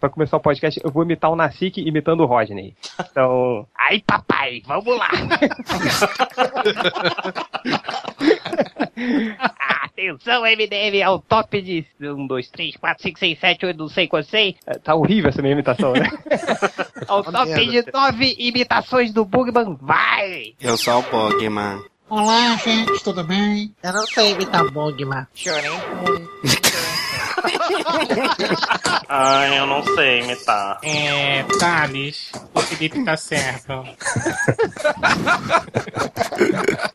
pra começar o podcast, eu vou imitar o Nasik imitando o Rodney. Então. Aí, papai, vamos lá! Atenção, MDM, é o top de 1, 2, 3, 4, 5, 6, 7, 8, não sei quanto sei. É, Tá horrível essa minha imitação, né? Ao top de 9 imitações do Bugman, vai! Eu sou o Bogman. Olá, gente, tudo bem? Eu não sei imitar Bugman. Chorei. Ah, eu não sei imitar. É, Thales, o Felipe tá certo.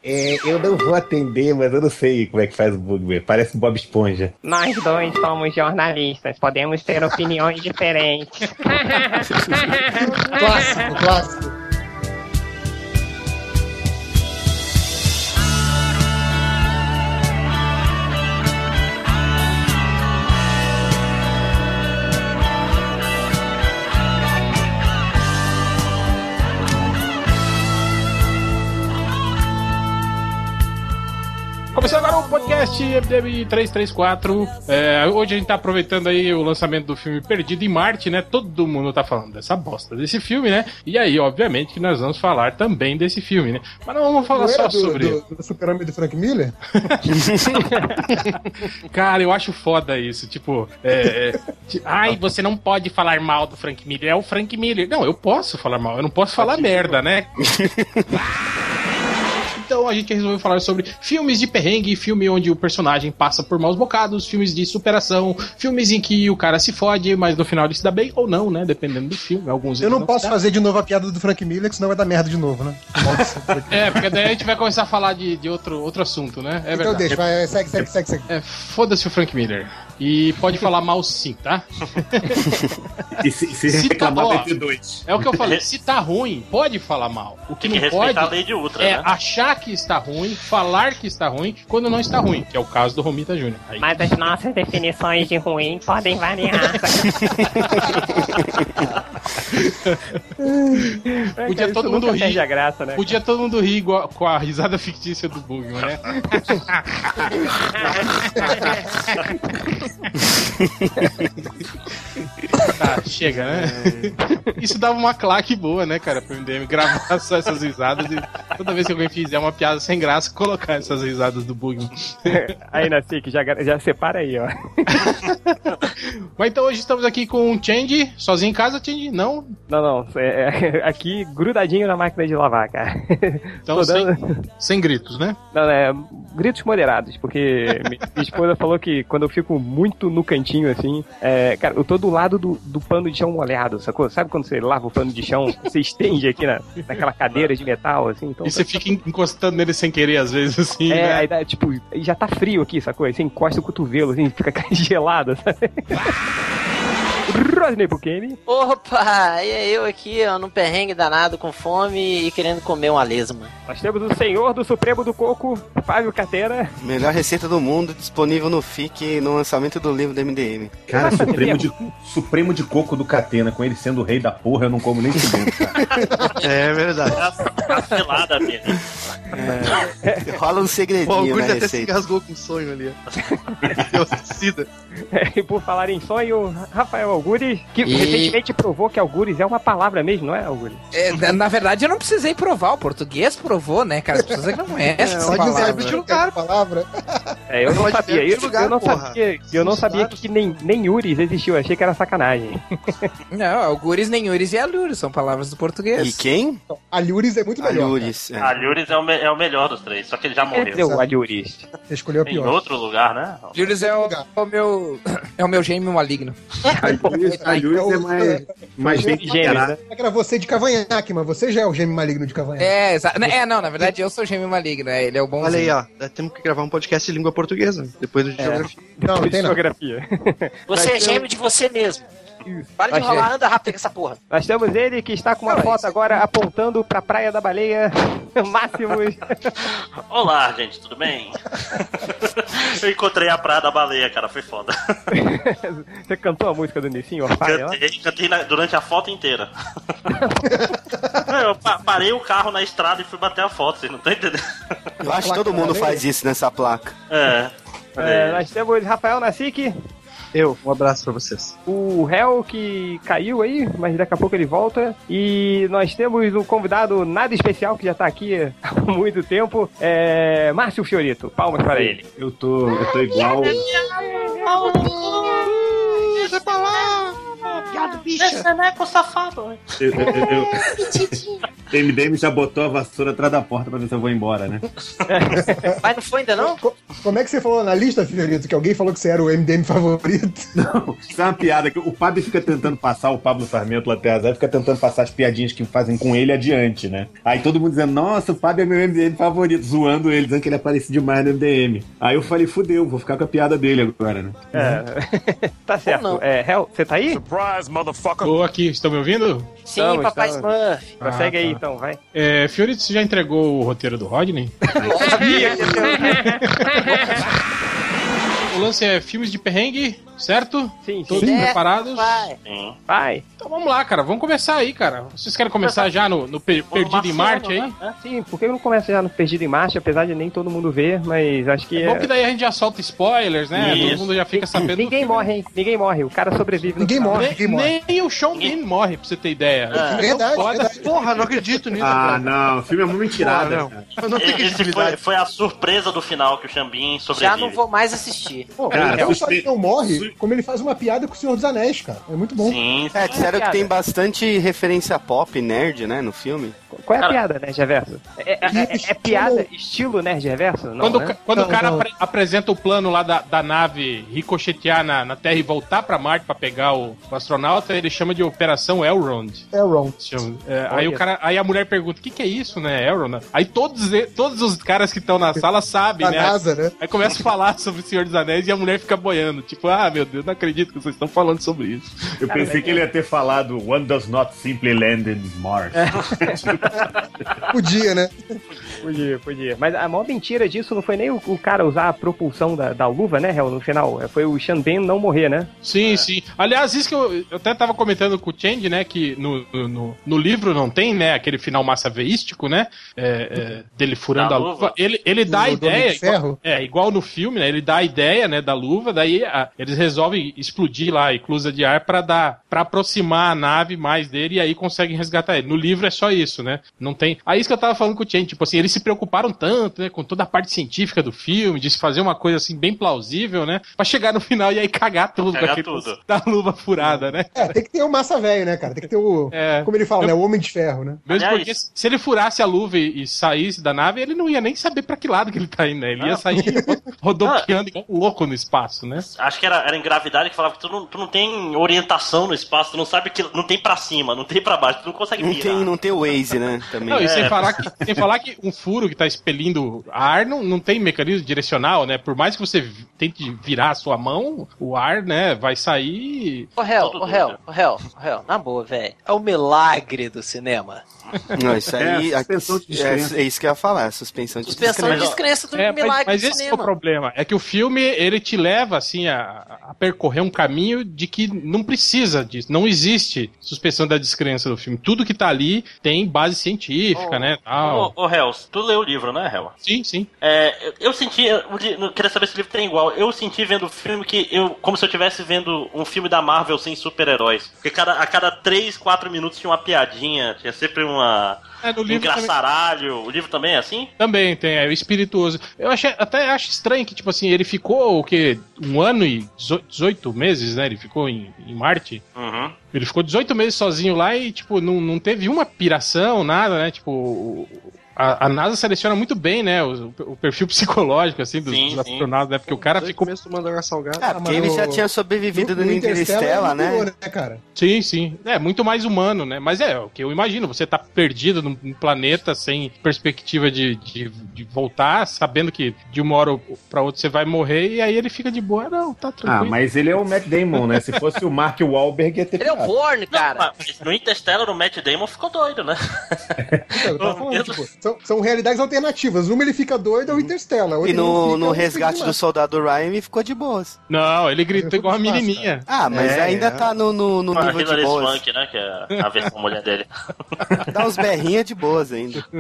É, eu não vou atender, mas eu não sei como é que faz o Bugman. Parece um Bob Esponja. Nós dois somos jornalistas, podemos ter opiniões diferentes. Clássico, clássico. Começando agora o podcast MDM 334. É, hoje a gente tá aproveitando aí o lançamento do filme Perdido em Marte, né? Todo mundo tá falando dessa bosta desse filme, né? E aí, obviamente, que nós vamos falar também desse filme, né? Mas não vamos falar Não só do, sobre. do, do Super-Homem do Frank Miller? Cara, eu acho foda isso. Tipo, é, é, ai, você não pode falar mal do Frank Miller. É o Frank Miller. Não, eu posso falar mal, eu não posso falar merda, né? Então a gente resolveu falar sobre filmes de perrengue, filme onde o personagem passa por maus bocados, filmes de superação, filmes em que o cara se fode, mas no final ele se dá bem ou não, né? Dependendo do filme. Alguns Eu ele não posso fazer de novo a piada do Frank Miller, que senão vai dar merda de novo, né? É, porque daí a gente vai começar a falar de, de outro, outro assunto, né? É então verdade. deixa, vai, segue, segue, segue, segue. É, foda-se o Frank Miller. E pode falar mal sim, tá? E se, se Se reclamar, tá- ó, vai ter dois. É o que eu falei. Se tá ruim, pode falar mal. O que Tem que não pode a lei de Ultra, é né? achar que está ruim, falar que está ruim, quando não está ruim, que é o caso do Romita Júnior. Mas as nossas definições de ruim podem variar. Podia todo mundo rir. A graça, né? Podia todo mundo rir igual- com a risada fictícia do Bugman, né? tá, chega, né? Isso dava uma claque boa, né, cara, pro MDM gravar só essas risadas e toda vez que alguém fizer uma piada sem graça, colocar essas risadas do Bugman. Aí, Nasik, já, já separa aí, ó. Mas então hoje estamos aqui com o Change, sozinho em casa, Change? Não? Não, não, é, é aqui grudadinho na máquina de lavar, cara. Então Tô sem, dando- sem gritos, né? Não, é gritos moderados, porque mi- minha esposa falou que quando eu fico muito no cantinho assim, é, cara, eu tô do lado do, do pano de chão molhado, sacou? Sabe quando você lava o pano de chão, você estende aqui na, naquela cadeira de metal, assim? Então, E você fica encostando nele sem querer, às vezes, assim, É, né? aí dá, tipo, já tá frio aqui, sacou? Aí você encosta o cotovelo, assim, fica gelado, sabe? Rodney Bukemi. Opa, e é eu aqui, ó, num perrengue danado, com fome e querendo comer uma lesma. Nós temos o senhor do Supremo do Coco, Fábio Catena. Melhor receita do mundo disponível no FIC no lançamento do livro do MDM. Cara, Supremo de, Supremo de Coco do Catena, com ele sendo o rei da porra, eu não como nem cara. É verdade. Cancelada, minha. Rola um O segredinho Augusto na até se engasgou com um sonho ali. ó. Deu suicida. E por falar em sonho, Rafael Algures, que E- recentemente provou que Algures é uma palavra mesmo, não é, Algures? É, na- verdade, eu não precisei provar. O português provou, né, cara? As pessoas que não conhecem essa Pode usar palavra. de lugar. palavra. É, eu não sabia. Eu, de lugar, eu não porra. sabia, eu não sabia que, nem, nem Uris existiu. Achei que era sacanagem. Não, algures, nem uris e alures são palavras do português. E quem? Alhures é muito melhor. Alures. É. Alhures é o, é o melhor dos três, só que ele já morreu. o Alures. Você escolheu Em pior. outro lugar, né? Alures é o, o meu é o meu gêmeo maligno. Alures é mais, mais bem né? É que era você de cavanhaque, mas você já é o gêmeo maligno de cavanhaque. É, exa- é, não, na verdade eu sou o gêmeo maligno, é, ele é o bom. Olha aí, ó. Temos que gravar um podcast de língua portuguesa. Depois do de geografia. Não, não tem não. Geografia. Você é gêmeo de você mesmo. Para de enrolar, é. anda rápido com essa porra. Nós temos ele que está com uma foto agora apontando pra Praia da Baleia. Máximos. Olá, gente, tudo bem? Eu encontrei a Praia da Baleia, cara, foi foda. Você cantou a música do Nissin, Orfalha? lá? Cantei, cantei na- durante a foto inteira. Não, Eu pa- parei o carro na estrada e fui bater a foto, vocês não estão entendendo? Eu acho que todo mundo faz isso nessa placa. É. É, nós temos Rafael Nassik. Eu, um abraço pra vocês. O réu que caiu aí, mas daqui a pouco ele volta. E nós temos um convidado nada especial que já tá aqui há muito tempo. É Márcio Fiorito. Palmas para ele. Eu tô, eu tô igual. Deixa pra lá! Viado, bicha! Esse neco safado! Eu, eu, eu. MDM já botou a vassoura atrás da porta pra ver se eu vou embora, né? Mas não foi ainda não? Co- Como é que você falou na lista, Fiorito, que alguém falou que você era o MDM favorito? Não, isso é uma piada que o Pablo fica tentando passar, o Pablo Sarmento Lateazar fica tentando passar as piadinhas que fazem com ele adiante, né? Aí todo mundo dizendo, nossa, o Pablo é meu MDM favorito, zoando ele, dizendo que ele aparece demais no MDM. Aí eu falei, fudeu, vou ficar com a piada dele agora, né? É. tá certo. não. É, réu, você tá aí? Tô aqui, estão me ouvindo? Sim, Estamos, papai estamos. Smurf. Prossegue Ah, aí tá. então, vai. É, Fiorito, você já entregou o roteiro do Rodney? Sabia que ia O lance é filmes de perrengue, certo? Sim, Todos sim. É, preparados? Vai. Sim. Vai. Então vamos lá, cara. Vamos começar aí, cara. Vocês querem começar já no, no Per- Perdido em Marte aí? Né? Sim, por que eu não começo já no Perdido em Marcha, apesar de nem todo mundo ver, mas acho que É bom que daí a gente já solta spoilers, né? Isso. Todo mundo já fica sabendo. do Ninguém morre, hein? Ninguém morre. O cara sobrevive. Ninguém morre, Nem, ninguém morre. nem o Sean Bean morre, pra você ter ideia. É. Verdade, Foda. verdade. Porra, não acredito nisso. Ah, cara. não, o filme é uma mentirada. Porra, não. Eu não tenho foi, foi a surpresa do final que o Xambin sobrevive. Já não vou mais assistir. Pô, Cara, só suspe- ele não morre, como ele faz uma piada com o Senhor dos Anéis, cara. É muito bom. Sim, É, disseram que tem bastante referência pop, nerd, né, no filme. Qual é a Cara- piada, Nerd Reverso? É, é- é- é piada estilo Nerd Reverso? Não, Quando, o né? quando Não, o cara não. apre- apresenta o plano lá da, da nave ricochetear na, na Terra e voltar pra Marte pra pegar o, o astronauta, ele chama de Operação Elrond. É. Chama- é, aí, o cara, aí a mulher pergunta: o que, que é isso, né, Elrond? Aí todos, todos os caras que estão na sala sabem, né? NASA, né? Aí começa a falar sobre o Senhor dos Anéis e a mulher fica boiando. Tipo, ah, meu Deus, não acredito que vocês estão falando sobre isso. Eu pensei que ele ia ter falado One does not simply land in Mars. Podia, né? Podia, podia. Mas a maior mentira disso não foi nem o, o cara usar a propulsão da, da luva, né, Hel, no final. Foi o Xanben não morrer, né? Sim, sim. Aliás, isso que eu, eu até tava comentando com o Change, né? Que no, no, no- livro não tem, né? Aquele final massa veístico, né? é, é, dele furando Da a luva. luva. Ele, ele dá a ideia. Igual, é, igual no filme, né? Ele dá a ideia, né? Da luva, daí a- eles resolvem explodir lá a eclusa de ar pra dar. para aproximar a nave mais dele e aí conseguem resgatar ele. No livro é só isso, né? Não tem. Aí isso que eu tava falando com o Change, tipo assim, eles se preocuparam tanto, né? Com toda a parte científica do filme, de se fazer uma coisa assim bem plausível, né? Pra chegar no final e aí cagar tudo Cagar tudo. da luva furada, né? É, tem que ter o massa velho, né, cara? Tem que ter o. É. Como ele fala, Eu- né? O Homem de Ferro, né? Mesmo Aliás- porque se se ele furasse a luva e, e saísse da nave, ele não ia nem saber pra que lado que ele tá indo, né? Ele ia Não. sair rodopiando igual um louco no espaço, né? Acho que era, era em gravidade que falava que tu não, tu não tem orientação no espaço, tu não sabe que não tem pra cima, não tem pra baixo, tu não consegue Não tem, não tem o Waze, né? Também. Não, e sem É. falar, que, sem falar que um furo que tá expelindo ar não, não tem mecanismo direcional, né? Por mais que você tente virar a sua mão, o ar, né, vai sair. Ô, réu, ô, réu, ô, réu, na boa, velho. É o milagre do cinema. Não, isso aí. É, suspensão de descrença. é, é isso que eu ia falar, suspensão de Suspensão de descrença. descrença do É, mas, milagre mas do esse que é o cinema. problema. É que o filme, ele te leva, assim, a, a percorrer um caminho de que não precisa disso. Não existe suspensão da descrença do filme. Tudo que tá ali tem base científica, Ô, né? Ô, ô Hells, tu leu o livro, né, Hel? Sim, sim. É, eu, eu senti, eu queria saber se o livro tem igual. Eu senti vendo o filme que eu, como se eu estivesse vendo um filme da Marvel sem super-heróis. Porque cada, a cada 3, 4 minutos tinha uma piadinha, tinha sempre uma. É, no livro também, engraçaralho. O livro também é assim? também tem, é o espirituoso. Eu achei, até acho estranho que, tipo assim, ele ficou o quê? Um ano e 18 meses, né? Ele ficou em, em Marte. Uhum. Ele ficou 18 meses sozinho lá e, tipo, não, não teve uma piração, nada, né? Tipo, o- a, a NASA seleciona muito bem, né? O, o perfil psicológico, assim, dos, Sim, dos sim. astronautas, né? Porque o cara ficou. começo tomando água salgada. Ah, porque mas ele já tinha sobrevivido no, No Interstellar, né? virou, cara? Sim, sim. É muito mais humano, né? Mas é o que eu imagino. Você tá perdido num, num planeta sem perspectiva de, de, de voltar, sabendo que de uma hora pra outra você vai morrer, e aí ele fica de boa. Não, tá Ah, tranquilo. mas ele é o Matt Damon, né? Se fosse o Mark Wahlberg, ia ter Ele é o. Borne, Não, cara. mas no Interstellar o Matt Damon ficou doido, né? Então, eu tava falando, tipo, são, são realidades alternativas. Uma ele fica doido, é o Interstellar. outra E no, fica, no é resgate do soldado Ryan ele ficou de boas. Não, ele gritou igual a muito fácil, menininha. Ah, mas É, ainda é. tá no, no, no Com a nível de Hilary boas. Swank, né? Que é a versão mulher dele. Dá uns berrinhas de boas ainda.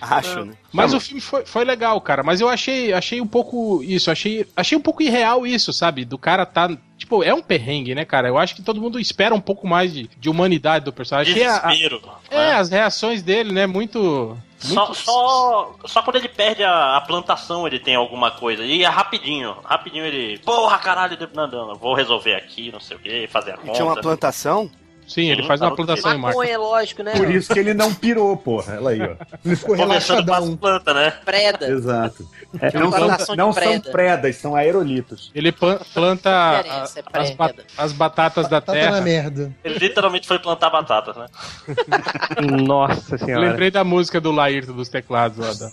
Acho, né? Mas o filme foi, foi legal, cara. Mas eu achei, achei um pouco isso. Achei, achei um pouco irreal isso, sabe? Do cara tá. Tipo, é um perrengue, né, cara? Eu acho que todo mundo espera um pouco mais de, de humanidade do personagem. Achei a- a- Desespero. é, as reações dele, né? Muito. Só, muito- só, só quando ele perde a, a plantação ele tem alguma coisa. E é rapidinho. Rapidinho ele. Porra, caralho, não, não, não, vou resolver aqui, não sei o que, fazer a E conta. tinha uma plantação? Sim, ele faz uma plantação em Marte. Maconha, lógico, né? Por isso que ele não pirou, porra. Ela aí, ó. Ele ficou as relaxadão. plantas, né? Preda. Exato. É não são, não são preda. predas, são aerolitos. Ele plan- planta a- é as, ba- as batatas da Tá na terra. merda. Ele literalmente foi plantar batatas, né? Nossa Eu senhora. lembrei da música do Laírto dos teclados lá. Da,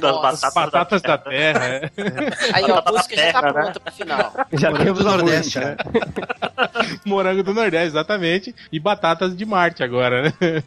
Das Nossa, as batatas da terra. é. Aí, ó, a Batata música já tá terra, né? pronta pro final. Já Morango temos do Nordeste, né? Morango do Nordeste, exatamente. E batatas de Marte agora, né?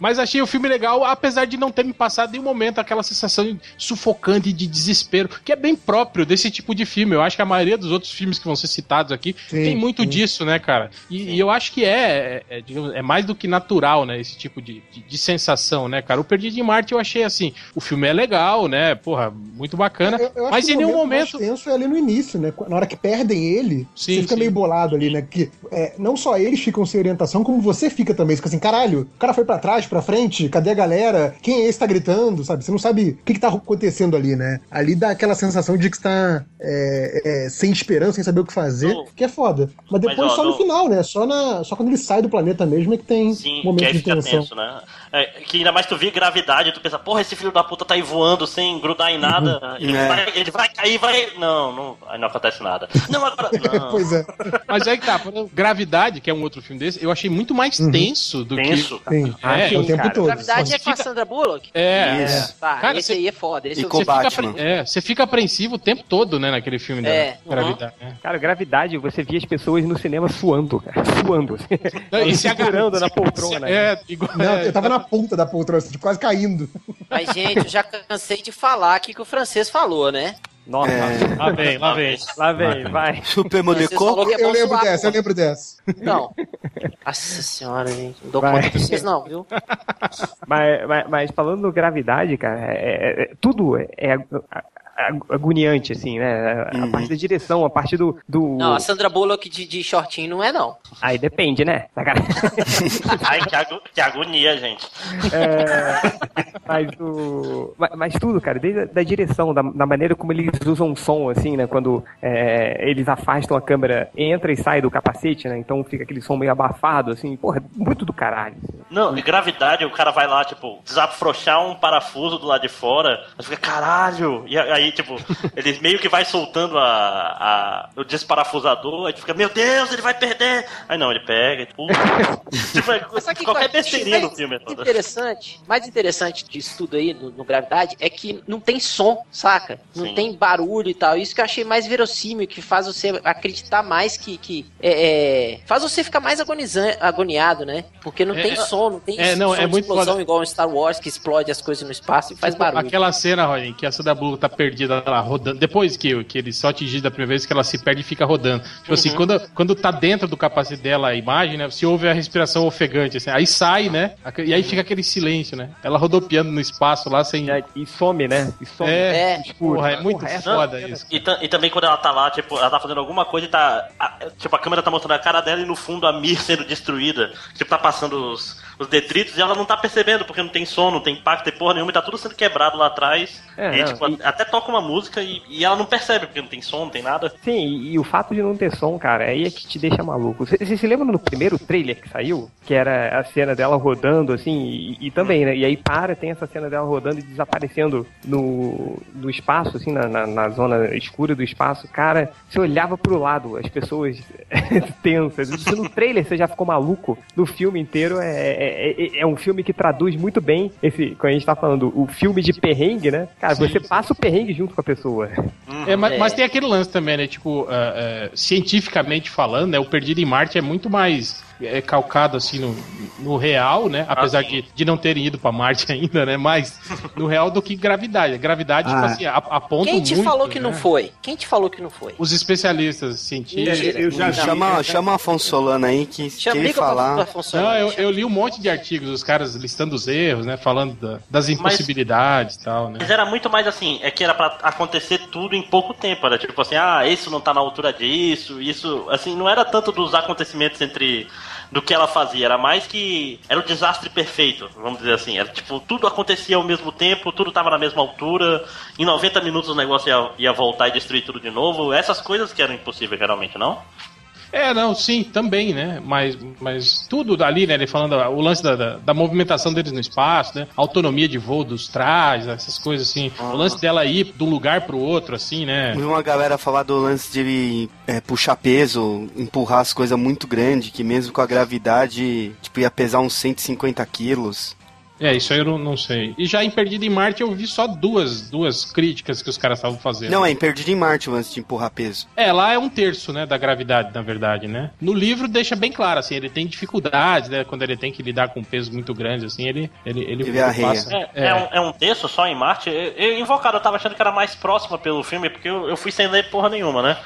Mas achei o filme legal, apesar de não ter me passado em um momento aquela sensação sufocante de desespero, que é bem próprio desse tipo de filme. Eu acho que a maioria dos outros filmes que vão ser citados aqui Sim, tem muito sim. disso, né, cara? E, e eu acho que é, é, digamos, é mais do que natural, né? Esse tipo de, de, de sensação, né, cara? O Perdido em Marte eu achei assim, o filme é legal, né? Porra, muito bacana. Eu- eu mas em o nenhum mais momento. tenso é ali no início, né? Na hora que perdem ele, Sim, você fica sim. meio bolado ali, né? Que é, não só eles ficam sem orientação, como você fica também. Você fica assim, caralho, o cara foi pra trás, pra frente, cadê a galera? Quem é esse que tá gritando, sabe? Você não sabe o que, que tá acontecendo ali, né? Ali dá aquela sensação de que você tá é, é, sem esperança, sem saber o que fazer, Não. que é foda. Mas depois Mas, ó, só no não- final, né? Só, na, só quando ele sai do planeta mesmo é que tem Sim, que momentos de tensão. tenso, né? É, que ainda mais tu vê gravidade, tu pensa, porra, esse filho da puta tá aí voando sem grudar em nada. Ele, É. vai, ele vai cair, vai. Não, não, aí não acontece nada. Não, agora. Não. Pois é. Mas aí que tá, Gravidade, que é um outro filme desse, eu achei muito mais tenso do Tenso. Sim. Ah, É, sim, o tempo cara. todo. Gravidade é com a Sandra Bullock? que. É, Isso. Tá, Cara, esse você- aí é foda. Esse E eu com fica, é, você fica apreensivo o tempo todo, né, naquele filme da É, uhum. Gravidade. né? Cara, gravidade, você via as pessoas no cinema suando, cara. Suando. assim. Não, e se segurando na poltrona. É, igual. Não, é, eu tava na ponta da poltrona, assim, quase caindo. Mas, gente, eu já cansei de falar aqui que o francês falou, né? Nossa, Lá vem, lá vem. lá vem, vai. Super O francês Monaco? falou que é Eu lembro suar, dessa, eu pô. lembro dessa. Não. Nossa senhora, gente. Não dou conta de vocês, não, viu? Mas, mas, mas falando no gravidade, cara, é, é- é- tudo é, é agoniante, assim, né? A Uhum. parte da direção, a parte do. do... Não, a Sandra Bullock de, de shortinho não é, não. Aí depende, né? Sacanagem. Ai, que, ago- que agonia, gente. É, mas, o, mas, mas tudo, cara, desde a da direção, da, da maneira como eles usam o som, assim, né? Quando é, eles afastam a câmera, entra e sai do capacete, né? Então fica aquele som meio abafado, assim, porra, muito do caralho. assim. Não, e gravidade, o cara vai lá, tipo, desafrouxar um parafuso do lado de fora, aí fica, caralho! E aí, tipo, ele meio que vai soltando a, a, o desparafusador, aí tu fica, meu Deus, ele vai perder! Aí não, ele pega, e, puta. tipo, é qualquer besteirinha no filme. é interessante, mais interessante disso tudo aí no, no Gravidade é que não tem som, saca? Não Sim. tem barulho e tal. Isso que eu achei mais verossímil, que faz você acreditar mais que. que é, é, faz você ficar mais agoniado, né? Porque não É, tem é, som, não tem é, não, som é de muito explosão igual em Star Wars que explode as coisas no espaço e faz Tipo, barulho. Aquela cena, Rodney, que a Sandra Bullock tá perdida lá, rodando. Depois que, que ele só atingido da primeira vez que ela se perde e fica rodando. Tipo assim, quando, quando tá dentro do capacete dela a imagem, né? Você ouve a respiração ofegante, assim. Aí sai, né? E aí fica aquele silêncio, né? Ela rodopiando no espaço lá sem. E, e some, né? E some. É, É. escuro. porra, é muito Porra, é foda isso. E, e também quando ela tá lá, tipo, ela tá fazendo alguma coisa e tá. a- tipo, a câmera tá mostrando a cara dela e no fundo a Mir sendo destruída. Tipo, tá passando os, os detritos e ela não tá percebendo, porque não tem som, não tem impacto, tem porra nenhuma, e tá tudo sendo quebrado lá atrás. É, e, não, tipo, e- até toca uma música e, e ela não percebe, porque não tem som, não tem nada. Sim, e, e o fato de não ter som, cara, aí é que te deixa maluco. Você se lembra no primeiro trailer que saiu? Que era a cena dela rodando, assim, e, e também, né? E aí para, tem essa cena dela rodando e desaparecendo no, no espaço, assim, na, na, na zona escura do espaço. Cara, você olhava pro lado, as pessoas tensas. Se no trailer você já ficou maluco, no filme inteiro é, é, é- é um filme que traduz muito bem esse, quando a gente tá falando, o filme de perrengue, né? Cara, você passa o perrengue junto com a pessoa. É, mas, É. mas tem aquele lance também, né? Tipo, ah, ah, cientificamente falando, né? O Perdido em Marte é muito mais é calcado assim no, no real, né? Apesar de, de não terem ido pra Marte ainda, né? Mais no real do que gravidade. A gravidade, tipo Ah. assim, a- aponta Quem te muito, falou que né? não foi? Quem te falou que não foi? Os especialistas científicos. Mentira. Eu já. Chama, chama o Afonso Solano aí que Chama quem falar. Não, eu, eu li um monte de artigos, os caras listando os erros, né? Falando da- das impossibilidades e tal, né? Mas era muito mais assim, é que era pra acontecer tudo em pouco tempo. Era tipo assim, ah, isso não tá na altura disso, isso. Assim, não era tanto dos acontecimentos entre. Do que ela fazia, era mais que. Era o desastre perfeito, vamos dizer assim. Era tipo, tudo acontecia ao mesmo tempo, tudo tava na mesma altura, em 90 minutos o negócio ia, ia voltar e destruir tudo de novo. Essas coisas que eram impossíveis, geralmente, não? É, não, sim, também, né? Mas, mas tudo dali, né? Ele falando ah, o lance da, da, da movimentação deles no espaço, né? Autonomia de voo dos trajes, essas coisas assim. O lance dela ir de um lugar pro outro, assim, né? Vi uma galera falar do lance de é, puxar peso, empurrar as coisas muito grande, que mesmo com a gravidade, tipo, ia pesar uns 150 quilos. É, isso aí eu não, não sei. E já em Perdido em Marte eu vi só duas, duas críticas que os caras estavam fazendo. Não, é em Perdido em Marte lance de empurrar peso. É, lá é um terço, né, da gravidade, na verdade, né? No livro deixa bem claro, assim, ele tem dificuldades, né? Quando ele tem que lidar com peso muito grande, assim, ele ele ele, Ele arreia. passa- É, é um, é um texto só em Marte. Eu, eu, invocado, eu tava achando que era mais próxima pelo filme, porque eu, eu fui sem ler porra nenhuma, né?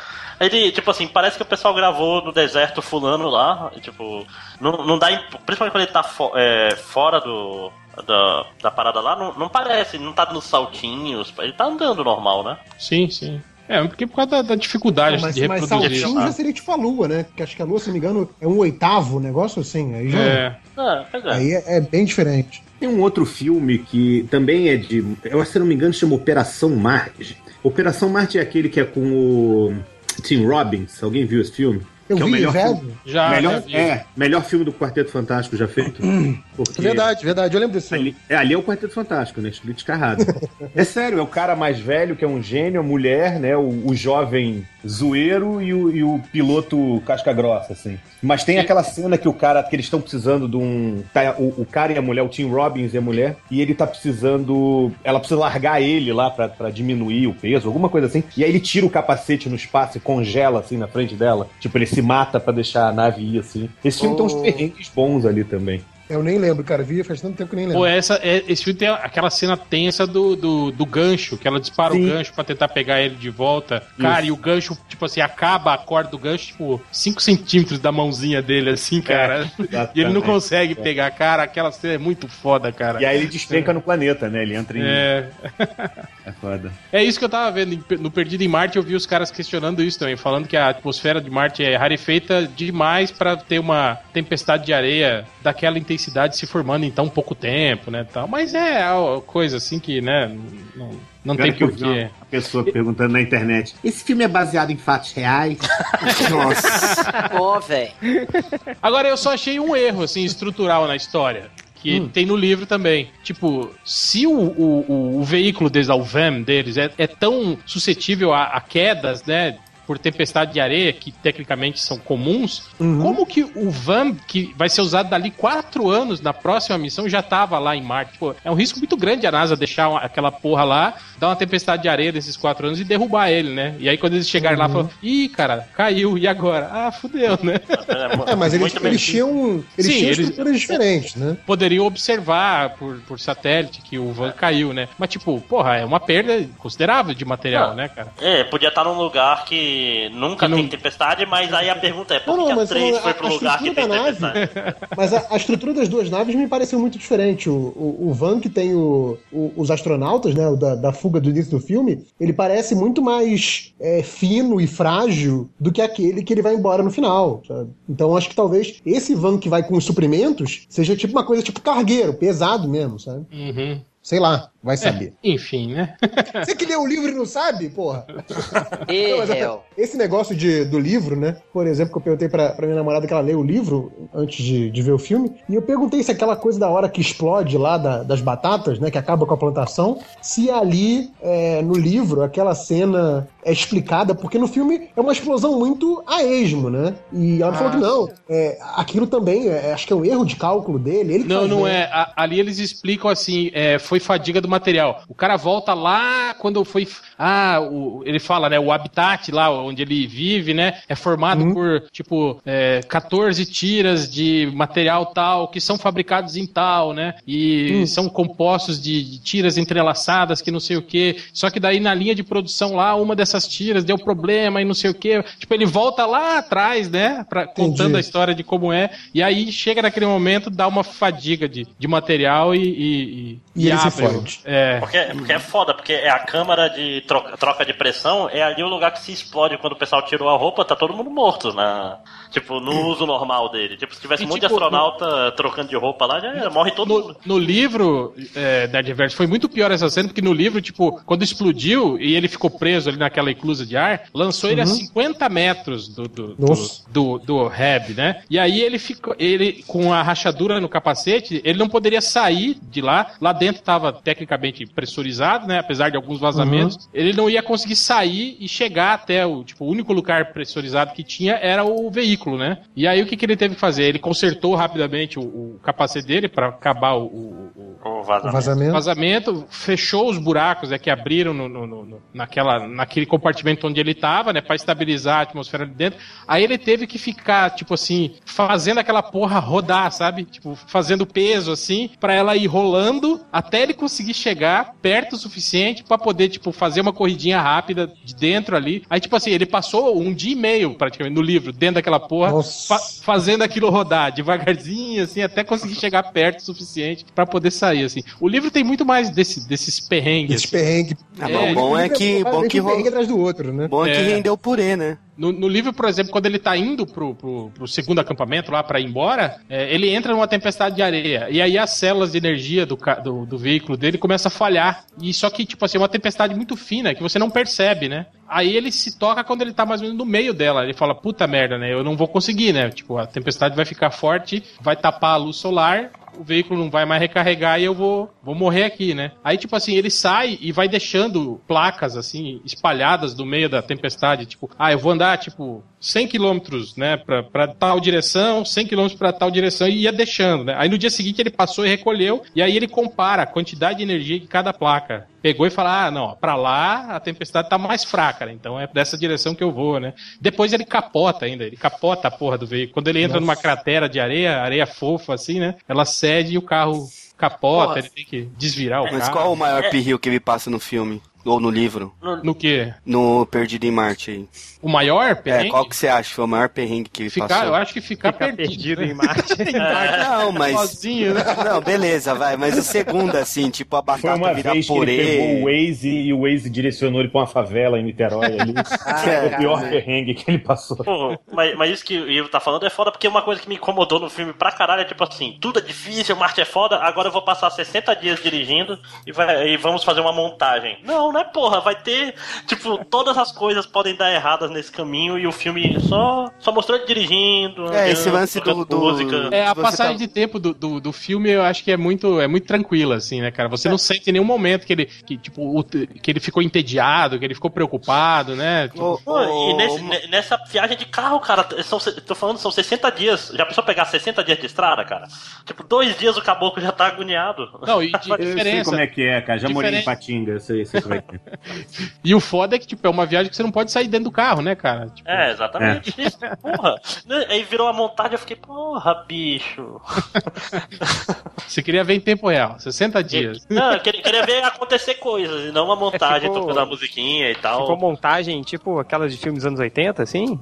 Ele, tipo assim, parece que o pessoal gravou no deserto fulano lá. Tipo, não, não dá. Principalmente quando ele tá fo- é, fora do. Da, da parada lá, não, não parece, não tá nos saltinhos, ele tá andando normal, né? Sim, sim. É, porque por causa da, da dificuldade mas, de mas reproduzir. saltinho já seria tipo a lua, né? Que acho que a lua, se não me engano, é um oitavo negócio assim. Aí já. É. É, pois é. Aí é, é bem diferente. Tem um outro filme que também é de. Eu, se não me engano, chama Operação Marte. Operação Marte é aquele que é com o Tim Robbins. Alguém viu esse filme? Eu que é o vi, melhor velho. filme- Já, melhor, já vi. é, melhor filme do Quarteto Fantástico já feito. Porque Verdade, verdade. Eu lembro desse filme. Ali, é, ali é o Quarteto Fantástico, né? Escrito descarrado. é sério, é o cara mais velho, que é um gênio, a mulher, né? O, o jovem zoeiro e o, e o piloto casca grossa, assim. Mas tem aquela cena que o cara, que eles estão precisando de um. tá, o, o cara e a mulher, o Tim Robbins e a mulher, e ele tá precisando. Ela precisa largar ele lá pra, pra diminuir o peso, alguma coisa assim. E aí ele tira o capacete no espaço e congela assim na frente dela. Tipo, ele se mata pra deixar a nave ir assim. Esse filme tem uns Oh. perrengues bons ali também. Eu nem lembro, cara. Vi faz tanto tempo que nem lembro. Pô, essa, é- esse filme tem aquela cena tensa do, do, do gancho, que ela dispara Sim. o gancho pra tentar pegar ele de volta. Cara, e o gancho, tipo assim, acaba a corda do gancho, tipo, 5 centímetros da mãozinha dele, assim, cara. e ele não consegue pegar. Cara, aquela cena é muito foda, cara. E aí ele despenca no planeta, né? Ele entra em. É, É foda. é isso que eu tava vendo. No Perdido em Marte, eu vi os caras questionando isso também, falando que a atmosfera de Marte é rarefeita demais pra ter uma tempestade de areia daquela intensidade se formando em tão pouco tempo, né? Tal. Mas é a coisa assim que, né? Não, não Agora tem porquê. uma pessoa perguntando na internet: esse filme é baseado em fatos reais? Nossa. Ó, velho. Agora eu só achei um erro, assim, estrutural na história. Que tem no livro também. Tipo, se o, o, o- o veículo deles, o van deles, é, é tão suscetível a, a quedas, né? Por tempestade de areia, que tecnicamente são comuns, como que o van, que vai ser usado dali quatro anos na próxima missão, já tava lá em Marte? Pô, é um risco muito grande a NASA deixar uma- aquela porra lá, dar uma tempestade de areia desses quatro anos e derrubar ele, né? E aí quando eles chegarem lá, falam, ih, cara, caiu, e agora? Ah, fudeu, né? É, mas eles, eles tinham, eles Sim, tinham eles- estruturas diferentes, né? poderiam observar por, por satélite que o van caiu, né? Mas, tipo, porra, é uma perda considerável de material, Ah. né, cara? É, podia estar num lugar que nunca Que não- tem tempestade, mas aí a pergunta é, por Não, que não, a mas 3 a- foi a pro lugar que tem nave- tempestade? Mas a, a estrutura das duas naves me pareceu muito diferente. O, o, o van que tem o, o- os astronautas, né? O da, da fuga do início do filme, ele parece muito mais é, fino e frágil do que aquele que ele vai embora no final. sabe? Então acho que talvez esse van que vai com os suprimentos seja tipo uma coisa tipo cargueiro, pesado mesmo, sabe? Uhum. Sei lá, vai saber. Enfim, né? Você que leu o livro e não sabe, porra? E, Não, mas é-. Esse negócio de, do livro, né? Por exemplo, que eu perguntei pra, pra minha namorada que ela leu o livro antes de, de ver o filme, e eu perguntei se aquela coisa da hora que explode lá da- das batatas, né? Que acaba com a plantação, se ali é, no livro aquela cena é explicada, porque no filme é uma explosão muito a esmo, né? E ela falou que não, é, aquilo também, é, acho que é um erro de cálculo dele. Não, não bem. é. A- ali eles explicam assim: é, foi fadiga do material. O cara volta lá quando foi. Ah, o- ele fala, né? O habitat lá onde ele vive, né? É formado por, tipo, é, 14 tiras de material tal que são fabricados em tal, né? E são compostos de, de tiras entrelaçadas que não sei o que. Só que daí na linha de produção lá, uma dessas tiras deu problema e não sei o que. Tipo, ele volta lá atrás, né? Pra, contando a história de como é. E aí chega naquele momento, dá uma fadiga de, de material e. E, E ele se abre o- fode. É. Porque, porque é foda, porque é a câmara de troca, troca de pressão, é ali o lugar que se explode quando o pessoal tirou a roupa, tá todo mundo morto, na, tipo, no uso normal dele. Tipo, se tivesse E, um monte tipo, de astronauta trocando de roupa lá, já era, morre todo mundo. No, no livro, é, Nerd Reverso, foi muito pior essa cena, porque no livro, tipo, quando explodiu e ele ficou preso ali naquela eclusa de ar, lançou ele a 50 metros do, do, do, do, do Reb, né? E aí ele ficou, ele, com a rachadura no capacete, ele não poderia sair de lá. Lá dentro estava tecnicamente pressurizado, né? Apesar de alguns vazamentos. Ele não ia conseguir sair e chegar até o, tipo, o único lugar pressurizado que tinha era o veículo, né? E aí o que, que ele teve que fazer? Ele consertou rapidamente o, o capacete dele para acabar o- o- o, vazamento. vazamento. vazamento, fechou os buracos é, que abriram no, no- no- no- naquela, naquele compartimento onde ele estava, né, para estabilizar a atmosfera ali dentro. Aí ele teve que ficar, tipo assim, fazendo aquela porra rodar, sabe? Tipo, fazendo peso assim, para ela ir rolando até ele conseguir chegar perto o suficiente para poder, tipo, fazer uma corridinha rápida de dentro ali. Aí, tipo assim, ele passou um dia e meio praticamente no livro, dentro daquela porra, fa- fazendo aquilo rodar devagarzinho, assim, até conseguir chegar perto o suficiente para poder sair, assim. O livro tem muito mais desse, desses perrengues. Esse perrengue. Ah, É, mas o bom é que, bom que, um perrengue ro- atrás do outro, né? bom é que É. rendeu purê, né? No, no livro, por exemplo, quando ele tá indo pro, pro, pro segundo acampamento lá pra ir embora, é, ele entra numa tempestade de areia. E aí as células de energia do, do, do veículo dele começam a falhar. E só que, tipo assim, é uma tempestade muito fina que você não percebe, né? Aí ele se toca quando ele tá mais ou menos no meio dela. Ele fala, puta merda, né? Eu não vou conseguir, né? Tipo, a tempestade vai ficar forte, vai tapar a luz solar. O veículo não vai mais recarregar e eu vou, vou morrer aqui, né? Aí, tipo assim, ele sai e vai deixando placas, assim, espalhadas do meio da tempestade. Tipo, ah, eu vou andar, tipo, 100 quilômetros, né, pra, pra tal direção, 100 quilômetros pra tal direção, e ia deixando, né? Aí no dia seguinte ele passou e recolheu, e aí ele compara a quantidade de energia que cada placa pegou e fala, ah, não, pra lá a tempestade tá mais fraca, né? Então é dessa direção que eu vou, né? Depois ele capota ainda, ele capota a porra do veículo. Quando ele entra numa cratera de areia, areia fofa, assim, né? Ela cede e o carro capota, Porra. ele tem que desvirar o Mas carro. qual o maior É. perril que ele passa no filme? Ou no livro? No que? No Perdido em Marte aí. O maior É, perrengue? qual que você acha foi o maior perrengue que ele Ficar, passou? eu acho que ficar, Ficar perdido. perdido em Marte. Não, mas. Sozinho, né? Não, beleza, vai. Mas o segundo, assim, tipo, a Foi batata uma virar vez que ele pegou o purê. Waze e o Waze direcionou ele pra uma favela em Niterói ali. Foi o pior perrengue que ele passou. Pô, mas, mas isso que o Ivo tá falando é foda porque uma coisa que me incomodou no filme pra caralho é tipo assim, tudo é difícil, Marte é foda, agora eu vou passar 60 dias dirigindo e, vai, e vamos fazer uma montagem. Não, né, porra? Vai ter, tipo, todas as coisas podem dar erradas nesse caminho e o filme só, só mostrou ele dirigindo. É, esse lance do- do- música. É, a passagem tá- de tempo do, do, do filme eu acho que é muito, é muito tranquila, assim, né, cara? Você não sente em nenhum momento que ele, que, tipo, o- que ele ficou entediado, que ele ficou preocupado, né? Tipo, Ô, Pô, e nesse- ne- nessa viagem de carro, cara, são, tô falando, são 60 dias. Já pensou pegar 60 dias de estrada, cara? Tipo, dois dias o caboclo já tá agoniado. não, e de Eu sei diferença. como é que é, cara. Já morei em. Patinga, eu sei, sei como é que é. E o foda é que, tipo, é uma viagem que você não pode sair dentro do carro, né, cara? Tipo, É, exatamente. isso. Porra. Né, Aí virou a montagem, eu fiquei, porra, bicho. Você queria ver em tempo real, 60 dias. Não, eu queria, queria ver acontecer coisas, e não uma montagem ficou- tocando a musiquinha e tal. Ficou montagem, tipo aquelas de filmes dos anos 80, assim?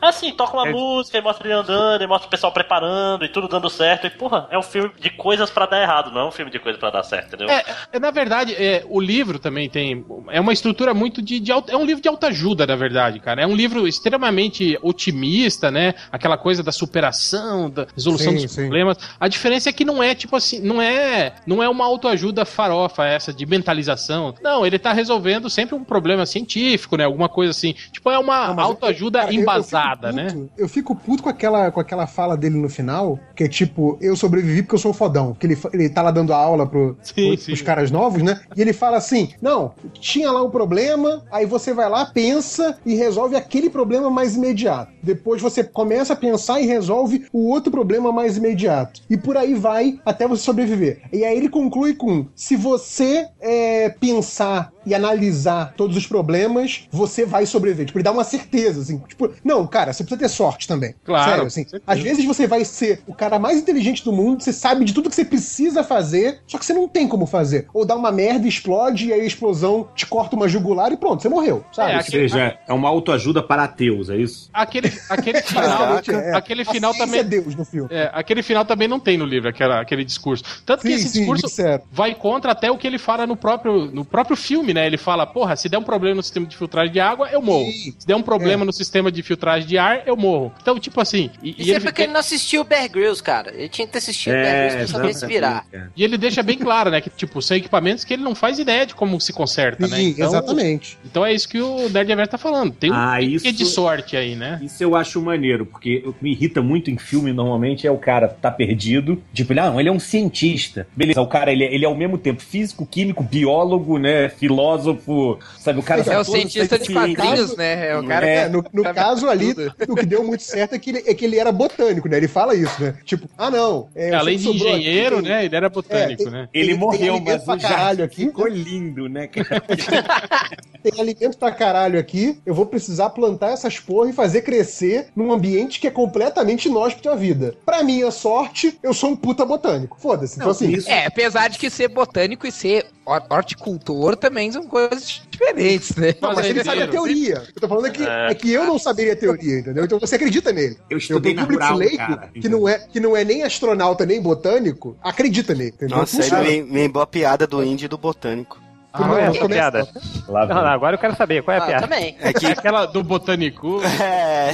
Assim, toca uma É. música, e mostra ele andando, e mostra o pessoal preparando, e tudo dando certo. E, porra, é um filme de coisas pra dar errado, não é um filme de coisas pra dar certo, entendeu? É, é, na verdade, é, o livro também tem. É uma estrutura muito de. de alta- é um livro de autoajuda, na verdade, cara. É um livro extremamente otimista, né? Aquela coisa da superação, da resolução Sim, dos sim. problemas. A diferença é que não é, tipo assim, não é. Não é uma autoajuda farofa essa de mentalização. Não, ele tá resolvendo sempre um problema científico, né? Alguma coisa assim. Tipo, é uma Não, autoajuda Cara, eu- eu embasada. porrada, né? puto- Eu fico puto com aquela, com aquela fala dele no final, que é tipo, eu sobrevivi porque eu sou fodão. Que ele, ele tá lá dando aula pro, Sim, pro- sim. pros caras novos, né? E ele fala assim: não, tinha lá um problema, aí você vai lá, pensa e resolve aquele problema mais imediato. Depois você começa a pensar e resolve o outro problema mais imediato. E por aí vai até você sobreviver. E aí ele conclui com: se você é, pensar e analisar todos os problemas, você vai sobreviver. Tipo, ele dá uma certeza, assim. Tipo, não, cara, você precisa ter sorte também. Claro, Sério, assim. Às vezes você vai ser o cara mais inteligente do mundo, você sabe de tudo que você precisa fazer, só que você não tem como fazer. Ou dá uma merda, explode, e aí a explosão te corta uma jugular e pronto, você morreu, sabe? É, Ou aqui- seja, é uma autoajuda para ateus, é isso? Aquele, aquele final, é. aquele final A também. é Deus no filme. É, aquele final também não tem no livro, aquela, aquele discurso. Tanto que Sim, esse sim, discurso disseram. vai contra até o que ele fala no próprio, no próprio filme, né? Ele fala, porra, se der um problema no sistema de filtragem de água, eu morro. Sim. Se der um problema É. no sistema de filtragem de ar, eu morro. Então, tipo assim. E, e Isso é ele, porque ele não assistiu o Bear Grylls, cara. Ele tinha que ter assistido o Bear É, Grylls pra saber se virar. cara. e ele deixa bem claro, né? Que, tipo, são equipamentos que ele não faz ideia de como se conserta, né? Sim, Então, exatamente. Então é isso que o Nerd Reverso tá falando. Tem um Ah, quê de isso- sorte aí, né? Isso eu acho maneiro, porque o que me irrita muito em filme normalmente é o cara tá perdido. Tipo, ele, ah, não, ele é um cientista. Beleza, o cara, ele, é- ele é ao mesmo tempo físico, químico, biólogo, né? Filósofo, sabe? O cara É sabe o as cientista de quadrinhos, né? É o cara É, que no, no caso ali, tudo. o que deu muito certo é que ele, é que ele era botânico, né? Ele fala isso, né? Tipo, ah, não. é, Além de engenheiro, aqui, né? Ele era botânico, É, tem- né? Ele tem morreu, mas o jardim aqui, ficou né? lindo, né? Tem alimento pra caralho aqui, eu vou precisar plantar essas porra e fazer crescer num ambiente que é completamente inóspito à vida. Pra minha sorte, eu sou um puta botânico. Foda-se. Então, assim, isso- É, apesar de que ser botânico e ser hor- horticultor também são coisas diferentes, né? Não, mas ele sabe a teoria. Eu tô falando é que, É. é que eu não saberia a teoria, entendeu? Então você acredita nele. Eu estudei o na público rural, leigo, cara. que não, é, que não é nem astronauta nem botânico, acredita nele, entendeu? Nossa, ele me lembrou a piada do índio e do botânico. Qual é não, essa começa- piada? Lá Não, não, agora eu quero saber qual é a Ah, piada. também. É que. Aquela do botânico. É.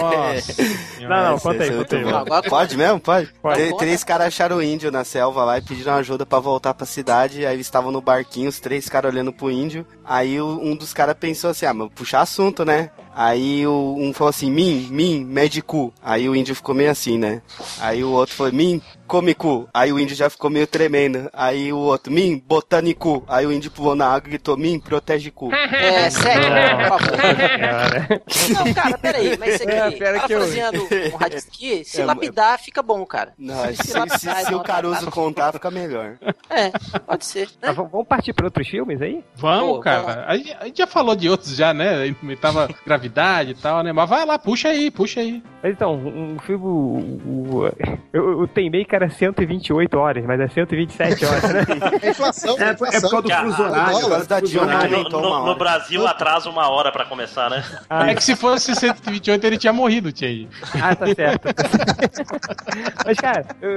Nossa. Não, não, conta aí, é conta aí. Agora- Pode mesmo? Pode? Pode. Tre- Três caras acharam o índio na selva lá e pediram ajuda pra voltar pra cidade. Aí eles estavam no barquinho, os três caras olhando pro índio. Aí um dos caras pensou assim: ah, mas puxar assunto, né? Aí o, um falou assim: mim, mim, médico. Aí o índio ficou meio assim, né? Aí o outro falou: mim, come cu. Aí o índio já ficou meio tremendo. Aí o outro: mim, botânico. Aí o índio pulou na água e gritou: mim, protege cu. É, segue, por favor. Não, cara, peraí, mas isso aqui, É, que eu- parafraseando o Raditz aqui, se É, lapidar fica bom, cara. Não, se, se- lapidar se e dar o Caruso contar, fica melhor. É, pode ser. mas Né? vamos vamos partir para outros filmes aí? Vamos, Pô, cara. A gente, a gente já falou de outros já, né? A gente Tava gravidade e tal, né? Mas vai lá, puxa aí, puxa aí. Mas então, um filme. o- Eu, eu teimei que era 128 horas, mas é 127 horas, né? É inflação, É, é por causa do Ah, fuso horário. Dilma horário. No, uma no- no. Brasil atrasa uma hora pra começar, né? Ah, É que se fosse 128 ele tinha morrido, Tchê. Ah, tá certo. Mas, cara, eu,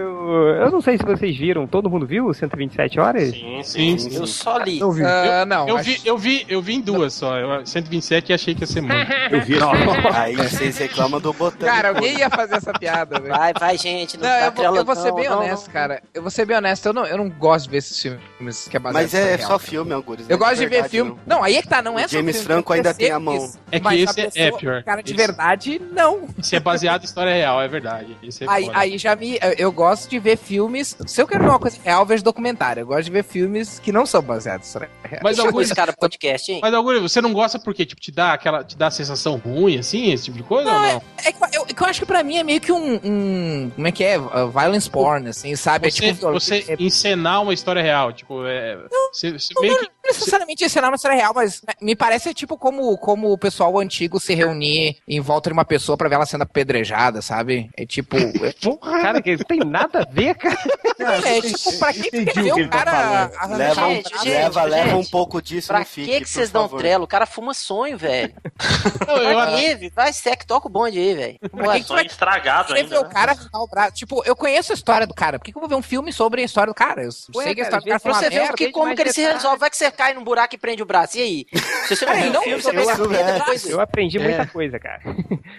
eu não sei se vocês viram. Todo mundo viu 127 horas? Sim, Sim, sim. sim. Eu só li. Não vi. Ah, não, Eu acho- vi, eu vi, eu vi em duas só. Eu, 127 e achei que ia ser muito. Eu vi Aí vocês reclamam do botânico. Cara, alguém ia fazer essa piada, velho. Vai, vai, gente. Não, Não, tá eu vou, eu vou ser não, bem não, honesto, não. cara. Eu vou ser bem honesto, eu não, eu não gosto de ver esses filmes que é baseado Mas em é, história só real. filme, Algures. Eu não é gosto de ver verdade, filme. não. Não. aí é que tá, não é O só James filme, Franco ainda tem a mão. isso, É que esse é- é pessoa- pior. Cara, de Esse- verdade, não. Isso é baseado em história real, é verdade. Isso é Aí, foda. aí já me. eu- Eu gosto de ver filmes. Se eu quero ver uma coisa real, eu vejo documentário. Eu gosto de ver filmes que não são baseados em história real. Mas esse cara podcast, hein? mas alguns, você não gosta porque tipo te dá aquela, te dá a sensação ruim assim, esse tipo de coisa ou não? É que eu, que eu acho que pra mim é meio que um. um- como é que é? Uh, violence porn, assim, sabe? Você, é tipo. você é- encenar uma história real, tipo, é, você, você meio que Não necessariamente ensinar uma história real, mas me parece tipo como, como o pessoal antigo se reunir em volta de uma pessoa pra ver ela sendo apedrejada, sabe? É tipo. É, Porra, Cara, que não tem nada a ver, cara. é tipo, pra que que o ver que o ele tá cara. arranjar Leva, um Gente, cara- gente, leva, leva um pouco disso Pra no FIC, que, que por vocês dão trelo? O cara fuma sonho, velho. não, Vai, Sec, toca o bonde aí, velho. Pra que que vai estragado ainda. o né? cara o braço? Tipo, eu conheço a história do cara. Por que, que eu vou ver um filme sobre a história do cara? Eu sei que a história do cara Pra você ver o que, como que ele se resolve. Vai que você cai num buraco e prende o braço. E aí? Se você não viu não, o filme, você eu- é, depois. Eu aprendi muita É. coisa, cara.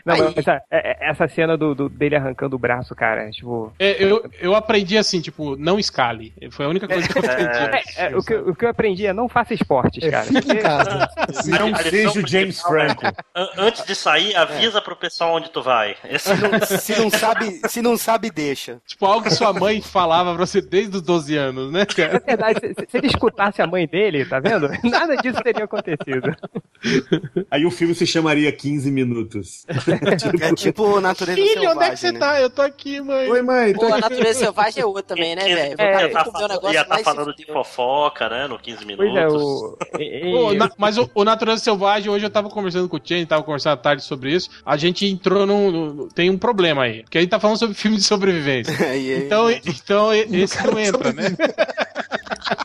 Não, Aí. mas essa, é- é- essa cena do, do- dele arrancando o braço, cara, tipo. É, eu, eu aprendi assim, tipo, não escale. Foi a única coisa que eu aprendi. É, é, o, que, eu- o que eu aprendi é não faça esportes, cara. Casa. Não seja o James principal é, Franco. an- Antes de sair, avisa pro pessoal onde tu vai. Esse Se não sabe, se não sabe, deixa. Tipo, algo que sua mãe falava pra você desde os 12 anos, né, Na cara? verdade, se, se ele escutasse a mãe dele, tá vendo? Nada disso teria acontecido. Aí o filme se chamaria 15 minutos. É tipo natureza Filho, selvagem, onde é que você né? tá? Eu tô aqui, mãe. Oi, mãe. Pô, a natureza selvagem é outra também, né, velho? É, ia tá, um ia tá falando de fofoca, né? No 15 minutos. Pois é, o. Pô, na- mas o, o Natureza Selvagem, hoje eu tava conversando com o Chen, tava conversando à tarde sobre isso. A gente entrou num. num- tem um problema aí. Porque a gente tá falando sobre filme de sobrevivência. Então, então e- esse não entra, né?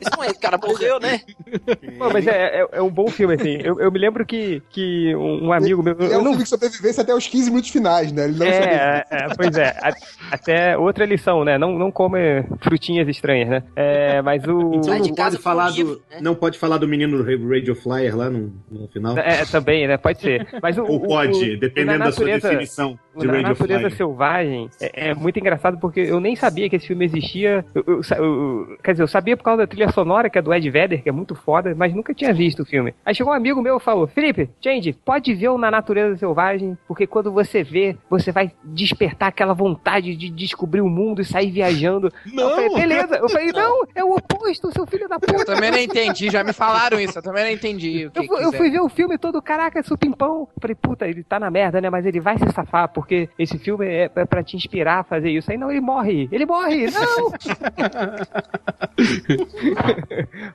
Isso não é, cara morreu, né? Pô, mas é, é, é um bom filme, assim. Eu, eu me lembro que, que um amigo meu. É Eu um não filme de sobrevivência até os 15 minutos finais, né? Ele não. É, é, pois é. A- até outra lição, né? Não, não come frutinhas estranhas, né? É, mas o. Então Não casa pode, falar do, né? não pode falar do menino do Radio Flyer lá no, no final? É, também, né? Pode ser. Mas o, Ou pode, o- dependendo da sua definição de Na Radio natureza Flyer. selvagem é, é muito engraçado porque eu nem sabia que esse filme existia. Eu- eu eu- quer dizer, eu sabia por causa da trilha sonora, que é do Ed Vedder, que é muito foda, mas nunca tinha visto o filme. Aí chegou um amigo meu e falou: Felipe, Change, pode ver o Na Natureza Selvagem, porque quando você vê, você vai despertar aquela vontade de descobrir o mundo e sair viajando. Eu falei, beleza. Eu falei, não, é o oposto, seu filho da Eu puta. também não entendi, já me falaram isso, eu também não entendi. O que Eu, fui- eu fui ver o filme todo, caraca, supimpão. Falei, puta, ele tá na merda, né? Mas ele vai se safar, porque esse filme é pra, pra te inspirar a fazer isso. Aí não, ele morre. Ele morre, não!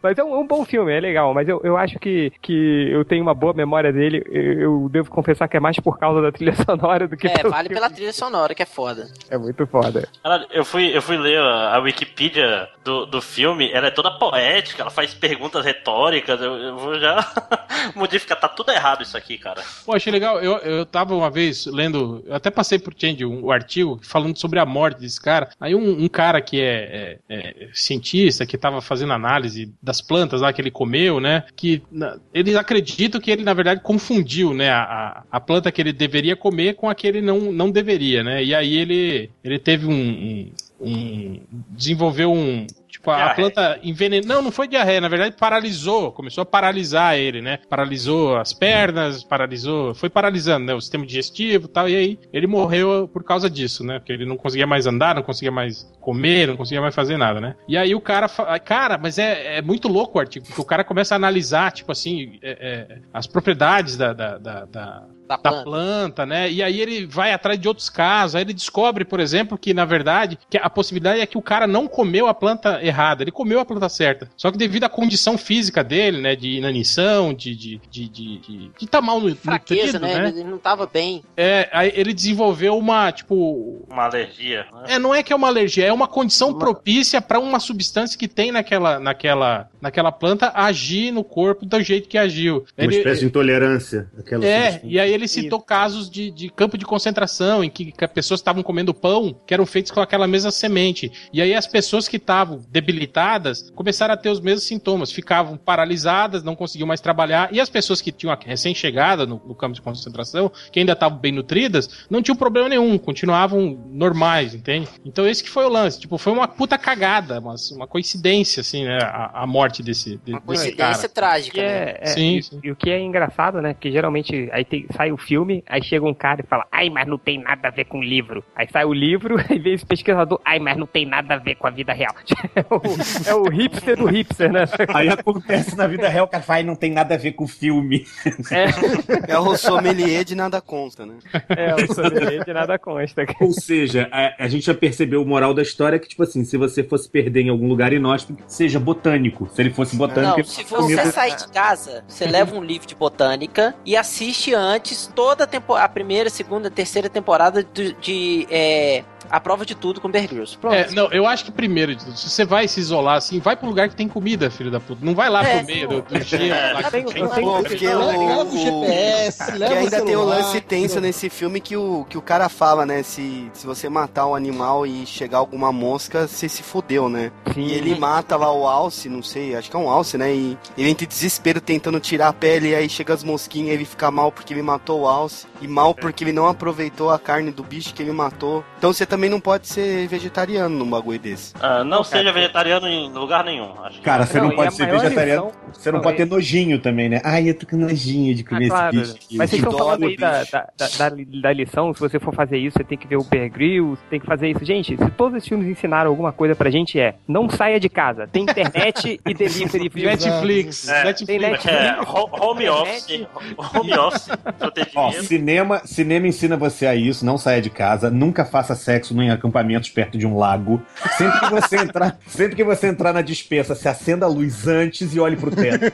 mas é um, é um bom filme, é legal. Mas eu, eu acho que, que eu tenho uma boa memória dele. Eu, eu devo confessar que é mais por causa da trilha sonora do que É, pelo vale filme. pela trilha sonora, que é foda. É muito foda. Caralho, eu fui, eu fui ler a, a Wikipedia do, do filme, ela é toda poética, ela faz perguntas retóricas, eu, eu vou já modificar, tá tudo errado isso aqui, cara. Pô, achei legal. Eu, eu tava uma vez lendo, eu até passei por Change um, um artigo falando sobre a morte desse cara. Aí um, um cara que é, é- é cientista, que tava fazendo análise das plantas lá que ele comeu, né? Que na- eles acreditam que ele, na verdade, confundiu, né? A, a, planta que ele deveria comer com a que ele não, não deveria, né? E aí ele, ele teve um. um- um- desenvolveu um. Tipo, a, a planta envenenou. Não, não foi diarreia, na verdade paralisou. Começou a paralisar ele, né? Paralisou as pernas, paralisou. Foi paralisando, né? O sistema digestivo e tal. E aí ele morreu por causa disso, né? Porque ele não conseguia mais andar, não conseguia mais comer, não conseguia mais fazer nada, né? E aí o cara. fa- Cara, mas é, é muito louco o artigo, porque o cara começa a analisar, tipo assim, é- é, as propriedades da- da- da- da, Da da planta. planta, né? E aí ele vai atrás de outros casos. Aí ele descobre, por exemplo, que na verdade que a possibilidade é que o cara não comeu a planta errada, ele comeu a planta certa. Só que devido à condição física dele, né? De inanição, de de de, de, de, de tá mal nu- Fraqueza, nutrido, né? Ele não tava bem. É, aí ele desenvolveu uma tipo Uma alergia. né? é, não é que é uma alergia, é uma condição propícia para uma substância que tem naquela, naquela, naquela planta agir no corpo do jeito que agiu. Uma Ele- espécie de intolerância. Aquela é, substância. e aí ele citou casos de, de campo de concentração, em que, que as pessoas estavam comendo pão que eram feitos com aquela mesma semente. E aí as pessoas que estavam debilitadas começaram a ter os mesmos sintomas, ficavam paralisadas, não conseguiam mais trabalhar. E as pessoas que tinham a recém-chegada no, no campo de concentração, que ainda estavam bem nutridas, não tinham problema nenhum, continuavam normais, entende? Então esse que foi o lance. Tipo, foi uma puta cagada, uma, uma coincidência, assim, né? A, a morte desse, de- Uma desse coincidência cara. trágica, Que né? é, é- Sim, e, sim. e o que é engraçado, né? Porque geralmente aí tem- sai o filme, aí chega um cara e fala, ai, mas não tem nada a ver com o livro. Aí sai o livro, aí vem esse pesquisador, ai, mas não tem nada a ver com a vida real. É o, é o hipster do hipster, né? Aí acontece na vida real, o cara fala, "Ai, não tem nada a ver com o filme. É, É o sommelier de nada consta, né? é o sommelier de nada consta. Ou seja, a, a gente já percebeu o moral da história que, tipo assim, se você fosse perder em algum lugar inóspito, seja botânico. Se ele fosse botânico, Não, se você sair de casa, você leva um livro de botânica e assiste antes toda a, tempo- a primeira, segunda, terceira temporada do- de é, A prova de tudo com Bear Grylls. Pronto. É, não, eu acho que primeiro de tudo, se você vai se isolar assim, vai pro lugar que tem comida, filho da puta. Não vai lá É, pro meio do, do gelo. lá que tenho- tem eu tenho- Pô, porque o, o GPS, leva ainda tem o lance tenso nesse filme que o, que o cara fala, né? Se, se você matar um animal e chegar alguma mosca, você se fudeu, né? Sim. E ele mata lá o alce, não sei, acho que é um alce, né? E ele entra em desespero tentando tirar a pele, e aí chega as mosquinhas e ele fica mal porque ele matou o alce. E mal porque ele não aproveitou a carne do bicho que ele matou. Então você também não pode ser vegetariano num bagulho desse. Ah, não Não, seja vegetariano em lugar nenhum. Acho que- Cara, você não, Não, pode ser vegetariano. lição- Você não, pode ter nojinho também, né? Ai, eu tô com nojinho de Ah, comer claro. esse bicho. Mas vocês estão falando aí da, da, da, da- lição, se você for fazer isso, você tem que ver o Bear Grylls, tem que fazer isso. Gente, se todos os filmes ensinaram alguma coisa pra gente é, não saia de casa. Tem internet e delivery. Netflix. É, Netflix. Tem Netflix. É, ho- home office. Home office. Ó, cinema, cinema ensina você a isso, não saia de casa, nunca faça sexo em acampamentos perto de um lago. Sempre que você entrar, sempre que você entrar na dispensa, se acenda a luz antes e olhe pro teto.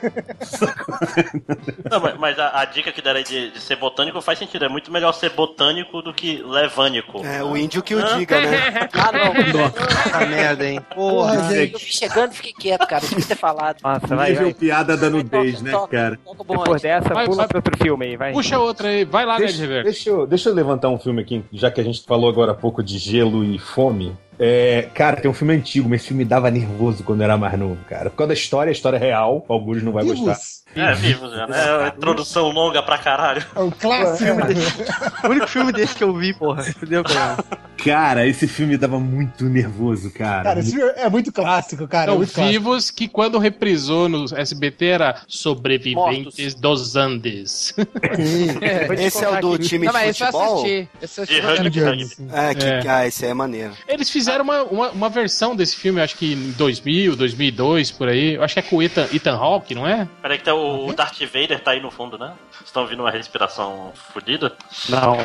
Não, mas, mas a, a dica que deram aí de, de ser botânico faz sentido. É muito melhor ser botânico do que levânico. É, o índio que o Ah. diga, né? Ah, não. Puta merda, hein? Porra. Porra, gente. Eu vi chegando e fiquei quieto, cara. Eu devia ter falado. Nossa, vai, vai. piada da nudez, né, toca, cara? toca. Depois dessa, Vai, pula vai. pra outro filme aí, vai. Puxa outra aí. Vai lá, Deixa, Reverso. deixa, eu, deixa eu levantar um filme aqui, já que a gente falou agora há pouco de gelo e fome. É, cara, tem um filme antigo, mas esse filme me dava nervoso quando eu era mais novo, cara. Por causa da história, a história é real, alguns não vai gostar. Vivos. É, vivos já, né? É uma introdução longa pra caralho. É um clássico. O único filme desse que eu vi, porra. Fudeu, cara. Cara, esse filme me dava muito nervoso, cara. Cara, esse filme é muito clássico, cara. é Não, muito clássico. Vivos, que quando reprisou no SBT era Sobreviventes Mortos. dos Andes. Te Esse é o do time Não, de mas esse eu futebol? assisti. Esse eu De assisti. rugby, rugby. É, que, É. ah, esse é maneiro. Eles fizeram uma, uma, uma versão desse filme, acho que em 2000, 2002, por aí. Eu acho que é com o Ethan, Ethan Hawke, não é? Peraí que tá o, o Darth Vader tá aí no fundo, né? Vocês estão ouvindo uma respiração fodida? Não.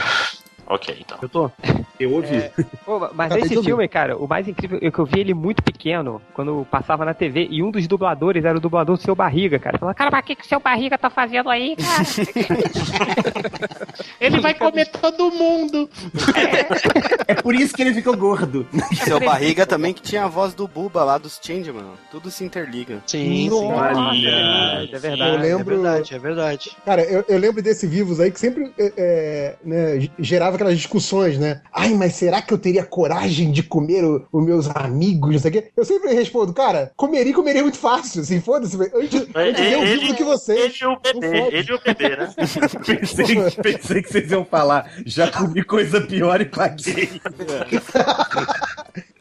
Ok, então. Eu tô. Eu ouvi. Pô, mas Acabei esse filme, cara, o mais incrível é que eu vi ele muito pequeno, quando passava na TV, e um dos dubladores era o dublador do Seu Barriga, cara. Falava, cara, mas o que, que o Seu Barriga tá fazendo aí, cara? Ele vai comer todo mundo. É por isso que ele ficou gordo. Seu barriga também que tinha a voz do Buba lá dos Changeman. Tudo se interliga. Sim, sim. É Eu verdade. lembro- É verdade, é verdade. Cara, eu, eu lembro desse Vivos aí que sempre é, é, né, gerava aquelas discussões, né? Ai, mas será que eu teria coragem de comer o- os meus amigos? Não sei o quê? Eu sempre respondo, cara, comeria e comeria muito fácil. Assim, foda-se. Antes, antes eu vivo do que Ele vocês. e o bebê, ele e o bebê, né? pensei, pensei que vocês iam falar. Já comi coisa pior e paguei.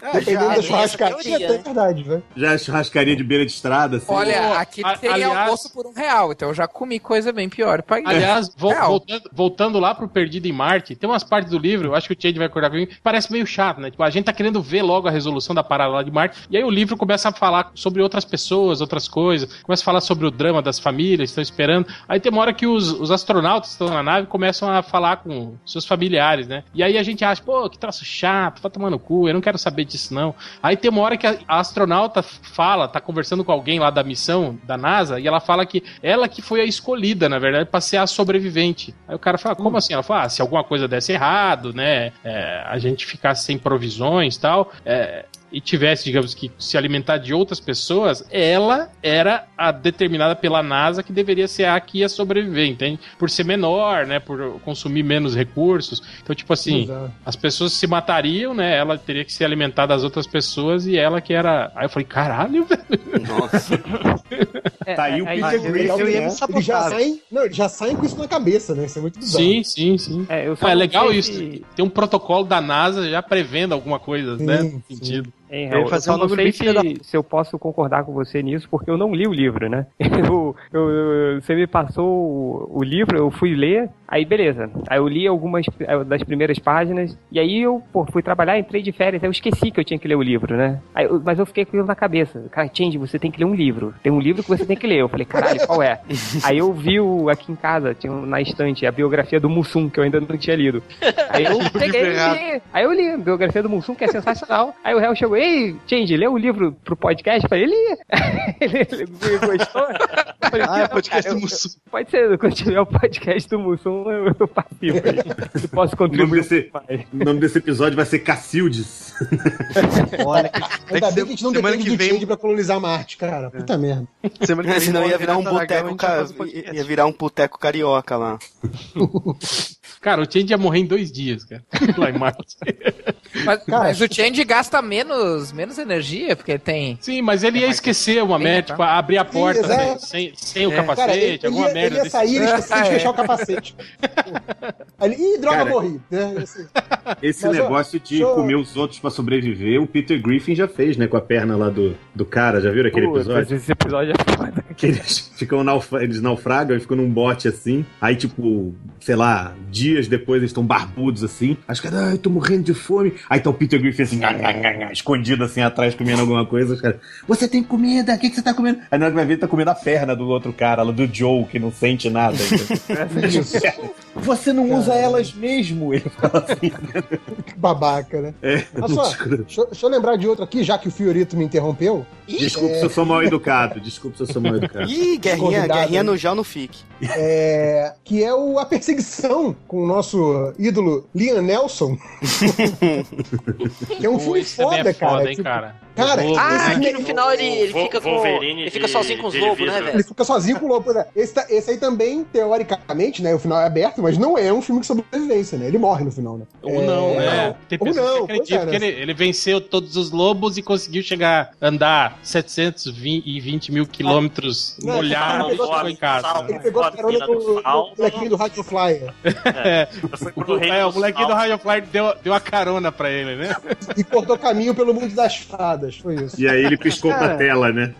Ah, Dependendo já, da churrascaria, teoria, é né? verdade, né? Já churrascaria de beira de estrada, assim. Olha, aqui A- tem aliás- almoço por um real, então eu já comi coisa bem pior. paguei. Aliás, vo- Real. voltando, voltando lá pro Perdido em Marte, tem umas partes do livro, eu acho que o Change vai acordar comigo, parece meio chato, né? Tipo, a gente tá querendo ver logo a resolução da parada lá de Marte, e aí o livro começa a falar sobre outras pessoas, outras coisas, começa a falar sobre o drama das famílias, estão esperando. Aí tem uma hora que os, os astronautas que estão na nave começam a falar com seus familiares, né? E aí a gente acha, pô, que troço chato, vai tomar no cu, eu não quero saber disso não. Aí tem uma hora que a, a astronauta fala, tá conversando com alguém lá da missão da NASA, e ela fala que ela que foi a escolhida, na verdade, pra ser a sobrevivente. Aí o cara fala, como assim? Ela fala, ah, se alguma coisa desse errado, né? é, a gente ficasse sem provisões e tal. é, e tivesse, digamos que, se alimentar de outras pessoas, ela era a determinada pela NASA que deveria ser a que ia sobreviver, entende? Por ser menor, né? Por consumir menos recursos. Então, tipo assim, Exato. as pessoas se matariam, né? Ela teria que se alimentar das outras pessoas e ela que era. Aí eu falei, caralho, velho. Nossa. É, Tá aí o é, Peter é, O Griffin, é eles já. Não, eles já saem com isso na cabeça, né? Isso é muito bizarro. Sim, sim, sim. é, Ah, é legal isso. Tem um protocolo da NASA já prevendo alguma coisa, Sim, né? sim. No sentido. Hein, Eu ia eu fazer só um não sei filho da se, se eu posso concordar com você nisso, porque eu não li o livro, né? Eu, eu- eu- você me passou o, o livro, eu fui ler, aí beleza. Aí eu li algumas eh, das primeiras páginas, e aí eu pô, fui trabalhar, entrei de férias, aí eu esqueci que eu tinha que ler o livro, né? Aí eu- mas eu fiquei com isso na cabeça. Cara, Change, você tem que ler um livro. Tem um livro que você tem que ler. Eu falei, caralho, qual é? aí eu vi o, aqui em casa, tinha na estante, a biografia do Mussum, que eu ainda não tinha lido. Aí eu peguei e li. Aí eu li a biografia do Mussum, que é sensacional. Aí o réu chegou, ei, Change, lê o livro pro podcast? Eu falei, ele ele, ele gostou. Eu falei, Ah, é "Não, podcast cara, do eu- Mussum." Pode ser, quando tiver o podcast do Mussum, eu, eu participo. Eu posso O nome, contribuir o nome desse episódio vai ser Cacildes. Olha, que- Ainda bem que a gente não depende que do vem, Change pra colonizar Marte, cara. Puta merda. semana que vem Senão ia virar um boteco, ia virar um boteco carioca lá. Cara, o Change ia morrer em dois dias, cara. Lá em Marte. Mas, Cara, mas o Change gasta menos, menos energia, porque ele tem. Sim, mas ele ia esquecer uma merda, tipo, abrir a porta sem, exato. sem, sem o É. capacete, Cara, ele, ele alguma ia, merda ele ia desse sair, ele esqueceu de É. fechar o capacete. Aí, Ih, droga, Cara, morri. né? Assim. Esse Mas, ó, negócio de deixa eu- comer os outros pra sobreviver, o Peter Griffin já fez, né? Com a perna lá do, do cara. Já viram aquele Putz, episódio? Esse episódio é foda. Que eles ficam naufra eles naufragam, eles ficam num bote assim. Aí, tipo, sei lá, dias depois eles estão barbudos assim. Aí os caras, ai, tô morrendo de fome. Aí tá o Peter Griffin assim, nha, nha, nha, nha, escondido assim atrás, comendo alguma coisa. Os caras, você tem comida, o que, que você tá comendo? Aí na hora que vai ver, ele tá comendo a perna do outro cara, lá do Joe, que não sente nada. entendeu? você não usa elas mesmo, ele fala assim. Que babaca, né? É, Olha só, deixa, eu- deixa eu lembrar de outro aqui, já que o Fiorito me interrompeu. Desculpa se eu sou mal educado. Desculpa se eu sou mal educado. Ih, guerrinha, Convidado, guerrinha no gel no fique. É, que é o, a perseguição com o nosso ídolo Liam Nelson. que é um filme foda, é foda, cara. hein, Tipo, cara. Cara, Lobo, Ah, né? que no final ele, ele fica com. Wolverine Ele fica sozinho com os lobos, né, vidro. Ele velho? fica sozinho com o lobo. né? Esse, tá- esse aí também, teoricamente, né? O final é aberto, mas não é um filme de sobrevivência, né? Ele morre no final, né? Ou não, É, né? Tem Ou não, que pois acreditam é, que né? ele, ele venceu todos os lobos e conseguiu chegar, andar 720 mil quilômetros Não, molhado e pegou- chegou em casa. Ele pegou a carona do, do molequinho do Radio Flyer É, o, é, o molequinho do. Raio Flyer deu, deu a carona pra ele, né? e cortou caminho pelo mundo das fadas. Foi isso. E aí ele piscou pra Cara. tela, né?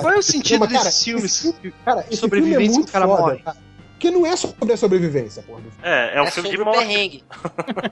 Qual é o sentido cara, desses filmes? Cara, esse filme é Sobrevivência muito que o cara foda, morre. cara. Porque não é sobre a sobrevivência, porra. É, é um É filme sobre de morte. perrengue.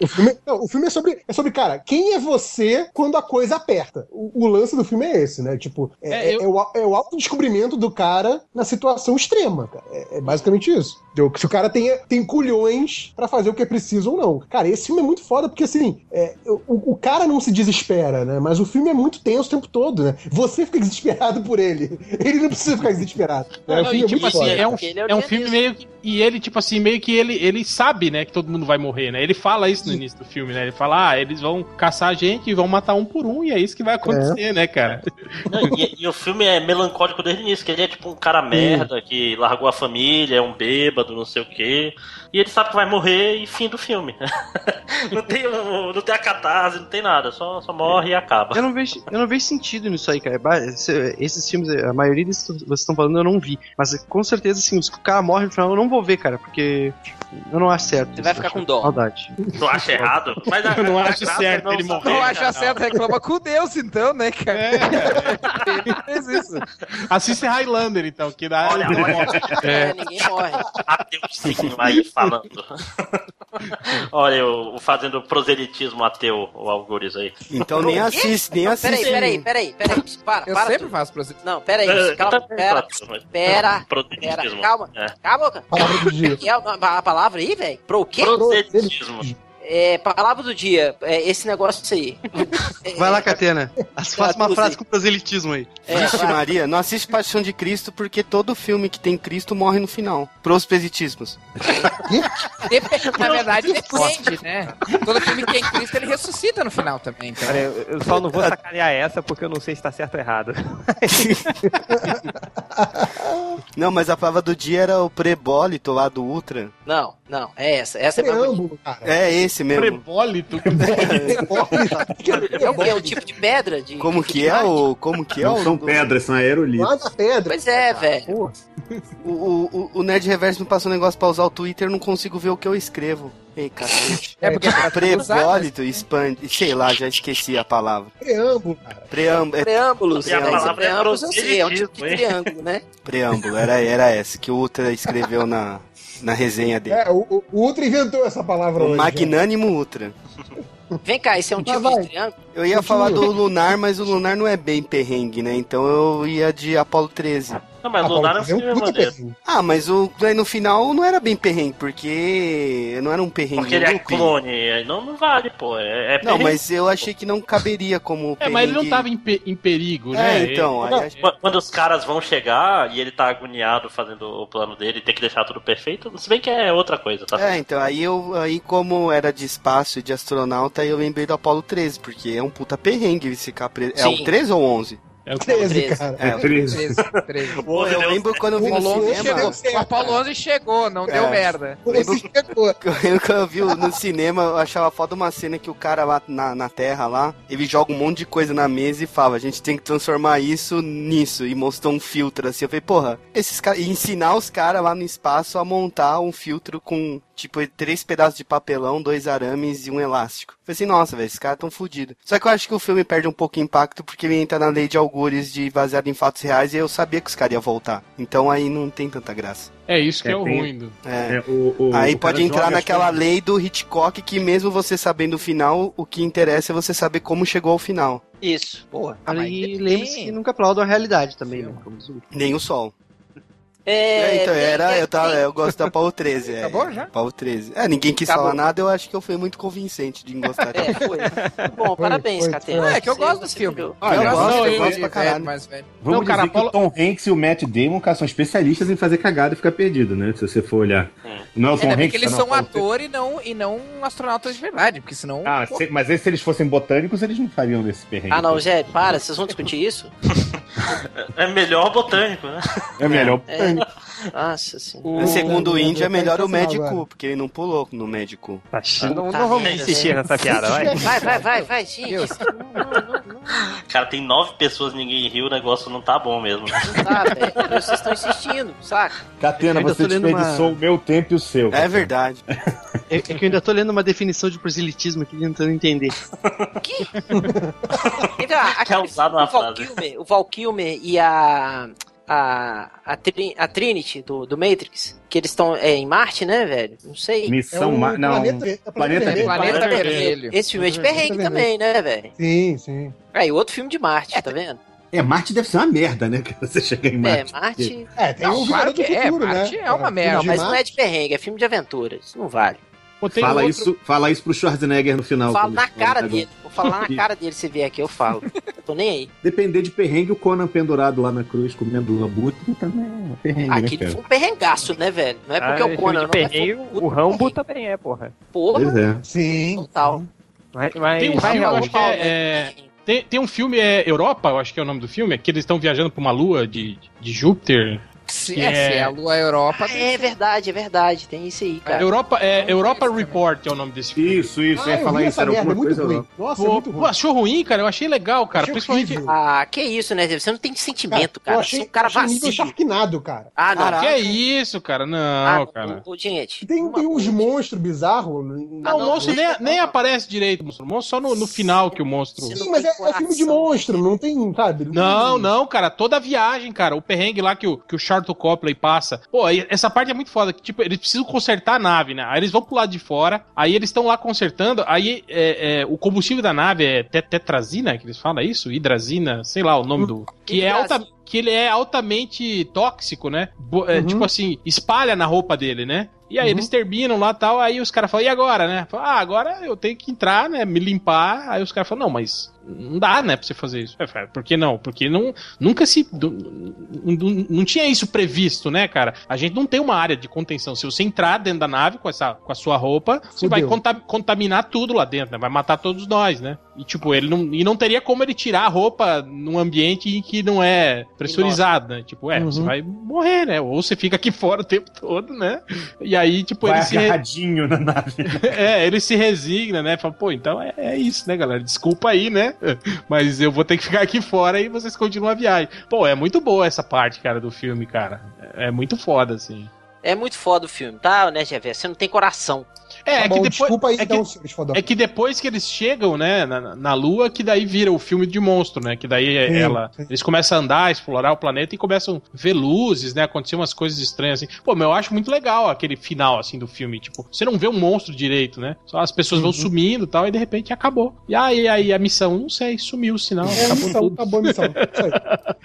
O filme, não, o filme é sobre, é sobre, cara, quem é você quando a coisa aperta? O, o lance do filme é esse, né? Tipo, é, É, eu- é o, é o autodescobrimento do cara na situação extrema, cara. É, é basicamente isso. Entendeu? Se o cara tem, tem culhões pra fazer o que é preciso ou não. Cara, esse filme é muito foda porque, assim, é, o, o cara não se desespera, né? Mas o filme é muito tenso o tempo todo, né? Você fica desesperado por ele. Ele não precisa ficar desesperado. né? Não, o filme e, é tipo muito assim, foda. é um, é é um dia filme meio que. E ele, tipo assim, meio que ele, ele sabe, né, que todo mundo vai morrer, né? Ele fala isso no início do filme, né? Ele fala, ah, eles vão caçar a gente e vão matar um por um, e é isso que vai acontecer, né, cara? Não, e, e o filme é melancólico desde o início, que ele é tipo um cara merda que largou a família, é um bêbado, não sei o quê. E ele sabe que vai morrer e fim do filme. não, tem, não tem a catarse, não tem nada, só, só morre e acaba. Eu não vejo, eu não vejo sentido nisso aí, cara. Esses filmes, a maioria desses que vocês estão falando eu não vi. Mas com certeza, assim, os que o cara morre no final eu não vou ver, cara, porque eu não acho certo. Você vai ficar com dó. Saudade. Tu acha errado? Mas a- Eu não acho graça certo é não ele morrer. Não acha cara? certo, reclama com Deus, então, né, cara? Ele fez isso. Assiste Highlander, então, que dá. Olha, olha, É, ninguém morre. ateuzinho aí falando. olha, eu eu fazendo proselitismo ateu, o Algures aí. Então nem assiste, nem assiste. Peraí, peraí, peraí, peraí. Para, Eu para. sempre tudo. faço você. Não, peraí, É, calma, eu pera, faço, pera, Proselitismo. pera, calma. É. Cala a boca. Palavra do dia. Que é a, a palavra aí, velho? Pro quê? Proselitismo. É, palavra do dia, é esse negócio aí. É, Vai lá, Catena. Faça uma frase com proselitismo aí. É, Vixe. Maria, não assiste Paixão de Cristo porque todo filme que tem Cristo morre no final. Prospesitismos. Dep- Na verdade, depende, né? Todo filme que tem Cristo, ele ressuscita no final também. Então. Cara, eu, eu só não vou sacanear essa porque eu não sei se tá certo ou errado. Não, mas a palavra do dia era o prebólito lá do Ultra. Não, não, é essa. Essa é. Preâmbulo, cara. É esse mesmo. Prebólito. É o que? É o tipo de pedra? De, Como que é o. Como que é Não o. são pedras, são aerolitos. Lá na pedra. Pois é, velho. Pô, O, o, o Nerd Reverso me passou um negócio pra usar o Twitter, eu não consigo ver o que eu escrevo. Ei, cacete. É porque tu usar, Prebólito, expande. Sei lá, já esqueci a palavra. preâmbulo, cara. Preâmbulo. É Preâmbulos. E a né? É é preâmbulos, eu sei, é um tipo de triângulo, né? preâmbulo, era, era essa que o Ultra escreveu na, na resenha dele. É, o, o- Ultra inventou essa palavra O hoje. magnânimo Ultra. Vem cá, esse é um Mas tipo vai. de triângulo? Eu ia Continua. falar do Lunar, mas o Lunar não é bem perrengue, né? Então eu ia de Apolo 13. Não, mas Ah, Lunar é um filme puta maneiro. perrengue. Ah, mas o, aí no final não era bem perrengue, porque não era um perrengue. Porque ele é loop. clone. aí Não, não vale, pô. É, é Não, perrengue. mas eu achei que não caberia como É, mas ele não perrengue. tava em, pe- em perigo, né? É, então, aí Não, acho- Quando os caras vão chegar e ele tá agoniado fazendo o plano dele e tem que deixar tudo perfeito, se bem que é outra coisa, tá? É, então, aí eu, aí como era de espaço e de astronauta, eu lembrei do Apollo 13, porque é um puta perrengue esse ficar preso. É Sim. o 13 ou 11? É o 13, 13. cara. É, o 13. 13, 13. Pô, eu lembro quando eu vi O no Apollo 11 cinema. chegou, o Apollo 11 chegou, não deu É. merda. Lembro- Você chegou. Eu lembro que eu vi no cinema, eu achava foda uma cena que o cara lá na, na Terra lá, ele joga um monte de coisa na mesa e fala, a gente tem que transformar isso nisso, e mostrou um filtro assim. Eu falei, porra, esses caras. E ensinar os caras lá no espaço a montar um filtro com, tipo, três pedaços de papelão, dois arames e um elástico. Eu falei assim, nossa, velho, esses caras tão fodidos. Só que eu acho que o filme perde um pouco de impacto porque ele entra na lei de algures de baseado em fatos reais e eu sabia que os caras iam voltar. Então aí não tem tanta graça. É isso que é, É, o tem- ruim do. É. É, o- o- Aí o pode entrar naquela as lei do Hitchcock que mesmo você sabendo o final, o que interessa é você saber como chegou ao final. Isso. Boa. Ah, depende. lembre-se que nunca aplaudam a realidade também, né? Nem o sol. É, É, então, era, eu, tava, eu gosto da Paulo 13. É, Acabou já? Paulo 13. É, ninguém quis Acabou. falar nada, eu acho que eu fui muito convincente de gostar É, disso. foi. Bom, parabéns, foi, Catena. foi. É, que eu gosto do filme. Olha, eu não, gosto, eu eu- gosto pra velho, caralho. mais velho. Vamos Não, cara, dizer que Apolo- o Tom Hanks e o Matt Damon cara, são especialistas em fazer cagada e ficar perdido, né? Se você for olhar. Não é o Tom bem Hanks que eles são ator e não, e não astronautas de verdade, porque senão. Ah, pô, se- mas aí, se eles fossem botânicos, eles não fariam desse perrengue. Ah, não, Zé, para, vocês vão discutir isso? É melhor botânico, né? É melhor É. botânico. Nossa senhora. o- Segundo o índio, é melhor o Tá médico, agora. porque ele não pulou no médico. Tá, não, Tá não vamos vendo, insistir nessa piada, vai. Vai, vai, vai, vai, gente. Não, não, não, não. Cara, tem nove pessoas, ninguém riu, o negócio não tá bom mesmo. Não tá, velho. Vocês estão insistindo, saca? Catena, você desperdiçou uma- o meu tempo e o seu. É verdade. É, é que eu ainda tô lendo uma definição de proselitismo aqui tentando entender. Uma do Val frase. Kilmer, o Val Kilmer e a. A, a, Tri- a Trinity do, do Matrix, que eles estão é, em Marte, né, velho? Não sei. Missão. o Ma- Não. planeta, é Planeta planeta É Vermelho. planeta Planeta vermelho. Esse filme é de perrengue Planeta também, né, velho? Sim, sim. Aí, outro filme de Marte, tá vendo? É, Marte deve ser uma merda, né? Que você chega em É, Marte. Marte. É, tem Não, um claro do que é, Futuro, Marte né? é uma merda, Não, filme mas de não é Marte. de perrengue, é filme de aventura. Isso não vale. Pô, tem Fala, outro- isso, fala isso pro Schwarzenegger no final. Quando na fala, cara dele. Vou falar na cara dele se vier aqui, eu falo. Tô nem aí. Depender de perrengue, o Conan pendurado lá na cruz comendo abutre também é perrengue, né, Aquilo cara? foi um perrengaço, né, velho? Não é porque Ah, o Conan não perrengue, um o Rambo perrengue. também é, porra. Porra, Pois é. Sim. total. Mas, mas Tem um filme, eu acho que é, é- tem, tem um filme, é Europa, eu acho que é o nome do filme, é que eles estão viajando pra uma lua de, de Júpiter. Se, que é, é- se é a Lua Europa. Ah, é verdade, é verdade. Tem isso aí, cara. Europa, é, Europa Report é o nome desse filme. Isso, isso, Ah, eu ia eu falar isso, era merda, é muito ruim. Nossa, é Pô, muito pô, ruim. achou ruim, cara? Eu achei legal, cara. Achei Principalmente. horrível. Ah, que isso, né? Você não tem sentimento, eu cara. achei, Você é um cara nível vazio. Sharknado, cara. Ah, não. Caraca. Que é isso, cara? Não, Ah, cara. ô, gente. Tem, tem uns monstros bizarros. Não, o monstro nem, nem aparece direito, o monstro. O monstro só no, no final que o monstro. Sim, mas é, é filme de monstro, não tem, sabe? Não, não, cara, toda a viagem, cara, o perrengue lá que o, que o Charlton Copley passa. Pô, essa parte é muito foda, que tipo, eles precisam consertar a nave, né? Aí eles vão pro lado de fora, aí eles estão lá consertando, aí é, é, o combustível da nave é te- tetrazina, que eles falam isso? Hidrazina, sei lá o nome do... Que é alta, que ele é altamente tóxico, né? Bo- é, Uhum. Tipo assim, espalha na roupa dele, né? E aí Uhum. eles terminam lá e tal, aí os caras falam, e agora, né? Fala, ah, agora eu tenho que entrar, né? Me limpar. Aí os caras falam, não, mas não dá, né, pra você fazer isso. Falo, Por que não? Porque não, nunca se. Não, tinha isso previsto, né, cara? A gente não tem uma área de contenção. Se você entrar dentro da nave com, essa, com a sua roupa, você vai Fudeu. conta- contaminar tudo lá dentro, né? Vai matar todos nós, né? E tipo, ele não. E não teria como ele tirar a roupa num ambiente em que não é pressurizado, né? Tipo, é, você Uhum. vai morrer, né? Ou você fica aqui fora o tempo todo, né? E aí, tipo, Vai ele se. re- na nave. é, ele se resigna, né? Fala, pô, então é, é isso, né, galera? Desculpa aí, né? Mas eu vou ter que ficar aqui fora e vocês continuam a viagem. Pô, é muito boa essa parte, cara, do filme, cara. É muito foda, assim. É muito foda o filme, tá, né, Jeff? Você não tem coração. É, Tá é bom, que depois. desculpa aí, é, então, que, é que depois que eles chegam, né, na, na Lua, que daí vira o filme de monstro, né? Que daí Sim, ela. sim. Eles começam a andar, explorar o planeta e começam a ver luzes, né? Acontecer umas coisas estranhas assim. Pô, meu, eu acho muito legal aquele final, assim, do filme. Tipo, você não vê um monstro direito, né? Só as pessoas Uhum. vão sumindo e tal, e de repente acabou. E aí, aí a missão, não sei, sumiu o sinal. É, acabou missão, acabou a missão.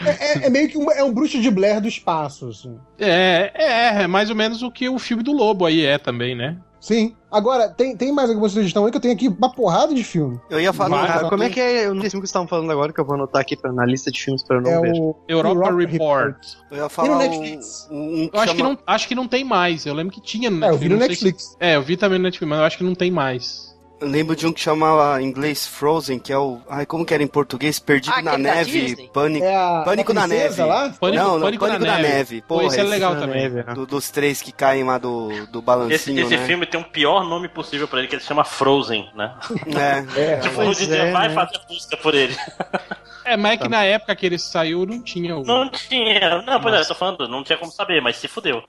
É, é- é meio que um, é um bruxo de Blair do espaço, assim. É, é, é mais ou menos o que o filme do Lobo aí é também, né? Sim. Agora, tem, tem mais alguma sugestão aí que eu tenho aqui uma porrada de filme. Eu ia falar. Cara, como é que é o filme que vocês estavam falando agora que eu vou anotar aqui pra, na lista de filmes pra eu não É ver? o Europa, Report. Eu ia falar no um, Netflix? um que Eu acho que, não, acho que não tem mais. Eu lembro que tinha no É, eu vi no Netflix. É, eu vi também no Netflix, mas eu acho que não tem mais. Lembro de um que chamava em inglês Frozen, que é o. Ai, como que era em português? Perdido Ah, na da neve. Pânico. É a, Pânico a na neve. lá? Pânico, não, não, Pânico, Pânico na, na neve. Neve. Pô, Porra, esse é esse- legal Na também. neve? Do- dos três que caem lá do, do Esse, balancinho, esse né? filme tem um pior nome possível pra ele, que ele se chama Frozen, né? É. É. Tipo, em dia é, vai né? fazer busca por ele. É, mas é que na época que ele saiu não tinha o. Não tinha. Não, pois é, eu tô falando, não tinha como saber, mas se fudeu.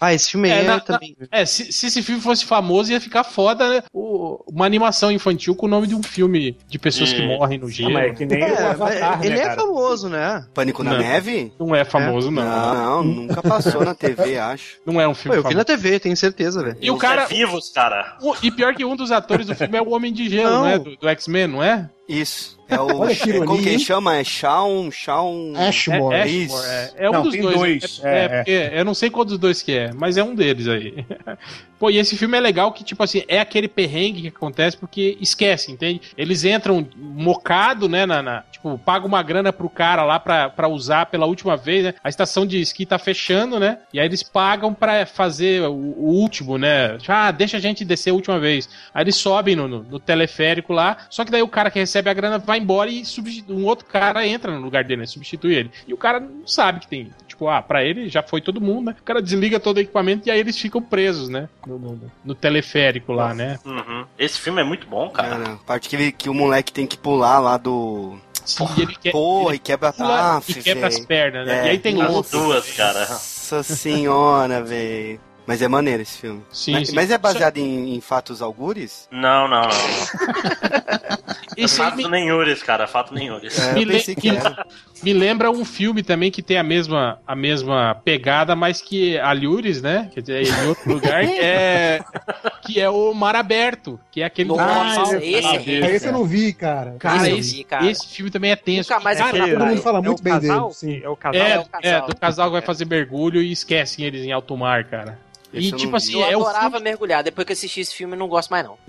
Ah, esse filme É, aí na- também. É, se, se esse filme fosse famoso, ia ficar foda né? O- uma animação infantil com o nome de um filme de pessoas que morrem no gelo. Ah, mas é que nem o É, Avatar, ele né, é cara? famoso, né? Pânico na Não. Neve? Não é famoso, não. Não, não, nunca passou na TV, acho. Não é um Pô, filme eu vi famoso. na TV, tenho certeza, velho. E o Os cara. é vivos, cara. o- e pior que um dos atores do filme é o Homem de Gelo, Não. né? Do, do X-Men, não é? Isso. É o. Olha que é, como que chama? É Shawn. Shawn. Ashmore. É, Isso. Ashmore, é, é um Não, dos tem dois. dois, É, é, é, porque eu não sei qual dos dois que é, mas é um deles aí. Pô, e esse filme é legal que, tipo assim, é aquele perrengue que acontece porque esquece, entende? Eles entram mocado, né, na, na- tipo, paga uma grana pro cara lá pra, pra usar pela última vez, né? A estação de esqui tá fechando, né? E aí eles pagam pra fazer o, o último, né? Ah, deixa a gente descer a última vez. Aí eles sobem no, no- no teleférico lá, só que daí o cara que recebe a grana vai embora e um outro cara entra no lugar dele, né? Substitui ele. E o cara não sabe que tem. Tipo, ah, pra ele já foi todo mundo, né? O cara desliga todo o equipamento e aí eles ficam presos, né? No, no- no teleférico lá, né? Uhum. Esse filme é muito bom, cara. Cara, a parte que, ele- que o moleque tem que pular lá do. Sim, e ele quer. Porra, ele e quebra pula Aff, e quebra as pernas, né? É. E aí tem As duas, cara. Nossa senhora, velho. Mas é maneiro esse filme. Sim, mas, sim. mas é baseado em, em fatos algures? Não, não, não. Esse aí Fato me, nenhures, cara. Fato nenhures. É, Me le- me- lembra um filme também que tem a mesma, a mesma pegada, mas que Alhures, né? Quer dizer, em outro lugar, que é, que é o Mar Aberto, que é aquele Nossa, Ah, esse é É, esse eu não vi, cara. Cara, Esse esse, vi, cara. esse filme também é tenso. Nunca mais Cara, Todo mundo fala É muito bem casal? dele. Sim. É o casal. É, É o casal. é, do casal que vai fazer mergulho e esquecem eles em alto mar, cara. Esse E eu tipo assim. Eu é adorava filme mergulhar. Depois que eu assisti esse filme, eu não gosto mais, não.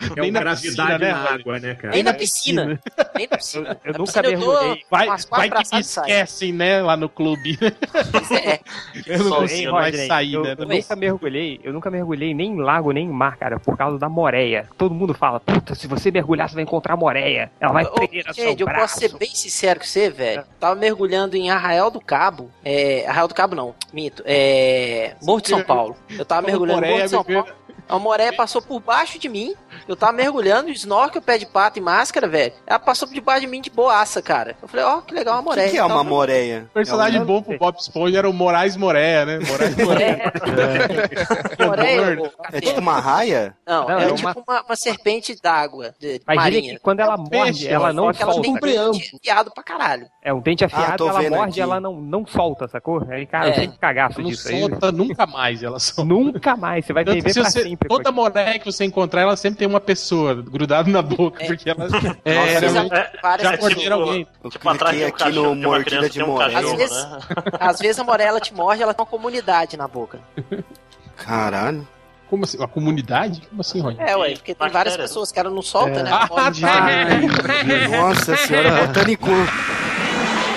É Nem uma na gravidade piscina, né, na água, né, cara? Nem na piscina. Nem na piscina. Eu Na nunca piscina eu mergulhei. Vai, vai que me esquecem, né, lá no clube. É. Eu não consigo mais Rodney, sair, eu, né? eu nunca mergulhei, eu nunca mergulhei nem em lago, nem em mar, cara, por causa da moreia. Todo mundo fala, puta, se você mergulhar, você vai encontrar moreia. Ela vai prender seu Gente, eu braço. posso ser bem sincero com você, velho. Tava mergulhando em Arraial do Cabo. É, Arraial do Cabo não, minto. É. Morro de São Paulo. Eu tava Como mergulhando no Morro de São Paulo. A moreia passou por baixo de mim. Eu tava mergulhando, snorkel, pé de pato e máscara, velho. Ela passou por debaixo de mim de boaça, cara. Eu falei, ó, que legal uma O moreia. que, que é Então, uma moreia? O personagem É um- bom pro Bob Esponja era o Moraes Moreia, né? Moraes Moreia. É, moreia, horror. ô, É tipo uma raia? Não, Não, é, é tipo uma, uma serpente d'água, Imagina marinha. que quando ela morde, peixe, ela não Só que ela solta. tem Um dente afiado pra caralho. É um dente Ah, afiado, tô ela morde aqui. ela não, não solta, sacou? Aí, cara, É. tenho cagaço Não disso aí. solta nunca mais, ela solta. Nunca mais, você vai viver se pra sempre. toda moreia que você encontrar, ela sempre tem uma pessoa grudada na boca, É. porque ela Nossa, é, Às vezes realmente- a- várias já é pessoas- morderam alguém. Eu Tipo, atrás cliquei um aqui cachorro, no uma mordida de tem um Às vezes- né? Às vezes a morela te morde, ela tem uma comunidade na boca. Caralho. Como assim? Uma comunidade? Como assim, Rony? É, ué, porque tem Bactéria. várias pessoas que ela não solta, É. né? Ah, tá. Nossa senhora, botânico.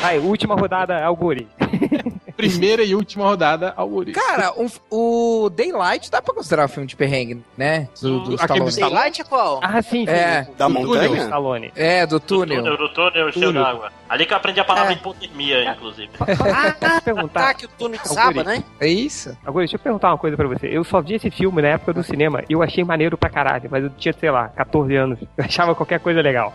Aí, última rodada, Alguri. Primeira e última rodada ao Uri. Cara, um- o Daylight dá pra considerar um filme de perrengue, né? Do, do Aquele do? Daylight é qual? Ah, sim, sim. É. Da Do montanha? túnel, Stallone. É, do Do túnel. túnel, do túnel cheio Túnel. d'água. Ali que eu aprendi a palavra É. hipotermia, inclusive. Ah, perguntar. Ataque o Tony Saba, né? É isso. Agora, deixa eu perguntar uma coisa pra você. Eu só vi esse filme na época do cinema e eu achei maneiro pra caralho, mas eu tinha, sei lá, 14 anos. Eu achava qualquer coisa legal.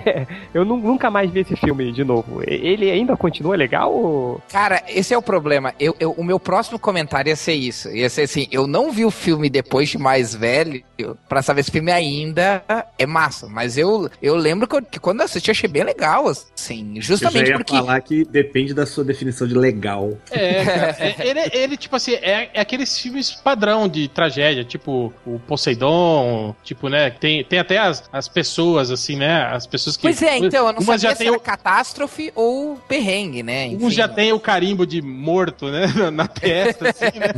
eu nu- nunca mais vi esse filme de novo. Ele ainda continua legal ou. Cara, esse é o problema. Eu, eu- o meu próximo comentário ia ser isso. Ia ser assim, eu não vi o filme depois de mais velho pra saber se o filme ainda é massa. Mas eu, eu lembro que, eu- que quando eu assisti eu achei bem legal, assim. Eu já Justamente ia porque... falar que depende da sua definição de legal. É, cara, é- ele, ele, tipo assim, é, é aqueles filmes padrão de tragédia, tipo o Poseidon, tipo, né, tem, tem até as, as pessoas, assim, né, as pessoas que... Pois é, então, eu não umas sabia já se tem era o, catástrofe ou perrengue, né? um já tem o carimbo de morto, né, na- na testa, assim, né?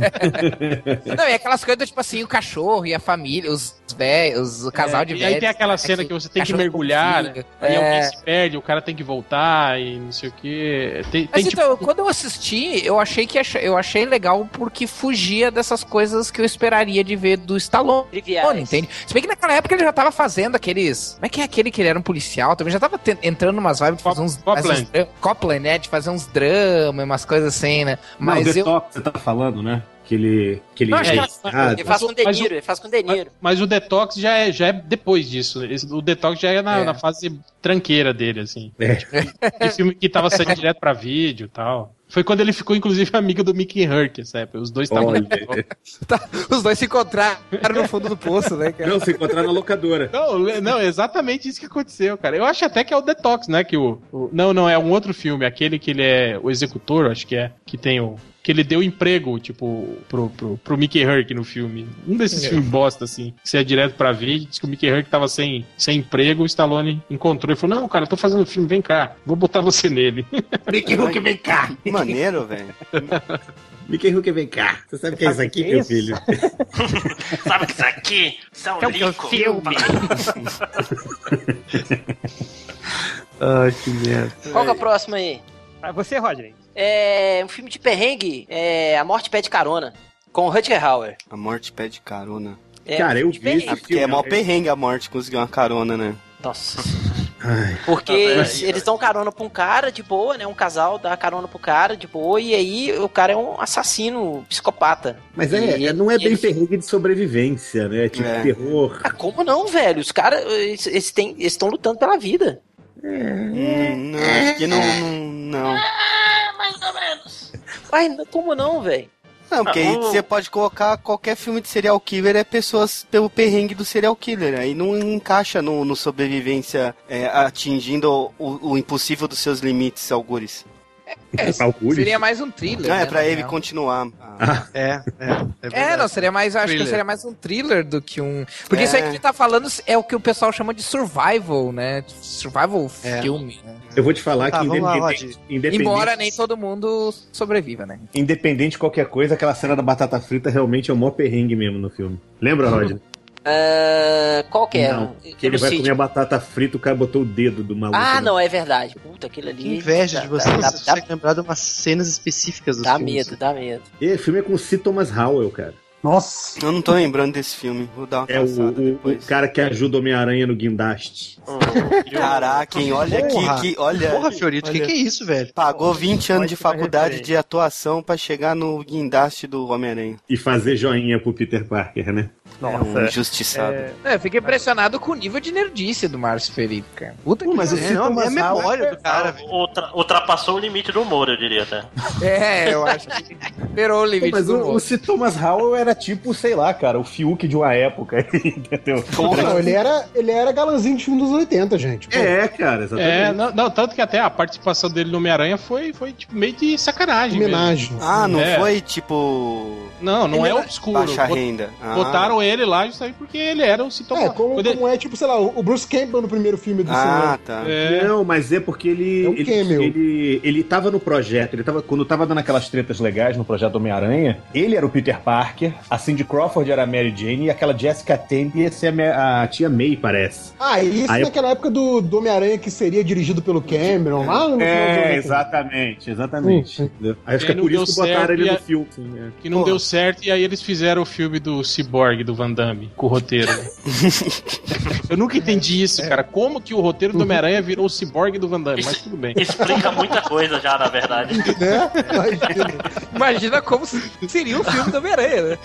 Não, e aquelas coisas, tipo assim, o cachorro e a família, os velhos, o casal É, de E velhos. aí tem aquela cena que você tem que cachorro mergulhar, né? É. alguém se perde, o cara tem que voltar e não sei o quê. Tem, Mas tem, tipo, então, quando eu assisti, eu achei que ach- eu achei legal porque fugia dessas coisas que eu esperaria de ver do Stallone, Triviais. entende? Se bem que naquela época ele já tava fazendo aqueles. Como é que é aquele que ele era um policial? Também já tava te- entrando numas vibes de fazer uns. Copland. uns Copland, né? De fazer uns dramas, umas coisas assim, né? Mas Mas o eu. Detox, você tá falando, né? Que ele. Que ele Não, acho que é ela-. Ele faz com De Mas o- Niro, ele faz com De Niro. Mas o detox já é, já é depois disso. Esse- O detox já é na, É. na fase tranqueira dele, assim. É. De filme que tava saindo direto pra vídeo e tal. Foi quando ele ficou, inclusive, amigo do Mickey Herc, essa época. Os dois estavam. Olha. Os dois se encontraram no fundo do poço, né, cara? Não, se encontrar na locadora. Não, não, é exatamente isso que aconteceu, cara. Eu acho até que é o Detox, né? Que o, o- não, não, é um outro filme, aquele que ele é o executor, acho que é, que tem o. Que ele deu emprego, tipo, pro, pro, pro Mickey Herc no filme. Um desses É. filmes bosta, assim. Que você é direto pra ver, diz que o Mickey Herc tava sem, sem emprego, o Stallone encontrou e falou: Não, cara, eu tô fazendo filme, vem cá, vou botar você nele. Mickey Hulk, vem cá. Que maneiro, velho. Mickey Hulk, vem cá. Você sabe o que é isso aqui, meu Isso. filho? Sabe o que isso aqui? Isso é um É um lico. filme. Ai, que merda. Qual que é o próximo aí? Ah, Você, Rodney. É um filme de perrengue, é A Morte Pede Carona, com o Rutger Hauer. A morte pede carona. É Cara, um eu filme vi esse perrengue. Porque é mó perrengue a morte conseguir uma carona, né? Nossa. Porque Tá, eles, eles dão carona pra um cara de boa, né? Um casal dá carona pro cara de boa, e aí o cara é um assassino, psicopata. mas é, E- é- não é bem ele- perrengue de sobrevivência, né? É tipo É. terror. Ah, como não, velho? Os caras, eles eles têm- eles estão lutando pela vida. Hum, não, acho que não. Não, não. Ai, como não, velho? Não, porque aí Ah, o- você pode colocar qualquer filme de serial killer é pessoas pelo perrengue do serial killer. Aí não encaixa no, no sobrevivência é, atingindo o, o- o impossível dos seus limites, algures. É, seria mais um thriller. Não, é né, pra na ele real. continuar. É, é. É, É, não, seria mais. Acho que Thriller. seria mais um thriller do que um. Porque É. isso aí que ele tá falando é o que o pessoal chama de survival, né? Survival É. filme? Eu vou te falar Tá, que vamos lá, independente, independente, Embora nem todo mundo sobreviva, né? independente de qualquer coisa, aquela cena da batata frita realmente é o maior perrengue mesmo no filme. Lembra, Rod? Ah, qual que é? Não, que ele vai sei, comer a batata frita, o cara botou o dedo do maluco. Ah, né? não, é verdade. Puta, aquilo ali. Que inveja de dá- você, Dá, você dá, consegue lembrar de umas cenas específicas dos dá filmes. medo, dá medo. E o filme é com o C. Thomas Howell, cara. Nossa. Eu não tô lembrando desse filme. Vou dar uma É o, o- o cara que ajuda o Homem-Aranha no guindaste. Caraca, hein? Olha aqui, que, olha. Porra, Fiorito, o que, que é isso, velho? Pagou 20 anos de faculdade de atuação pra chegar no guindaste do Homem-Aranha. E fazer joinha pro Peter Parker, né? É um injustiçado. É, É, eu fiquei impressionado com o nível de nerdice do Márcio Felipe, cara. Puta que mas É, esse não, é a memória do cara, velho. Ultra- ultrapassou o limite do humor, eu diria até. É, eu acho que superou o limite Mas do o, o humor. C. Thomas Howell era tipo, sei lá, cara, o Fiuk de uma época, entendeu? Não, ele era, ele era galanzinho de filme dos 80, gente. Pô. É, cara, exatamente. É, não, não, tanto que até a participação dele no Homem-Aranha foi, foi tipo, meio de sacanagem. mesmo. Homenagem. Ah, não É. foi tipo. Não, não Ele é obscuro. Baixa renda. Ah. Botaram ele lá justamente porque ele era o sintoma. É, como, ele- como é, tipo, sei lá, o Bruce Campbell no primeiro filme do Ah, cinema. tá. É, Não, mas é porque ele. É um ele, ele, ele tava no projeto, ele tava. Quando tava dando aquelas tretas legais no projeto Homem-Aranha, ele era o Peter Parker, a Cindy Crawford era a Mary Jane e aquela Jessica Temp ia ser a, a tia May, parece. Ah, e isso Aí eu- naquela época do, do Homem-Aranha que seria dirigido pelo Cameron, lá no É, anos 80. exatamente, exatamente. Hum, acho que é por deu isso que botaram certo ele e no a- filme. sim, é. Que não Pô. deu certo e aí eles fizeram o filme do Cyborg, do Van Damme, com o roteiro. Eu nunca entendi isso, cara. Como que o roteiro do Homem-Aranha virou o Cyborg do Van Damme? Mas tudo bem. Explica muita coisa já, na verdade. Né? Imagina. Imagina como seria o filme do Homem-Aranha, né?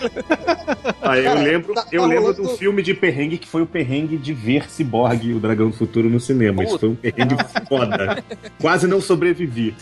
Ah, eu lembro, tá- eu tá lembro rolando- de um filme de perrengue que foi o perrengue de ver Cyborg, o Dragão do Futuro, no cinema. Isso foi um perrengue foda. Quase não sobrevivi.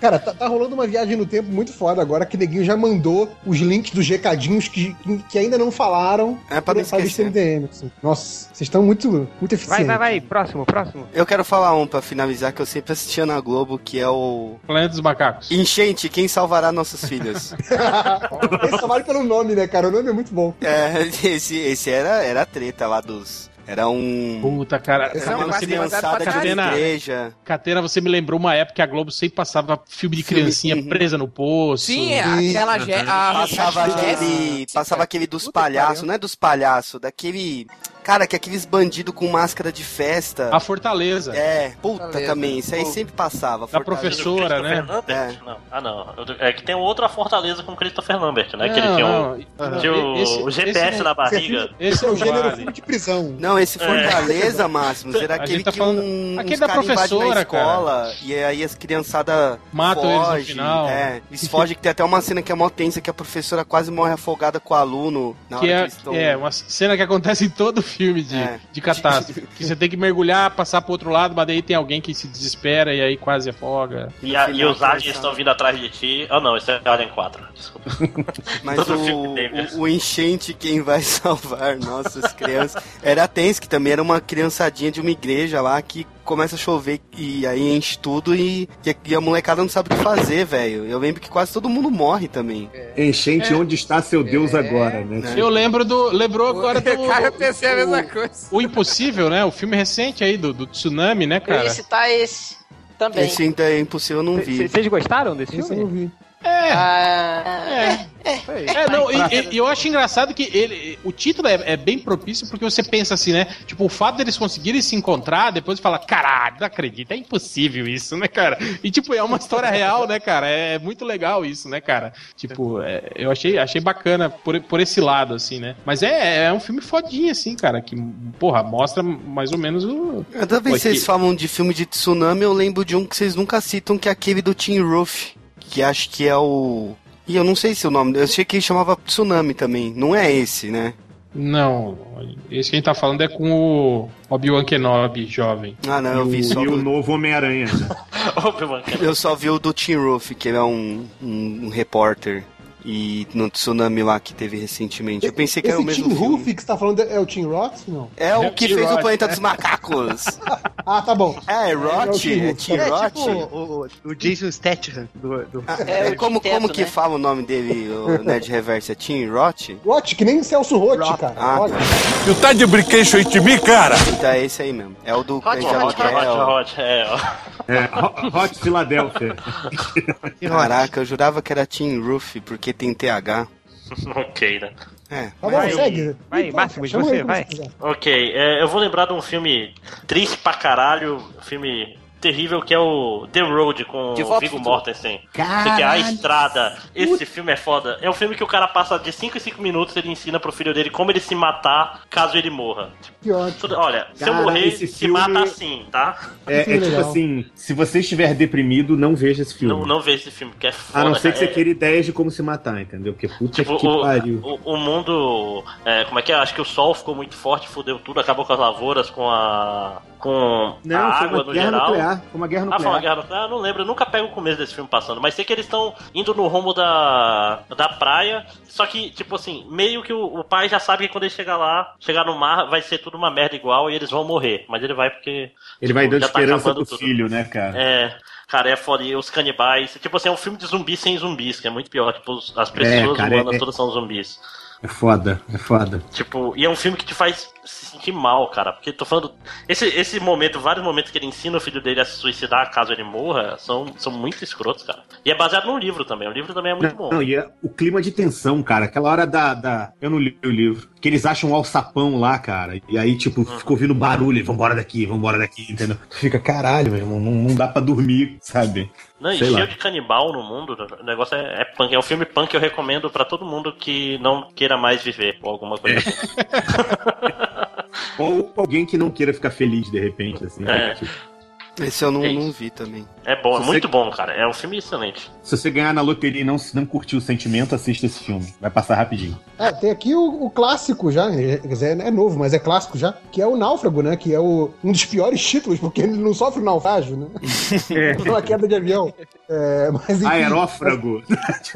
Cara, tá, tá rolando uma viagem no tempo muito foda agora que Neguinho já mandou os links dos recadinhos que, que ainda não falaram É pra não esquecer. MDM. assim. Nossa, vocês estão muito, muito Vai, eficientes. vai, vai. Próximo, próximo. Eu quero falar um pra finalizar que eu sempre assistia na Globo, que é o Planeta dos Macacos. Enchente, quem salvará nossos filhos? Esse só vale pelo nome, né, cara? O nome é muito bom. é, esse, esse era, era a treta lá dos. Era um. Puta, cara. Era uma criançada de igreja. Catena, você me lembrou uma época que a Globo sempre passava filme de criancinha uhum. presa no poço. Sim, é aquela. A- Passava a- aquele. Passava aquele dos palhaços, não é dos palhaços, daquele. Cara, que é aqueles bandidos com máscara de festa. A Fortaleza. É, puta Fortaleza. também, isso aí sempre passava. Da Fortaleza. professora, né? Lambert? Não. Ah, não. É que tem outra Fortaleza com Christopher Lambert, né? que ele tinha, um, não. tinha o, Esse- o GPS esse não- na barriga. Esse é o gênero vale. filme de prisão. Não, esse É. Fortaleza, Máximos, era A aquele tá que falando- um, aquele da professora, na escola e aí as criançadas Matam eles no final. É, eles fogem, que tem até uma cena que é mó tensa, que a professora quase morre afogada com o aluno na Que hora é, que eles estão... é uma cena que acontece em todo filme de, É. de catástrofe. que você tem que mergulhar, passar pro outro lado, mas daí tem alguém que se desespera e aí quase afoga. E, a- e os aliens estão vindo atrás de ti. Ah, não, esse é Alien 4. Desculpa. Mas o, o, o enchente, quem vai salvar nossas crianças, era a Tens, que também era uma criançadinha de uma igreja lá que começa a chover e aí enche tudo e, e a- e a molecada não sabe o que fazer, velho. Eu lembro que quase todo mundo morre também. Enchente, onde está seu Deus É. agora, né? É. Eu lembro do. Lembrou agora do. Cara, eu pensei a mesma o- coisa. O Impossível, né? O filme recente aí do, do tsunami, né, cara? ia citar esse também. Esse ainda é impossível, eu não vi. Vocês gostaram desse Esse eu não filme? vi. É, Ah, é, não, e, e- eu acho engraçado que ele, o título é, é bem propício porque você pensa assim, né? Tipo, o fato deles conseguirem se encontrar, depois fala, caralho, não acredito, é impossível isso, né, cara? E tipo, é uma história real, né, cara? É muito legal isso, né, cara? Tipo, é, eu achei, achei bacana por, por esse lado, assim, né? Mas é, é um filme fodinho, assim, cara, que, porra, mostra mais ou menos o. Cada vez que vocês falam de filme de tsunami, eu lembro de um que vocês nunca citam, que é aquele do Tim Roof, que acho que é o... E eu não sei se o nome, eu achei que ele chamava Tsunami também, não é esse, né? Não, esse que a gente tá falando é com o Obi-Wan Kenobi, jovem. Ah, não, eu vi E só o do, novo Homem-Aranha. né? Eu só vi o do Tim Roof, que ele é um, um, um repórter. E no tsunami lá que teve recentemente. Eu pensei que era o Esse mesmo Tim filme. Roof que você tá falando é o Tim Roth? Não. É o É o que Tim fez o Roth. Planeta dos Macacos. Ah, tá bom. É, é o Roth? É Roth. Tim É Roth? tipo o, o- o Jason Statham do, do- Ah, É, o como, Quinteto, como que né? fala o nome dele, o Ned Reverse? É Tim Roth? Roth, que nem Celso Roth, cara. Ah, Olha. Tu tá de brinquedo aí de mim, cara? Então é esse aí mesmo. É o do Hot, hot, Hot, hot, hot. É, ó. É, Ho- Hot Philadelphia. Caraca, eu jurava que era Tim Roof, porque tem TH. ok, né? É, Tá bom, mas- segue. vai, Ih, Máximos, chama você, vai. Ok, é, eu vou lembrar de um filme triste pra caralho, filme terrível que é o The Road com De o Viggo. Mortensen. Você quer a estrada. Esse filme é foda. É um filme que o cara passa de 5 em 5 minutos ele ensina pro filho dele como ele se matar caso ele morra. Que ótimo. Tudo- Olha, se eu Cara, morrer, se filme- mata assim, tá? É, é Que tipo assim, se você estiver deprimido, não veja esse filme. Não, não vejo esse filme, porque é foda. A não ser que você cara. É- queira ideias de como se matar, entendeu? Porque puta Tipo, que o, pariu. o, o mundo. é, como é que é? Acho que o sol ficou muito forte, fudeu tudo, acabou com as lavouras, com a. com Não, a foi água uma no guerra geral. nuclear. Foi uma guerra Ah, foi nuclear. uma guerra nuclear? Não lembro, eu nunca pego o começo desse filme passando, mas sei que eles estão indo no rumo da, da praia, só que, tipo assim, meio que o, o pai já sabe que quando ele chegar lá, chegar no mar, vai ser tudo uma merda igual e eles vão morrer. Mas ele vai porque. Ele vai tipo, dando já tá esperança acabando pro tudo. filho, né, cara? É. Cara, é foda. E os canibais. Tipo assim, é um filme de zumbis sem zumbis, que é muito pior. Tipo, as pessoas cara, humanas é- todas são zumbis. É foda, é foda. Tipo, e é um filme que te faz se sentir mal, cara. Porque tô falando. Esse, esse momento, vários momentos que ele ensina o filho dele a se suicidar caso ele morra, são, são muito escrotos, cara. E é baseado num livro também. O livro também é muito bom. Não, e é o clima de tensão, cara. Aquela hora da, da. Eu não li o livro. Que eles acham um alçapão lá, cara. E aí, tipo, fica ouvindo barulho. Vambora daqui, vambora daqui, entendeu? Tu fica, caralho, meu irmão. Não, não dá pra dormir, sabe? Não, e Sei cheio lá. de canibal no mundo, o negócio é, é punk. É um filme punk que eu recomendo pra todo mundo que não queira mais viver, ou alguma coisa assim. Ou alguém que não queira ficar feliz de repente, assim. É. Tipo, Esse eu não, É não vi também. É bom, é Se muito você- bom, cara. É um filme excelente. se você ganhar na loteria e não, não curtir o sentimento, assista esse filme. Vai passar rapidinho. É, tem aqui o, o clássico já, né? quer dizer, é novo, mas é clássico já, que é o Náufrago, né? Que é o, um dos piores títulos, porque ele não sofre naufrágio, né? É uma queda de avião. É, mas, enfim, Aerófrago.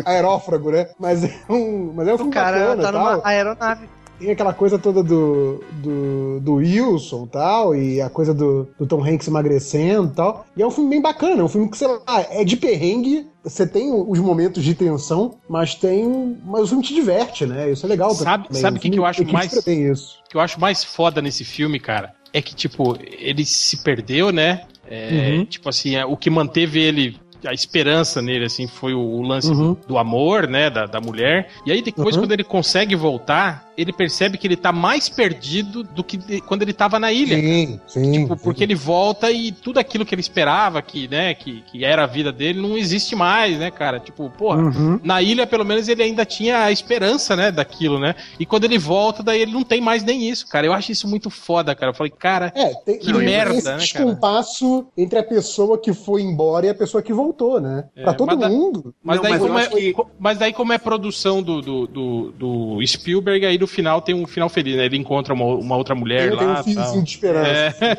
Aerófrago, né? Mas é um, mas é um O filme cara bacana, tá tal. numa aeronave. Tem aquela coisa toda do, do, do Wilson e tal, e a coisa do, do Tom Hanks emagrecendo e tal. E é um filme bem bacana, é um filme que, sei lá, é de perrengue, você tem os momentos de tensão, mas tem. Mas o filme te diverte, né? Isso é legal Sabe- também. sabe O que que eu acho mais- que eu acho mais foda nesse filme, cara, é que, tipo, ele se perdeu, né? É, Uhum. Tipo assim, é, o que manteve ele. A esperança nele, assim, foi o, o lance Uhum. do amor, né? Da, da mulher. E aí, depois, Uhum. quando ele consegue voltar, ele percebe que ele tá mais perdido do que quando ele tava na ilha. Sim, sim. Tipo, porque ele volta e tudo aquilo que ele esperava, que, né, que, que era a vida dele, não existe mais, né, cara? Tipo, porra, Uhum. na ilha, pelo menos, ele ainda tinha a esperança, né, daquilo, né? E quando ele volta, daí ele não tem mais nem isso, cara. Eu acho isso muito foda, cara. Eu falei, cara, É, tem, Que tem merda, né, cara? descompasso entre a pessoa que foi embora e a pessoa que voltou, né? É, pra todo mas da- mundo. Mas, Não, daí mas como é, que- mas daí, como é produção do, do, do, do Spielberg, aí no final tem um final feliz, né? Ele encontra uma, uma outra mulher Ele tem lá. um fiozinho de esperança. É.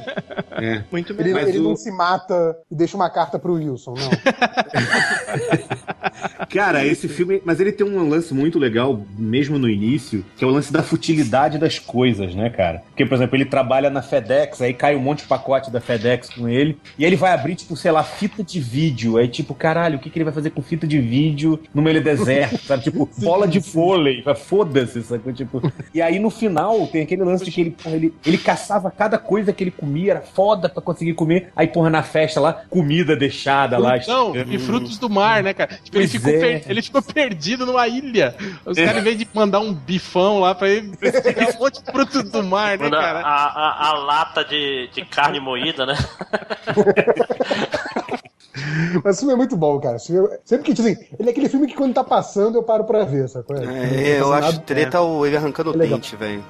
É. Muito Ele, Mas ele o- não se mata e deixa uma carta pro Wilson, não. Cara, esse filme. Mas ele tem um lance muito legal, mesmo no início, que é o lance da futilidade das coisas, né, cara? Porque, por exemplo, ele trabalha na FedEx, aí cai um monte de pacote da FedEx com ele, e aí ele vai abrir, tipo, sei lá, fita de vídeo. Aí, tipo, caralho, o que, que ele vai fazer com fita de vídeo no meio do deserto, sabe? Tipo, bola de vôlei, foda-se, sacou? Tipo. E aí no final tem aquele lance de que ele, ele, ele caçava cada coisa que ele comia, era foda pra conseguir comer. Aí, porra, na festa lá, comida deixada lá. Não, e frutos do mar, né, cara? Tipo, ele ficou, é. per- ele ficou perdido numa ilha. Os caras, em vez de mandar um bifão lá pra ele, pegaram um monte de frutos do mar, né, Manda a, cara? a, a lata de, de carne moída, né? Mas o filme é muito bom, cara. Filme- Sempre que, tipo assim, ele é aquele filme que quando tá passando eu paro pra ver, sacou? É, eu acho treta o ele arrancando o É legal. dente, velho.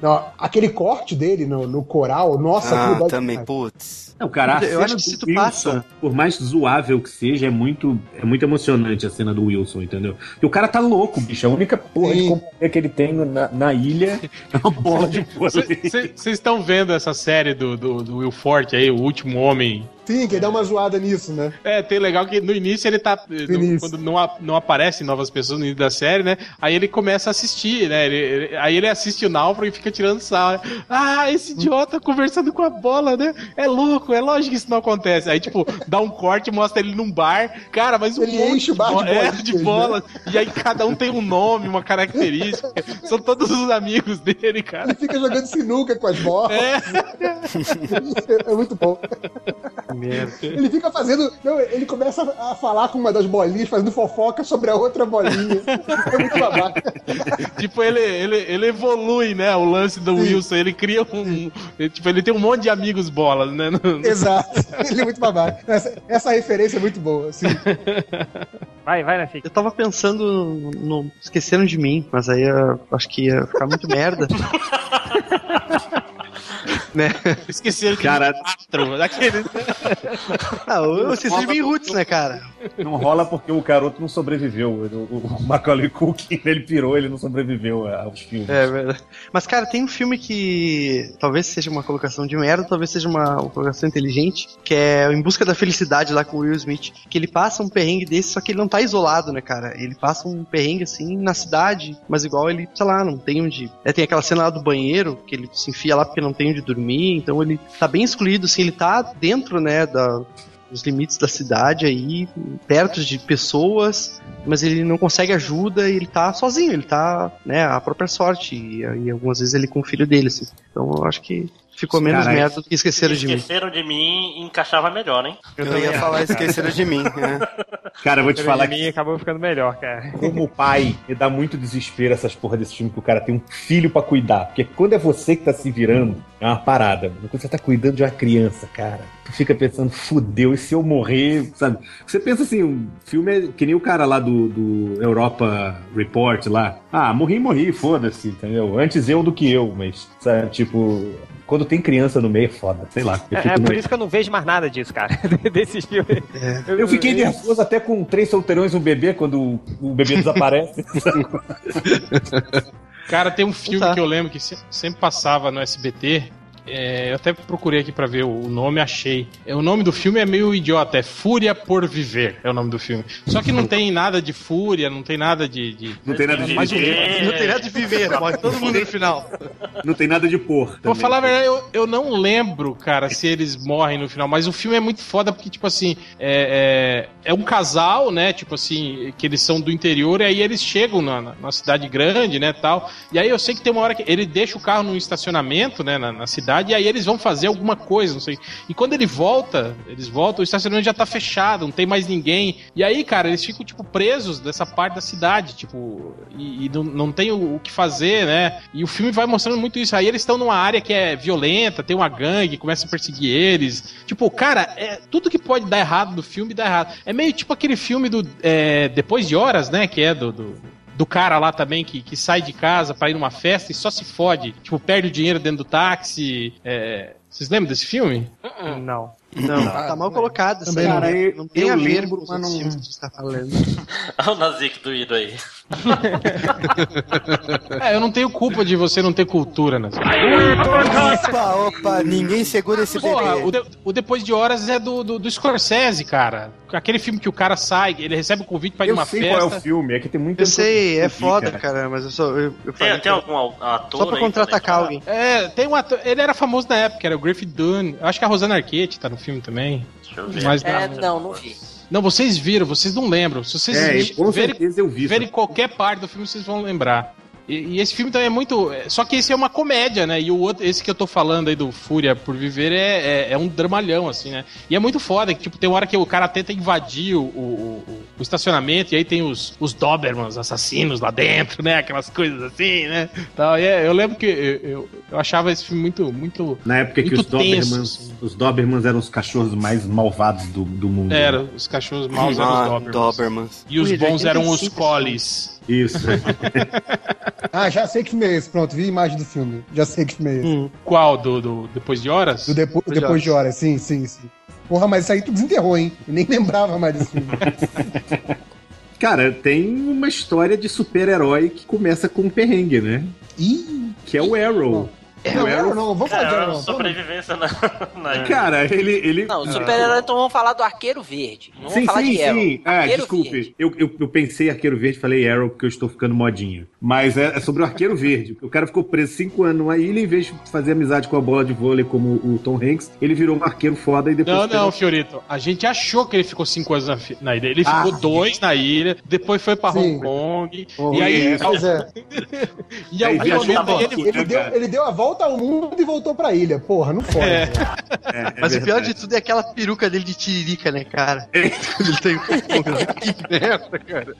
Não, aquele corte dele no, no coral, nossa, Ah, também, putz. Não, cara, a Eu cena acho que do se tu Wilson, passa- por mais zoável que seja, é muito, é muito emocionante a cena do Wilson, entendeu? E o cara tá louco, bicho. A única porra Sim. de companhia que ele tem na, na ilha é uma bola de vôlei. Vocês estão vendo essa série do, do, do Will Forte aí, O Último Homem? Sim, que ele dá uma zoada nisso, né? É, tem legal que no início ele tá. no- início. quando não, a- não aparecem novas pessoas no início da série, né? Aí ele começa a assistir, né? Ele- ele- aí ele assiste o Náufrago e fica tirando sal. né? Ah, esse idiota conversando com a bola, né? É louco, é lógico que isso não acontece. Aí, tipo, dá um corte mostra ele num bar. Cara, mas um Ele monte enche o bar de bo- é, de bolas. E aí cada um tem um nome, uma característica. São todos os amigos dele, cara. Ele fica jogando sinuca com as bolas. É. É muito bom. Merda. Ele fica fazendo. Não, ele começa a falar com uma das bolinhas, fazendo fofoca sobre a outra bolinha. É muito babaca. Tipo, ele, ele, ele evolui, né? O lance do Wilson. Ele cria um. ele, Tipo, ele tem um monte de amigos bolas, né? No- no- Exato. Ele é muito babaca. Essa, essa referência é muito boa. Assim. Vai, vai, Nafique. Eu tava pensando no Esqueceram de Mim, mas aí eu acho que ia ficar muito merda. Né? Esqueceram que Cara- quatro. Daquele... Ah, o Esqueceram de Mim Roots, né, cara? Não rola porque o garoto não sobreviveu. O, o Macaulay Culkin, ele pirou, ele não sobreviveu aos filmes. É verdade. Mas, cara, tem um filme que talvez seja uma colocação de merda, talvez seja uma, uma colocação inteligente, que é Em Busca da Felicidade lá com o Will Smith. Que ele passa um perrengue desse, só que ele não tá isolado, né, cara? Ele passa um perrengue assim na cidade, mas igual ele, sei lá, não tem onde. É, tem aquela cena lá do banheiro, que ele se enfia lá porque não tem onde dormir, então ele tá bem excluído, assim, ele tá dentro, né, da, limites da cidade aí, perto de pessoas, mas ele não consegue ajuda e ele tá sozinho, ele tá, né, à própria sorte. E, e algumas vezes ele com o filho dele, assim. Então eu acho que ficou menos Caralho. merda do que esqueceram de mim. Esqueceram de mim e encaixava melhor, hein? Eu, ia falar esqueceram de mim. né? Cara, eu vou te falar de que mim acabou ficando melhor, cara. como pai, me dá muito desespero essas porra desse filme que o cara tem um filho pra cuidar. Porque quando é você que tá se virando, é uma parada. Quando você tá cuidando de uma criança, cara, tu fica pensando, fudeu, e se eu morrer, sabe? Você pensa assim, um filme é que nem o cara lá do, do Europa Report lá. Ah, morri, morri, foda-se, entendeu? Antes eu do que eu, mas, sabe, tipo. Quando tem criança no meio é foda, sei lá. Eu, É, é por meio- isso que eu não vejo mais nada disso, cara. Desses filmes. eu fiquei nervoso até com três solteirões e um bebê quando o- bebê desaparece. Cara, tem um filme Tá. que eu lembro que se- sempre passava no SBT. É, eu até procurei aqui pra ver o nome, achei. É, o nome do filme é meio idiota, é Fúria por Viver, é o nome do filme. Só que não tem nada de fúria, não tem nada de. de- Não tem nada de Mas É. Não tem nada de viver, morre todo mundo no final. Não tem nada de por. Vou também. falar a verdade, eu, eu não lembro, cara, se eles morrem no final, mas o filme é muito foda porque, tipo assim, é, é, é um casal, né? Tipo assim, que eles são do interior e aí eles chegam na, na- na cidade grande, né? Tal. E aí eu sei que tem uma hora que ele deixa o carro num estacionamento, né? Na, na cidade, e aí eles vão fazer alguma coisa, não sei. E quando ele volta, eles voltam, o estacionamento já tá fechado, não tem mais ninguém. E aí, cara, eles ficam, tipo, presos dessa parte da cidade, tipo, e, e não, não tem o, o que fazer, né? E o filme vai mostrando muito isso. Aí eles estão numa área que é violenta, tem uma gangue, começa a perseguir eles. Tipo, cara, é, tudo que pode dar errado no filme dá errado. É meio tipo aquele filme do é, Depois de Horas, né? Que é do. do do cara lá também que, que sai de casa pra ir numa festa e só se fode. Tipo, perde o dinheiro dentro do táxi. é, Vocês lembram desse filme? Não. Não, tá mal colocado. Também aí, não. né? não tem Eu a ver com filmes que você tá falando. Olha o Nazik doído aí. É, eu não tenho culpa de você não ter cultura, né? Opa, opa, ninguém segura esse Porra, bebê. o, de- o Depois de Horas é do, do, do Scorsese, cara. Aquele filme que o cara sai, ele recebe o convite pra ir Eu numa sei festa. qual é o filme, é que tem muito Eu sei, é não vi, foda, cara, mas eu só. Eu, eu Tem, era- algum ator Só pra também? alguém. É, tem um ator. Ele era famoso na época, era o Griffith Dunne. Eu acho que a Rosana Arquette tá no filme também. Deixa eu ver. Mas É, não. não, não vi. Não, vocês viram, vocês não lembram. Se vocês É, verem, certeza eu vi. verem qualquer parte do filme, vocês vão lembrar. E, e esse filme também é muito. é- Só que esse é uma comédia, né? E o outro, esse que eu tô falando aí do Fúria por Viver é, é, é um dramalhão, assim, né? E é muito foda, que tipo, tem uma hora que o cara tenta invadir o, o, o- o estacionamento, e aí tem os, os Dobermans assassinos lá dentro, né? Aquelas coisas assim, né? Tal. E é, eu lembro que eu, eu, eu achava esse filme muito, muito. Na época que Muito os Dobermans, assim. os Dobermans eram os cachorros mais malvados do, do mundo. Era, os cachorros maus eram os Ah, Dobermans. Dobermans. E os bons eram os 85 Collies. Isso. Ah, já sei que filme é esse. Pronto, vi a imagem do filme. Já sei que filme é esse. Hum. Qual? Do, do Depois de Horas? Do depo Depois de depois de horas, sim, sim, sim. Porra, mas isso aí tu desenterrou, hein? Eu nem lembrava mais desse filme. Cara, tem uma história de super-herói que começa com um perrengue, né? Ih! Que é o Arrow. Não, o Arrow. não, não, vamos falar de Arrow, não. sobrevivência na. na... Cara, ele. ele Não, super-herói, então vamos falar do Arqueiro Verde. Não Sim, vamos falar sim, de Arrow. sim. Ah, desculpe. Eu, eu, eu pensei Arqueiro Verde, falei Arrow porque eu estou ficando modinho. Mas é, é sobre o Arqueiro Verde. O cara ficou preso cinco anos numa ilha e, em vez de fazer amizade com a bola de vôlei como o Tom Hanks, ele virou um arqueiro foda e depois. Não, não, Fiorito. A gente achou que ele ficou cinco anos na, na ilha. Ele Ah. ficou dois na ilha, depois foi pra Sim. Hong Kong. Oh, e aí, é. Pois é. e Aí pra ele, Ele deu, cara. ele deu a volta ao mundo e voltou pra ilha. Porra, não pode. É. É, é Mas o pior de tudo é aquela peruca dele de tiririca, né, cara? ele tem que merda, cara.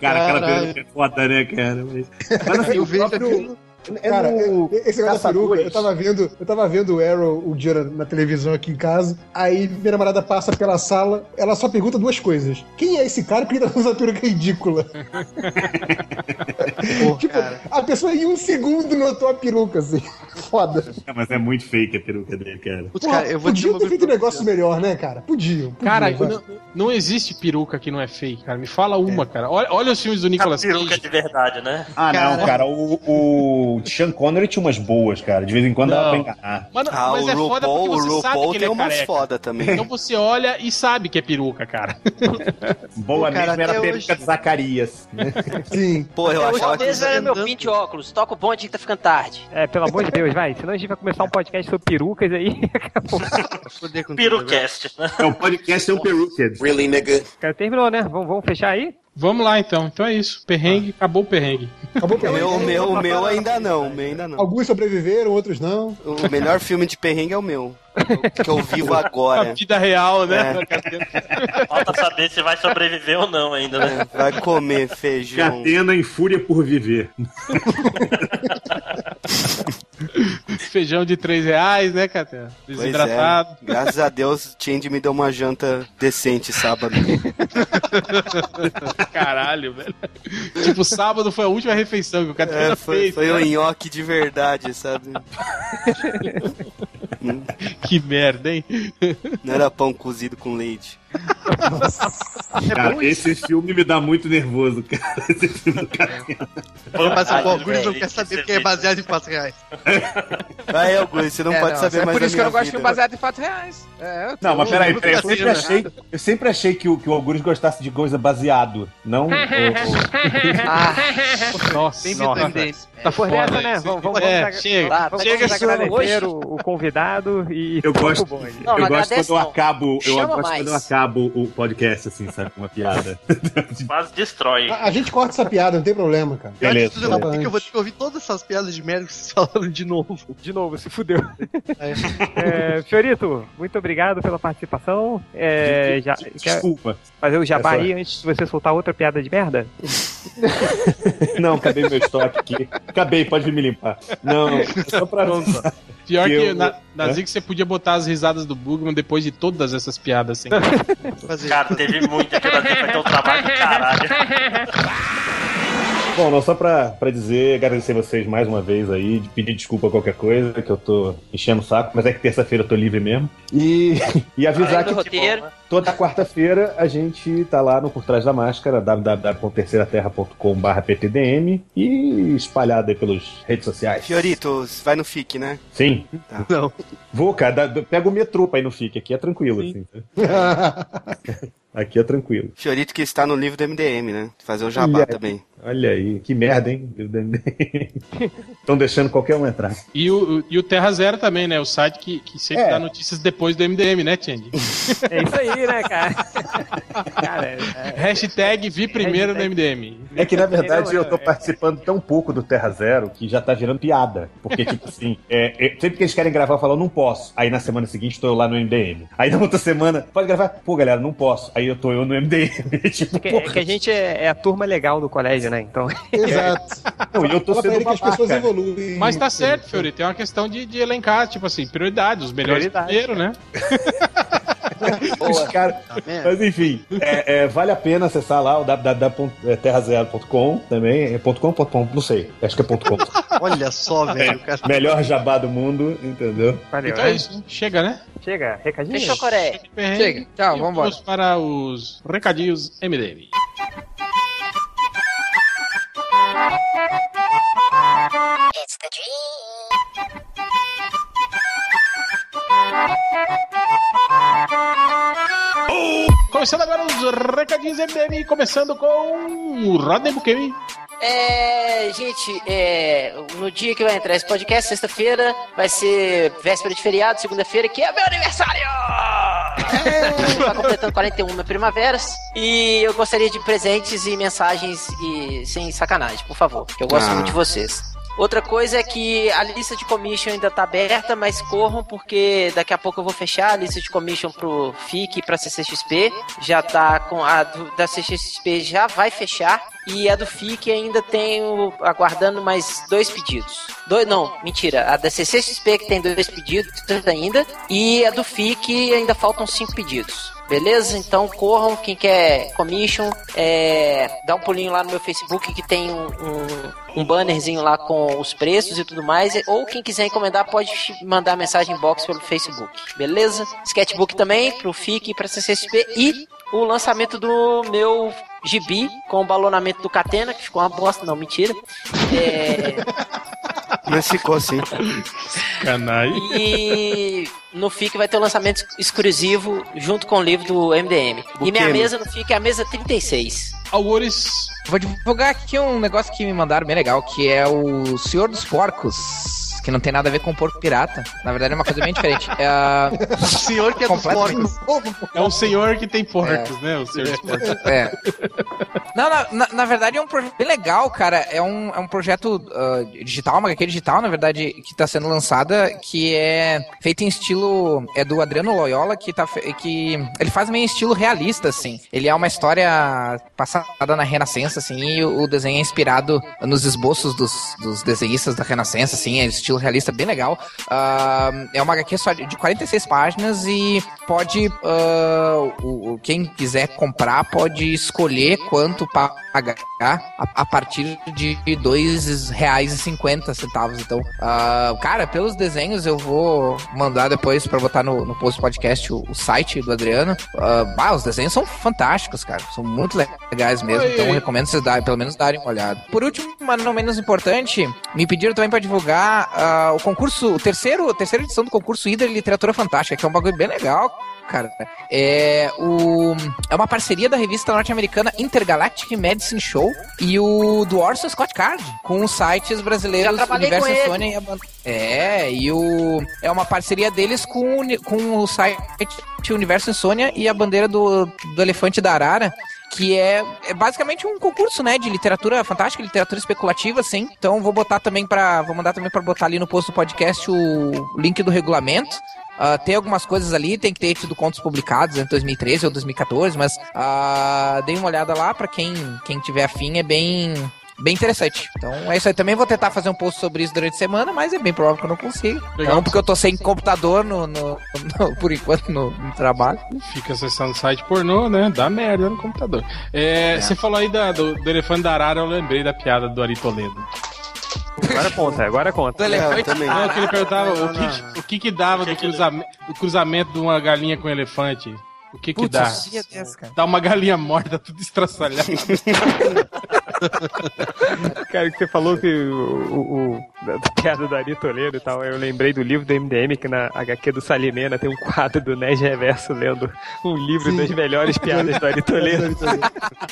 Cara, aquela Caralho. peruca é foda, né, cara? Mas, mas assim, Eu o vejo próprio... aquilo- É Cara, no é- esse negócio da peruca, eu tava vendo, eu tava vendo o Arrow o dia na, na televisão aqui em casa. Aí minha namorada passa pela sala, ela só pergunta duas coisas. Quem é esse cara? Por que ele tá usando a peruca ridícula? Pô, tipo, cara. a pessoa em um segundo notou a peruca, assim. Foda. É, mas é muito fake a peruca dele, cara. Putz, cara, eu vou uma ter feito um negócio melhor, né, cara? Podiam. podiam Cara, não, não existe peruca que não é fake, cara. Me fala uma, cara. Olha, olha os filmes do Nicolas peruca Cage. de verdade, né? Ah, Cara. não, cara. O, o, o Sean Connery tinha umas boas, cara. De vez em quando dava pra Não. enganar. Mano, Ah, mas o é foda RuPaul, porque o você sabe RuPaul que ele tem é umas careca. foda também. Então você olha e sabe que é peruca, cara. Boa cara, mesmo era a peruca hoje- de Zacarias. Sim. Pô, eu Até achava que. era meu pin de óculos. Toca o bonde que tá ficando tarde. É, pelo amor de Deus, vai. Senão a gente vai começar um podcast sobre perucas aí. né? É, o podcast é um Peruqued. Really, nigga? Cara, terminou, né? Vamos, vamos fechar aí? Vamos lá então. Então é isso. Perrengue, acabou o perrengue. Acabou O meu, o meu, o meu ainda não, o meu ainda não. Alguns sobreviveram, outros não. O melhor filme de perrengue é o meu. Que eu vivo A agora. vida real, né? Falta saber se vai sobreviver ou não ainda, né? É, vai comer feijão. Catena em fúria por viver. Feijão de 3 reais, né, Catena? Pois Desidratado. é. Graças a Deus, Change me deu uma janta decente sábado. Caralho, velho. Tipo, sábado foi a última refeição que o Catena É, foi, fez. foi o nhoque de verdade, sabe? Que merda, hein? Não era pão cozido com leite. Cara, esse filme me dá muito nervoso, cara. Esse filme do Catena. Mas o Caralho, Algures não quer que saber porque é vê. baseado em fatos reais. Ah, é, Augusto, você não É, pode não, saber é mais por da isso que eu não gosto de filme baseado em fatos reais. É, eu Não, mas peraí, eu peraí. Eu sempre fazendo, achei, né? eu sempre achei que o, que o Algures gostasse de coisa baseado. Não. o- Ah, Nossa, nossa. Tá por foda nessa, né? isso. Vamos, vamos, É, chega. Vamos, chega agradecer o, o convidado e. Eu gosto, eu não gosto quando eu acabo, eu gosto quando eu acabo o podcast, assim, sabe, com uma piada. Quase destrói. A, a gente corta essa piada, não tem problema, cara. Beleza, tudo, eu vou ter beleza. que eu vou ter que ouvir todas essas piadas de merda que vocês falaram de novo. De novo, se fudeu. É, Fiorito, muito obrigado pela participação. É, já, quer Desculpa. fazer o jabá aí antes de você soltar outra piada de merda? Não, acabei meu estoque aqui. Acabei, pode vir me limpar. Não, só pra. Pior Que que, eu- na, na Hã? Zig você podia botar as risadas do Bugman depois de todas essas piadas, assim. Fazer. Cara, teve muito aqui, vai ter um trabalho do caralho. Bom, não, só pra, pra dizer, agradecer vocês mais uma vez aí, de pedir desculpa a qualquer coisa, que eu tô enchendo o saco, mas é que terça-feira eu tô livre mesmo. E, e avisar que roteiro. toda quarta-feira a gente tá lá no Por Trás da Máscara, www.terceiraterra.com.br ptdm e espalhado aí pelas redes sociais. Fiorito, vai no FIC, né? Sim. Não. Vou, cara, pega o metrô pra ir no FIC, aqui é tranquilo, assim. Aqui é tranquilo. Fiorito que está no livro do MDM, né? Fazer o jabá Olha. também. Olha aí, que merda, hein? Estão deixando qualquer um entrar. E o, e o Terra Zero também, né? O site que, que sempre É. dá notícias depois do MDM, né, Change? É isso aí, né, cara? cara, é, Hashtag vi primeiro no MDM. É que, na verdade, eu tô é- participando tão pouco do Terra Zero que já tá virando piada. Porque, tipo assim, é, é, sempre que eles querem gravar, eu falo, não posso. Aí na semana seguinte tô eu lá no MDM. Aí na outra semana, pode gravar? Pô, galera, não posso. Aí eu tô eu no MDM. tipo, é que, é porra. que a gente é, é a turma legal do colégio, né? Então. Exato. Não, e eu tô Fala pra sendo ele que as pessoas evoluem. Mas tá certo, Fiorito. É uma questão de, de elencar, tipo assim, prioridade. Os melhores Prioridade. primeiro, né? Os cara- Mas enfim, é, é, vale a pena acessar lá o www.terrazero.com também. É ponto .com, ponto .com, não sei. Acho que é ponto .com. Olha só, velho. Cara. Melhor jabá do mundo, entendeu? Valeu, Então né? é isso. Chega, né? Chega, recadinho? Fechou, Coreia. Chega. Tchau, vambora. Vamos para os recadinhos MDM. Começando agora os recadinhos MDM, começando com o Rodney Bukemi. É, gente, é, no dia que vai entrar esse podcast, sexta-feira, vai ser véspera de feriado, segunda-feira, que é meu aniversário! Tá completando 41 primaveras. E eu gostaria de presentes e mensagens e sem sacanagem, por favor, que eu gosto Ah. muito de vocês. Outra coisa é que a lista de commission ainda tá aberta, mas corram porque daqui a pouco eu vou fechar a lista de commission pro FIC e pra CCXP. Já tá com a do- da CCXP já vai fechar e a do FIC ainda tenho aguardando mais dois pedidos. Dois, não, mentira. A da CCXP que tem dois pedidos ainda e a do FIC ainda faltam cinco pedidos. Beleza? Então corram, quem quer commission, é, dá um pulinho lá no meu Facebook que tem um, um, um bannerzinho lá com os preços e tudo mais. Ou quem quiser encomendar pode mandar mensagem box pelo Facebook. Beleza? Sketchbook também pro FIC e pra CCSP e o lançamento do meu gibi com o balonamento do Catena, que ficou uma bosta, não, mentira. É, Mas ficou assim. Canai. E no FIC vai ter o lançamento exclusivo junto com o livro do MDM. E minha mesa no FIC é a mesa 36. Algures. Vou divulgar aqui um negócio que me mandaram bem legal, que é o Senhor dos Porcos. Que não tem nada a ver com porco pirata. Na verdade é uma coisa bem diferente. É, a- O senhor que é dos porcos. É o senhor que tem porcos, né? O senhor dos porcos. É. Não, na, na, na verdade é um projeto bem legal, cara. É um, é um projeto ah, digital, uma HQ digital, na verdade, que tá sendo lançada, que é feita em estilo. É do Adriano Loyola, que tá. que Ele faz meio estilo realista, assim. Ele é uma história passada na Renascença, assim, e o, o desenho é inspirado nos esboços dos, dos desenhistas da Renascença, assim, é estilo realista bem legal. Ah, é uma HQ só de de 46 páginas e pode. o, o- quem quiser comprar pode escolher quanto pagar a, a partir de R$ 2,50 Então, ah, cara, pelos desenhos eu vou mandar depois pra botar no, no post podcast o, o site do Adriano. Bah, os desenhos são fantásticos, cara. São muito legais mesmo. Oi. Então, eu recomendo vocês darem, pelo menos darem uma olhada. Por último, mas não menos importante, me pediram também pra divulgar ah, o concurso, o terceiro, a terceira edição do concurso Ida Literatura Fantástica, que é um bagulho bem legal. Cara, é, o, é uma parceria da revista norte-americana Intergalactic Medicine Show e o do Orson Scott Card com os sites brasileiros Universo. Insônia e a Ban- É, e o é uma parceria deles com, com o site Universo Insônia e a bandeira do, do Elefante da Arara que é, é basicamente um concurso, né, de literatura fantástica, literatura especulativa, assim. Então vou botar também para, vou mandar também para botar ali no post do podcast o link do regulamento. Ah, tem algumas coisas ali, tem que ter tido contos publicados em 2013 ou 2014, mas ah, dei uma olhada lá para quem quem tiver afim, é bem bem interessante. Então é isso aí. Também vou tentar fazer um post sobre isso durante a semana, mas é bem provável que eu não consiga. Legal. Não porque eu tô sem computador no, no- no- por enquanto no, no trabalho. Fica acessando site pornô, né? Dá merda no computador. É, Você falou aí da- do, do elefante da arara, eu lembrei da piada do Ari Toledo. Agora conta, agora conta. Do elefante também. Não, que ele perguntava Não, o, que, o que que dava O que do, que cruzamento, do cruzamento de uma galinha com um elefante. O que que Putz, dá? dessa, cara. Dá uma galinha morta, tudo estraçalhado. Cara, que você falou que o, o- da da piada do Ari Toledo e tal, eu lembrei do livro do MDM, que na HQ do Salimena tem um quadro do Nerd Reverso lendo um livro Sim. das melhores piadas do Ari Toledo.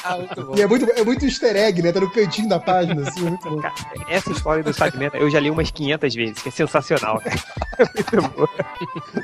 Ah, muito bom. E é muito, é muito easter egg, né? Tá no cantinho da página, assim, é muito bom. Cara, essa história do Salimena eu já li umas 500 vezes, que é sensacional, cara. Muito boa.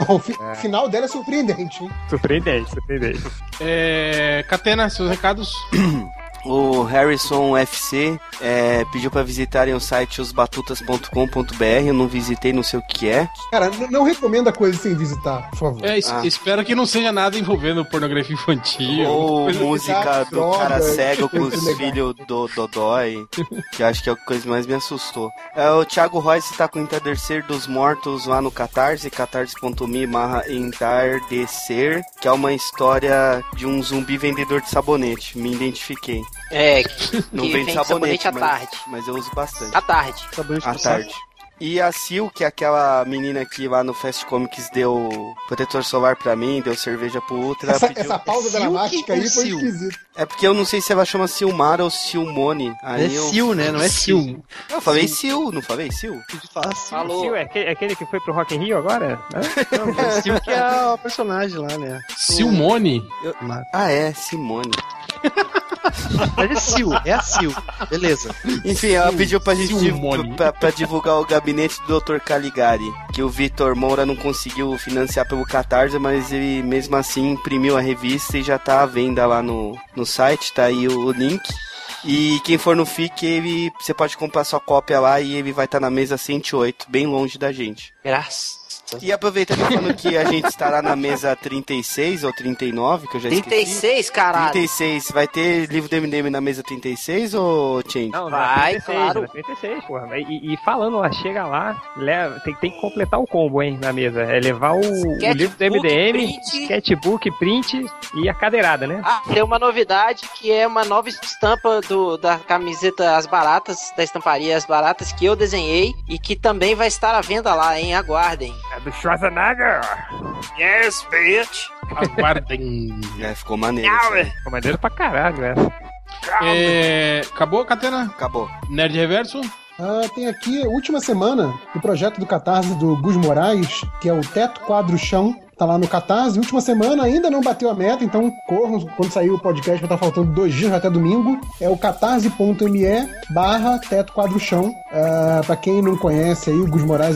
Bom, o fi- final dela é surpreendente, hein? Surpreendente, surpreendente. É, Catena, seus recados. O Harrison UFC é, pediu pra visitarem o site osbatutas.com.br. Eu não visitei, não sei o que é. Cara, não recomenda coisa sem visitar, por favor. É, es- Ah. Espero que não seja nada envolvendo pornografia infantil. Ou música do droga, cara cego com os filhos do Dodói, que acho que é a coisa que mais me assustou. É, o Thiago Royce tá com o Entardecer dos Mortos lá no Catarse, catarse.me barra entardecer, que é uma história de um zumbi vendedor de sabonete. Me identifiquei. É, que, Não que vende vende sabonete, sabonete à mas, tarde. mas eu uso bastante. À tarde. Sabonete À tarde. E a Sil, que é aquela menina que lá no Fast Comics deu protetor solar pra mim, deu cerveja pro Ultra. Essa, pediu- essa pausa Silk dramática aí foi Sil? esquisita. É porque eu não sei se ela chama Silmar ou Silmone. Aí É eu... Sil, né? Não é Sil. Eu falei Sil, não falei Sil? Fala Sil. Falou. Sil, é aquele, é aquele que foi pro Rock in Rio agora? Hã? É Sil que é o personagem lá, né? Silmone? Mas Ah, é, Simone. é Sil, é a Sil. Beleza. Enfim, ela pediu pra gente Silmone. pra, pra divulgar o gabinete do Dr. Caligari, que o Vitor Moura não conseguiu financiar pelo Catarse, mas ele mesmo assim imprimiu a revista e já tá à venda lá no, no site, tá aí o, o link. E quem for no FIC, ele, você pode comprar sua cópia lá e ele vai estar na mesa 108, bem longe da gente. Graças. E aproveitando falando que a gente estará na mesa 36 ou 39, que eu já esqueci. 36, caralho. 36, vai ter livro do MDM na mesa 36 ou Change? Não, Vai, na 36, claro. na 36, porra. E, e falando lá, chega lá, leva, tem, tem que completar o combo, hein, na mesa. É levar o, o livro do MDM, print. sketchbook, print e a cadeirada, né? Ah, tem uma novidade que é uma nova estampa do, da camiseta As Baratas, da estamparia As Baratas, que eu desenhei e que também vai estar à venda lá, hein? Aguardem. É do Schwarzenegger. Yes, bitch! Aguardem. É, ficou maneiro. Ficou maneiro pra caralho essa. É, acabou, Catena? Acabou. Nerd Reverso? Ah, tem aqui a última semana do projeto do Catarse do Gus Moraes, que é o Teto Quadro Chão. Tá lá no Catarse. Última semana ainda não bateu a meta, então corram quando sair o podcast, vai estar faltando dois dias até domingo. É o catarse.me barra Teto Quadro Chão. Ah, pra quem não conhece aí, o Gus Moraes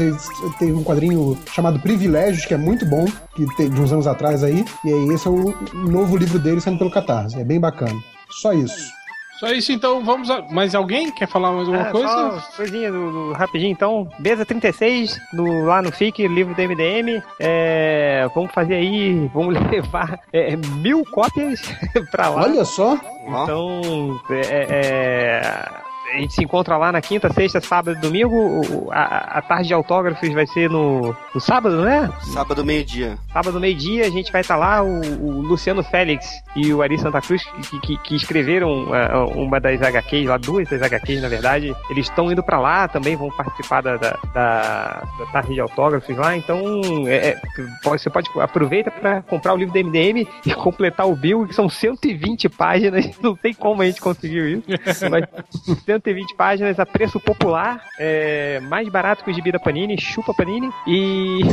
teve um quadrinho chamado Privilégios, que é muito bom, que tem de uns anos atrás aí. E aí esse é o novo livro dele saindo pelo Catarse. É bem bacana. Só isso. Só isso, então vamos. A... Mais alguém quer falar mais alguma É, coisa? só coisinha do, do- rapidinho, então. Mesa 36, no, lá no FIC, livro do MDM. É, vamos fazer aí, vamos levar é, mil cópias pra lá. Olha só. Então, é, é, a gente se encontra lá na quinta, sexta, sábado e domingo. A, a tarde de autógrafos vai ser no, no sábado, né? Sábado, meio-dia. Sábado, meio-dia, a gente vai estar lá. O, o Luciano Félix e o Ari Santa Cruz, que, que- que escreveram ah, uma das HQs, lá duas das HQs, na verdade, eles estão indo pra lá também, vão participar da, da, da- da tarde de autógrafos lá. Então, é, é, pode- você pode aproveita pra comprar o livro do MDM e completar o Bill, que são 120 páginas. Não sei como a gente conseguiu isso, mas 120 páginas a preço popular, é, mais barato que o gibi da Panini, chupa Panini e.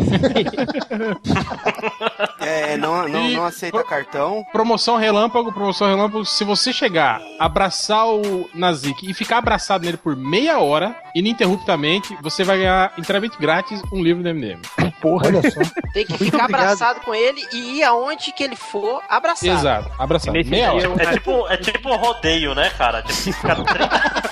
É, não, não, E- não aceita cartão. Promoção relâmpago, promoção relâmpago. Se você chegar, abraçar o Nazik e ficar abraçado nele por meia hora, ininterruptamente, você vai ganhar inteiramente grátis um livro do MDM. Porra. Olha só. Tem que Muito ficar obrigado. abraçado com ele e ir aonde que ele for abraçado. Exato, abraçado. Meia hora. É tipo, é tipo um rodeio, né, cara? Tipo, ficar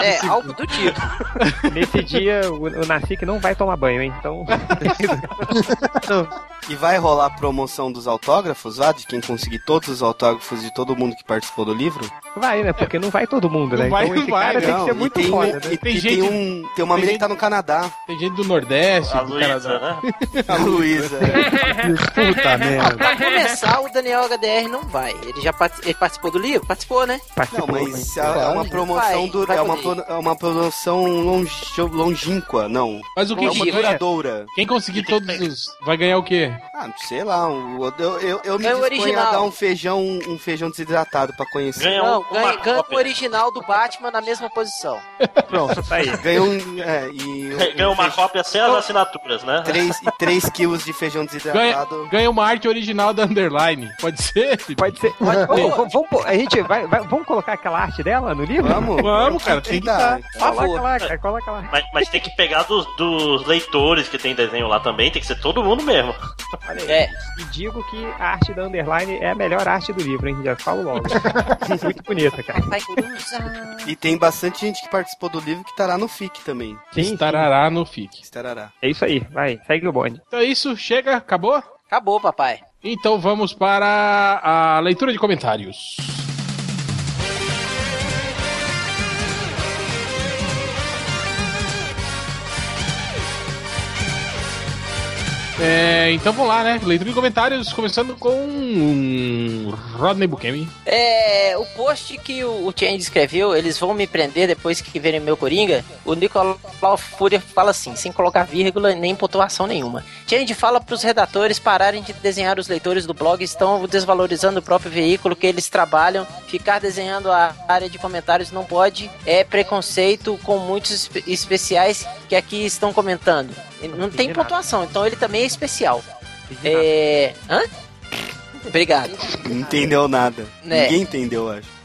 É, algo do tipo. Nesse dia, o, o Nacique não vai tomar banho, hein? Então. E vai rolar a promoção dos autógrafos lá, de quem conseguir todos os autógrafos de todo mundo que participou do livro? vai, né? Porque não vai todo mundo, né? Não vai, então não esse vai, cara tem que Não, ser muito tem, foda, né? e- Tem gente- tem um, tem uma tem menina gente- que tá no Canadá, Tem gente do Nordeste, a do Luísa, Canadá. né? a Luísa. Puta merda. Pra começar, o Daniel HDR não vai. Ele já part- ele participou do livro? Participou, né? Não, Participou, mas hein? é é uma promoção Vai, do, vai é uma, é uma promoção longe- longínqua, não. Mas o que, É uma que duradoura. quem conseguir todos os. Vai ganhar o quê? Ah, sei lá, o- eu, eu, eu me Ganha o disponho a original. dar um feijão, um feijão desidratado pra conhecer. Ganha não, um- ganha, uma ganha o original do Batman na mesma posição. Pronto, tá aí. Ganha um. É, e. Ganha uma feijão- cópia sem as assinaturas, né? 3, e 3 quilos de feijão Ganha, desidratado. ganha uma arte original da Underline. Pode ser? Pode ser. Pode Vamos, vamos, a gente vai, vai- vamos colocar aquela arte dela no livro? Vamos? Vamos, cara, tem que dar. Coloca lá, cara, coloca lá. Mas, mas tem que pegar dos, dos leitores que tem desenho lá também, tem que ser todo mundo mesmo. Olha aí. É. E digo que a arte da Underline é a melhor arte do livro, hein? Já falo logo. Muito bonita, cara. E tem bastante gente que participou do livro que lá no FIC também. Sim, sim. Estarará no FIC. Estarará. É isso aí, vai, segue o bonde. Então é isso, chega, acabou? Acabou, papai. Então vamos para a leitura de comentários. É, então vamos lá, né? Leitura de comentários, começando com Rodney Bukemi. É, o post que o, o escreveu, eles vão me prender depois que verem meu Coringa. O Nicolau Fúria fala assim, sem colocar vírgula nem pontuação nenhuma. Change fala pros redatores pararem de desenhar os leitores do blog, estão desvalorizando o próprio veículo que eles trabalham. Ficar desenhando a área de comentários não pode, é preconceito com muitos espe- especiais que aqui estão comentando. Não tem nada. pontuação, então ele também é especial. É. Hã? Obrigado. Não entendeu nada. Né. Ninguém entendeu, eu acho.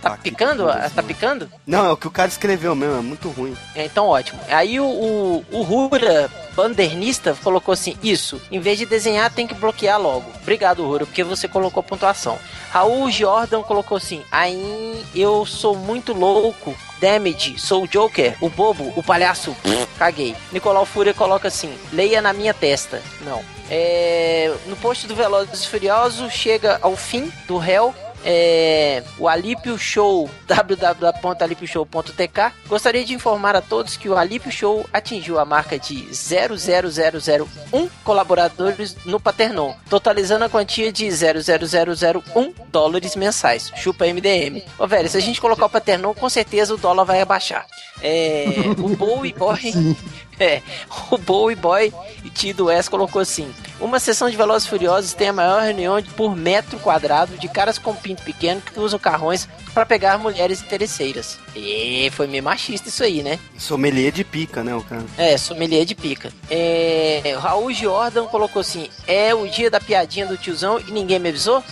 Tá aqui picando? tudo Ah, assim. Tá picando? Não, é o que o cara escreveu mesmo, é muito ruim. É, Então ótimo. Aí o, o, o Rura, bandernista, colocou assim: Isso, em vez de desenhar, tem que bloquear logo. Obrigado, Rura, porque você colocou pontuação. Raul Jordan colocou assim: Aí eu sou muito louco. Damage, sou o Joker, o bobo, o palhaço. Caguei. Nicolau Fúria coloca assim: Leia na minha testa. Não. É, no post do Velozes Furiosos chega ao fim do réu é, o Alípio Show, www.alipioshow.tk. Gostaria de informar a todos que o Alípio Show atingiu a marca de 00001 colaboradores no Paternon, totalizando a quantia de 00001 dólares mensais. Chupa MDM. Ô, velho, se a gente colocar o Paternon, com certeza o dólar vai abaixar. É, o Bowie Boy É, o Bowie Boy e Tido West colocou assim: Uma sessão de Velozes e Furiosos tem a maior reunião por metro quadrado de caras com pinto pequeno que usam carrões para pegar mulheres interesseiras. E foi meio machista isso aí, né? Sommelier de pica, né, o cara? É, sommelier de pica. É, Raul Jordan colocou assim: É o dia da piadinha do tiozão e ninguém me avisou?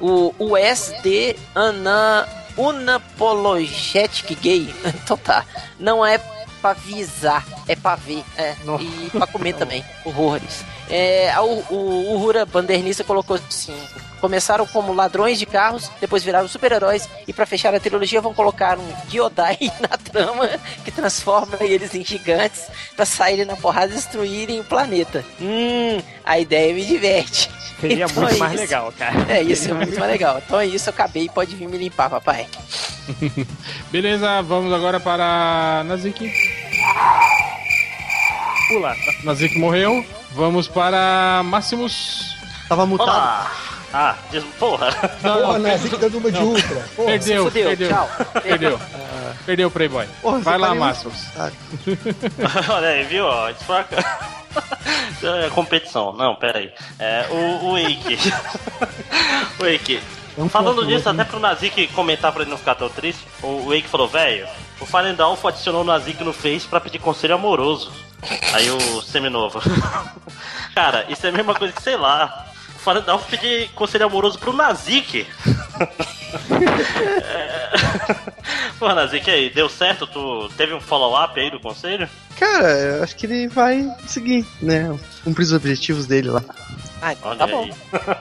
O USD Ana Unapologetic Gay. então tá. Não é pra avisar, é pra ver. É, e pra comer também. Horrores. É, o, o, o Rura Bandernista colocou assim: começaram como ladrões de carros, depois viraram super-heróis, e pra fechar a trilogia vão colocar um Giodai na trama que transforma eles em gigantes pra saírem na porrada e destruírem o planeta. Hum, a ideia me diverte. Seria Então muito é mais isso. legal, cara. É, isso é muito mais legal. Então é isso, eu acabei, pode vir me limpar, papai. Beleza, vamos agora para Nazik. Pula. Nazik morreu. Vamos para Máximos. Tava mutado. Olá! Ah, diz, porra. Porra, né? Assim que dando uma de ultra. Porra. Perdeu, fudeu, perdeu. tchau. Perdeu. Perdeu o Playboy. Porra, Vai lá, Máximos. Olha aí, viu? ó, Isso foi a... É competição. Não, pera aí. É, o, o Wake. o um Falando outro, até pro Nazik comentar pra ele não ficar tão triste, o Wake falou, velho, o Falendalfo adicionou o Nazik no Face pra pedir conselho amoroso. Aí o Seminovo. Cara, isso é a mesma coisa que, sei lá, o Falendalfo pedir conselho amoroso pro Nazik. É... Pô, Nazik, aí, deu certo? Tu teve um follow-up aí do conselho? Cara, eu acho que ele vai seguir, né? Cumprir os objetivos dele lá. Ah, Olha tá bom.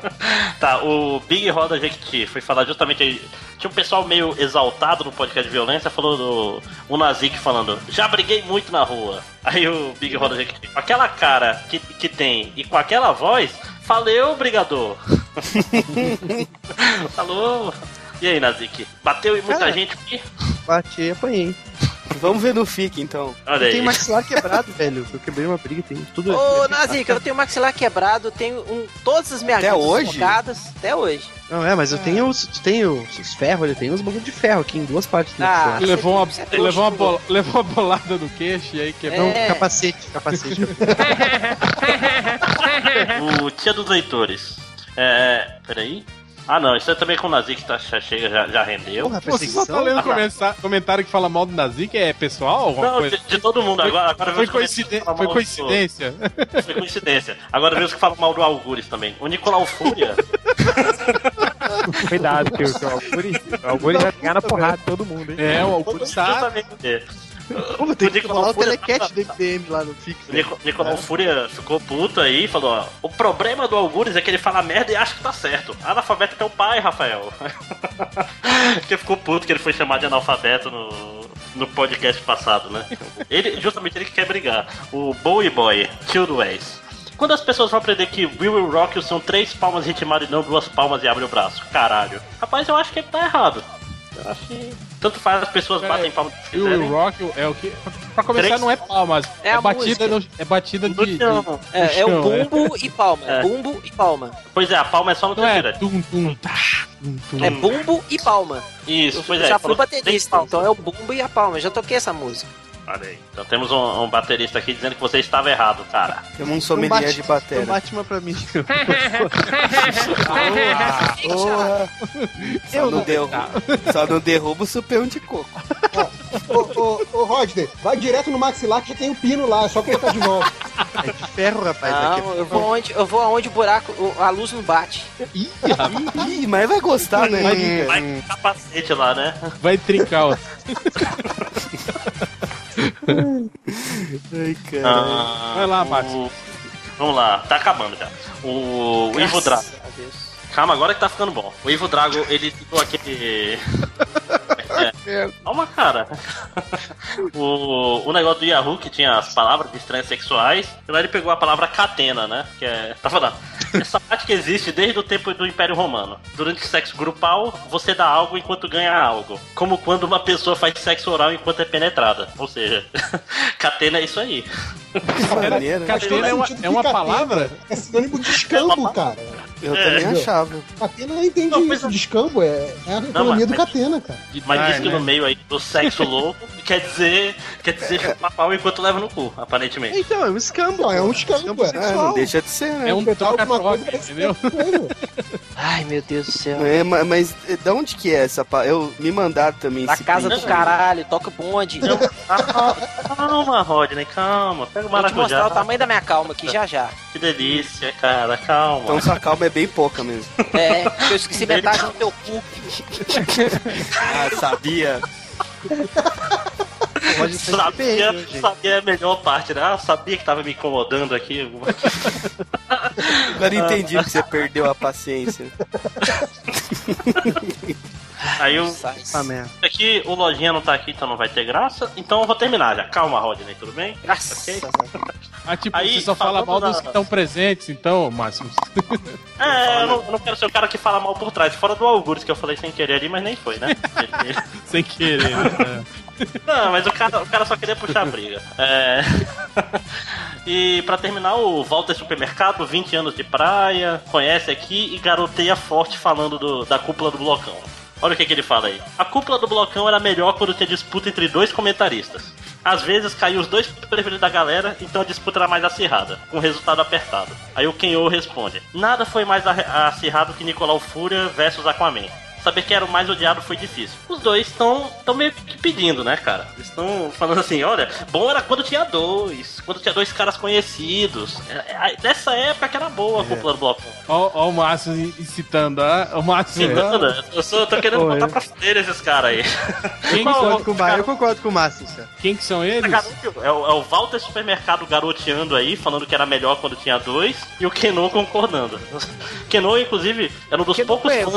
tá, o Big Roda Jequiti foi falar justamente aí. Tinha um pessoal meio exaltado no podcast de violência, falou do. O Nazik falando, já briguei muito na rua. Aí o Big Roda Jequiti, com aquela cara que, que tem e com aquela voz, faleu, brigador. Falou. E aí, Nazik? Bateu em muita Cara. gente aqui? Bati e apanhei. Vamos ver no FIC, então. Olha Eu aí. tenho maxilar quebrado, velho. Eu quebrei uma briga, tem tudo. Ô, Nazica, eu tenho maxilar quebrado, tenho um, todas as minhas Até hoje? deslocadas, até hoje. Não, é, mas eu tenho os, tenho os ferros, ele tem uns bagulho de ferro aqui em duas partes do Ah. Levou uma, é levou, uma bola, levou uma bolada no queixo e aí quebrou. É. Capacete, capacete. O Tia dos Leitores. É. Peraí. Ah não, isso é também com o Nazik que tá, já chega, já, já rendeu. Porra, Você só tá lendo comentário que fala mal do Nazik? É pessoal? Não, coisa? de, de todo mundo. Foi- Agora, agora Foi, vemos coinciden- que fala foi coincidência. do- Foi coincidência. Agora vemos que fala mal do Algures também. O Nicolau Fúria. Cuidado, que o que o Algures, o Algures vai pegar na porrada de todo mundo, hein? É, o Augusto tá. Justamente. Pô, tem que Nicolau falar o lá no Fix. O Nico- Nicolau Fúria ficou puto aí e falou: ó, o problema do Algures é que ele fala merda e acha que tá certo. Analfabeto é teu pai, Rafael. que ficou puto que ele foi chamado de analfabeto no, no podcast passado, né? Ele, justamente ele que quer brigar. O Bowie Boy, Tio do Wes. Quando as pessoas vão aprender que Will Rock You são três palmas ritmadas e não duas palmas e abre o braço? Caralho. Rapaz, eu acho que ele tá errado. Eu acho que. Tanto faz as pessoas Pera batem palmas E o. Rock é o que. Pra começar, Três- não é palmas. É É, a batida, no, é batida de. No de- chão. É, é o chão, é. bumbo e palma. É. Bumbo e palma. Pois é, a palma é só no é terceiro. tum, tum, tá. tum, tum. É bumbo e palma. Isso, Eu, pois eu é. já fui baterista, então é o bumbo e a palma. Eu já toquei essa música. Olha aí. Então temos um, um baterista aqui dizendo que você estava errado, cara. Temos um Não sommelier bate, de bateria. bate uma pra mim. Porra. Só Eu não, não- derruba, só não derruba o supão de coco. Ô, ô, ô, Rodney, vai direto no maxilar que já tem o pino lá, é só colocar de novo. É de ferro, rapaz. aqui. Não, eu vou onde, eu vou aonde o buraco, a luz não bate. Ih, Ih, mas vai gostar, né? Vai-. Vai com capacete lá, né? vai trincar. ó. Ai, cara. Ah, Vai lá, o- Max. Vamos lá, tá acabando já. O, o Ivo Drago. Calma, agora que tá ficando bom. O Ivo Drago, ele citou aquele. É. Calma, cara. o, o negócio do Yahoo, que tinha as palavras de estranhas sexuais, e lá ele pegou a palavra catena, né? Que é. Tá falando. Essa prática existe desde o tempo do Império Romano. Durante o sexo grupal, você dá algo enquanto ganha algo. Como quando uma pessoa faz sexo oral enquanto é penetrada. Ou seja, catena é isso aí. Maneiro. Catena é uma, é uma palavra? É sinônimo de escambo, cara. Eu É. também achava. Catena entende Não, mas- isso, descambo, é, é a economia mas- do Catena, cara. Mas diz que né? no meio aí do sexo louco quer dizer, quer dizer chupar pau enquanto leva no cu, aparentemente. Então, é um escambo. Não, é um escambo, é. É, não deixa de ser, né? É um troca-troca, parece entendeu? é. Ai, meu Deus do céu. É, ma- mas eh, da onde que é essa pa... Eu me mandaram também Da esse casa do print. caralho, toca o bonde. Não, calma, Rodney, calma. Pega o Vou te mostrar o maracujá. tamanho da minha calma aqui já já. Que delícia, cara, calma. Então sua calma é bem pouca mesmo. É, eu esqueci metade no teu cu. Ah, sabia. Pode ser Sabia, gente. sabia a melhor parte, né? Ah, sabia que tava me incomodando aqui. Agora entendi que você perdeu a paciência. Aí eu. Ah. Aqui o Lojinha não tá aqui, então não vai ter graça. Então eu vou terminar já. Calma, Rodney, tudo bem? Graças Ok. Ah, tipo, Aí, você só fala mal dos da- que estão presentes, então, Máximo. É, eu não, eu não quero ser o cara que fala mal por trás. Fora do Augusto, que eu falei sem querer ali, mas nem foi, né? Sem querer. né? Não, mas o cara, o cara só queria puxar a briga. É... e pra terminar, o Walter Supermercado, 20 anos de praia, conhece aqui e garoteia forte falando do- da cúpula do blocão. Olha o que, que ele fala aí. A cúpula do blocão era melhor quando tinha disputa entre dois comentaristas. Às vezes caiu os dois preferidos da galera, então a disputa era mais acirrada, com resultado apertado. Aí o Kenyo responde: Nada foi mais acirrado que Nicolau Fúria versus Aquaman. Saber quem era o mais odiado foi difícil. Os dois estão meio que pedindo, né, cara? Eles estão falando assim: olha, bom era quando tinha dois, quando tinha dois caras conhecidos. É, é, Nessa época que era boa a cúpula do bloco. Ó, ó o Máximo incitando, ah, o Máximo. Sim, eu só tô querendo botar é. pra fuder esses caras aí. Quem, que são, com eu concordo com o Márcio, cara. quem que são eles? É o, é o Walter Supermercado garoteando aí, falando que era melhor quando tinha dois, e o Keno concordando. Keno, inclusive, era um dos poucos fãs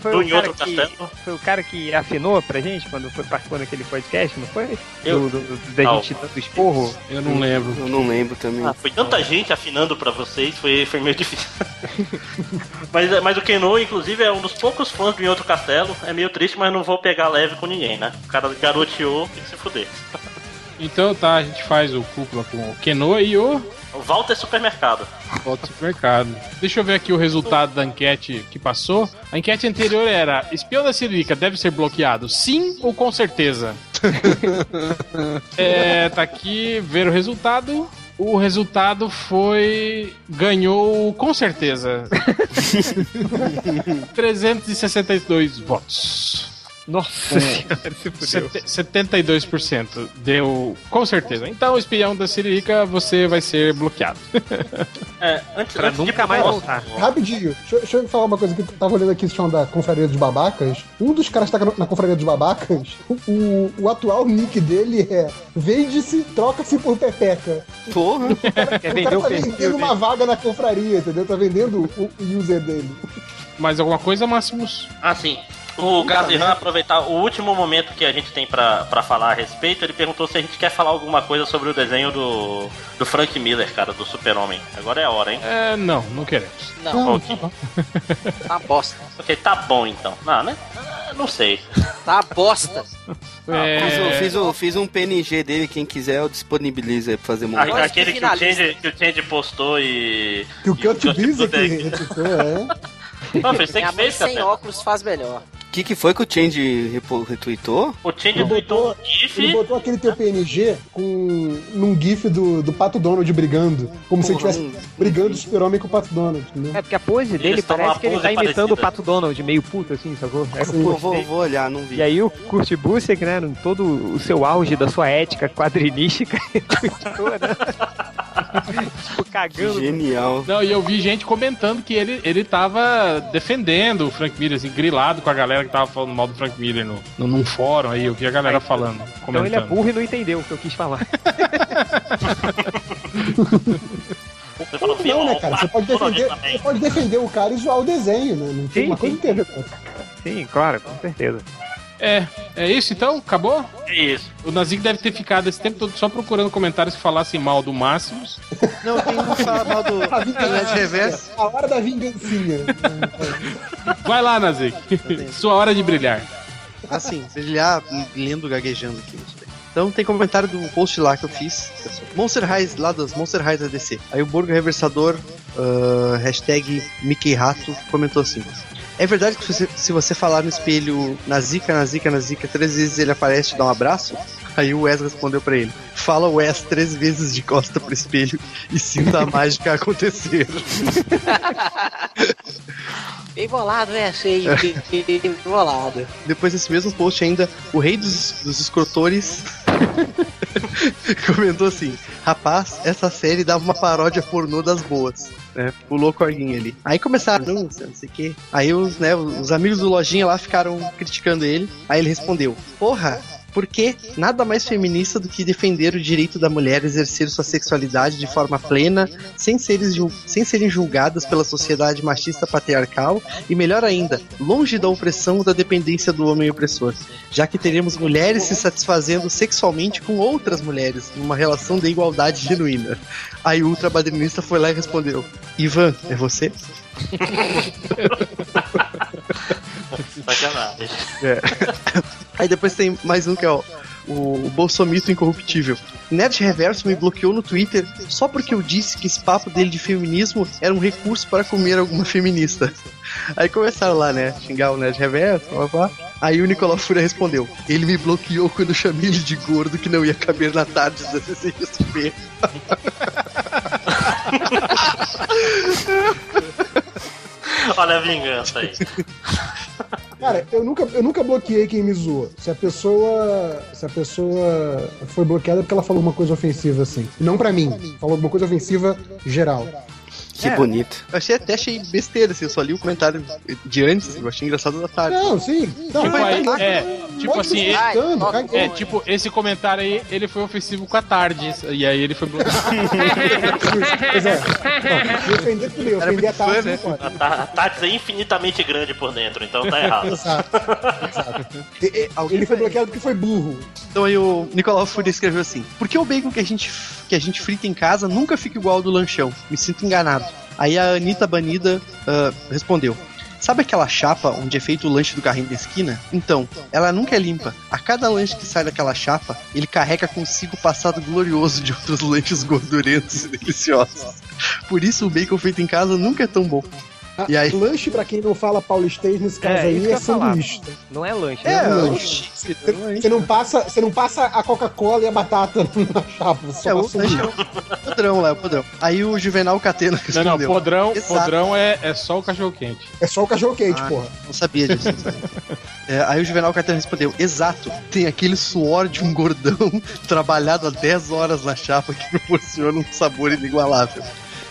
foi- do, do cara Outro que, foi o cara que afinou pra gente quando foi participando daquele podcast, não foi? Eu- Do, do, do- da Não. gente dando esporro. Eu não lembro. Eu não lembro também. Ah, foi tanta gente afinando pra vocês, foi, foi meio difícil. mas, mas o Keno, inclusive, é um dos poucos fãs do Em Outro Castelo. É meio triste, mas não vou pegar leve com ninguém, né? O cara garoteou, tem que se fuder. Então tá, a gente faz o cúpula com o Keno e o O Walter Supermercado. Volta ao supermercado. Deixa eu ver aqui o resultado da enquete que passou. A enquete anterior era: espião da Siririca deve ser bloqueado? Sim ou com certeza? é, tá aqui, ver o resultado. O resultado foi. ganhou com certeza. 362 votos. Nossa senhora, se fudeu. Sete- 72% deu com certeza. Então, o espião da Siririca, você vai ser bloqueado. É, antes, Pra antes de nunca mais voltar. Rapidinho, deixa, eu- deixa eu falar uma coisa que eu tava olhando aqui, chão da Confraria dos Babacas. Um dos caras que tá na Confraria dos Babacas, o, o atual nick dele é Vende-se, troca-se por Pepeca. Porra. Quer O cara o tá perfil vendendo uma dele. vaga na confraria, entendeu? Tá vendendo o, o user dele. Mais alguma coisa, Máximos? Ah, sim. O Gazihan, aproveitar o último momento que a gente tem pra, pra falar a respeito, ele perguntou se a gente quer falar alguma coisa sobre o desenho do, do Frank Miller, cara, do Super-Homem. Agora é a hora, hein? É, não, não queremos. Não, Ok, tá bosta. ok, tá bom então. Não, né? Ah, Não sei. Tá bosta. É, Fiz, o- fiz, o- fiz um PNG dele, quem quiser eu disponibilizo aí pra fazer A- montagem. Nós aquele que o, finalista. Change, que o Change postou e. Que o Busiek Busiek- retweetou, é. Não, você que fez, sem óculos faz melhor. O que, que foi que o Change retweetou? O Change botou, GIF. ele botou aquele teu PNG com, num gif do, do Pato Donald brigando. Como se ele Porra, estivesse brigando o super-homem com o Pato Donald, entendeu? É porque a pose dele parece que ele tá imitando parecida. o Pato Donald, meio puto assim, sacou? É Sim. Vou, vou, olhar, não vi. E aí o Kurt Busiek, né, em todo o seu auge da sua ética quadrinística, tweetou, né? tipo, cagando. Genial. Não, e eu vi gente comentando que ele, ele tava defendendo o Frank Miller, assim, grilado com a galera que tava falando mal do Frank Miller no, no, num fórum aí, eu vi a galera falando, Então comentando. ele é burro e não entendeu o que eu quis falar. Você falou, Não, né, cara? Você pode, defender, você pode defender o cara e zoar o desenho, né? Não tem Sim, uma coisa sim. Sim, claro, com certeza. É, é isso então? Acabou? É isso. O Nazik deve ter ficado esse tempo todo só procurando comentários que falassem mal do Máximos. Não, tem um que fala mal do A Internet Reverso. A hora da vingancinha. Vai lá, Nazik. Sua hora de brilhar. Assim, brilhar lendo, gaguejando aqui. isso daí. Então tem comentário do post lá que eu fiz. Monster Highs, lá das Monster Highs ADC. Aí o Borgo Reversador ah, hashtag Mickey Rato, comentou assim. É verdade que se você, se você falar no espelho na zica, na zica, na zica, três vezes ele aparece e te dá um abraço? Aí o Wes respondeu pra ele: Fala Wes três vezes de costa pro espelho e sinta a mágica acontecer. Bem bolado, é, sei. Bem, bem bolado. Depois desse mesmo post ainda, o rei dos, dos escrotores comentou assim: Rapaz, essa série dava uma paródia pornô das boas. Né? Pulou corguinho ali. Aí começaram, não, não sei o que. Aí os, né, os amigos do Lojinha lá ficaram criticando ele. Aí ele respondeu: Porra, porque nada mais feminista do que defender o direito da mulher exercer sua sexualidade de forma plena, sem serem, jul- sem serem julgadas pela sociedade machista patriarcal e, melhor ainda, longe da opressão ou da dependência do homem opressor, já que teremos mulheres se satisfazendo sexualmente com outras mulheres, numa relação de igualdade genuína. Aí o ultrabadrinista foi lá e respondeu: Ivan, é você? Sacanagem. É. Aí depois tem mais um que é o, o Bolsomito Incorruptível. Nerd Reverso me bloqueou no Twitter só porque eu disse que esse papo dele de feminismo era um recurso para comer alguma feminista. Aí começaram lá, né? Xingar o Nerd Reverso, blá, blá. Aí o Nicolau Fura respondeu: Ele me bloqueou quando eu chamei ele de gordo que não ia caber na tarde da CCXP. Olha a vingança aí. Cara, eu nunca, eu nunca bloqueei quem me zoou. Se a pessoa. Se a pessoa foi bloqueada é porque ela falou uma coisa ofensiva assim. Não pra mim. Falou alguma coisa ofensiva geral. Que É. bonito. Eu achei até achei besteira, assim, eu só li o comentário de antes, eu achei engraçado da tarde. Não, sim. Não, Tipo, vai, aí, vai, é, tipo assim, ele- citando, caguei. é, tipo, esse comentário aí, ele foi ofensivo com a tarde, e aí ele foi bloqueado. Pois é. Não, Ofender tudo Era ofender a fã, tarde né? A Ta- a Tati é infinitamente grande por dentro, então tá errado. Exato. Exato. E- e- Ele foi bloqueado porque foi burro. Então aí o Nicolau Fúria escreveu assim: Por que o bacon que a gente, que a gente frita em casa nunca fica igual ao do lanchão? Me sinto enganado. Aí a Anitta Banida ah, respondeu. Sabe aquela chapa onde é feito o lanche do carrinho da esquina? Então, ela nunca é limpa. A cada lanche que sai daquela chapa, ele carrega consigo o passado glorioso de outros lanches gordurentos e deliciosos. Por isso o bacon feito em casa nunca é tão bom. E aí? Lanche, pra quem não fala paulistês, nesse caso É, aí, é sanduíche. Não é lanche, É, né? lanche. Você não passa, você não passa a Coca-Cola e a batata na chapa. Você É, só o lanche é sanduíche. o padrão lá, é o padrão. Aí o Juvenal Catena Não, respondeu. não, podrão, Exato. podrão é, é só o cachorro quente. É só o cachorro quente, Ah, porra. Não sabia disso. não sabia. É, aí o Juvenal Catena respondeu: Exato, tem aquele suor de um gordão trabalhado há 10 horas na chapa que proporciona um sabor inigualável.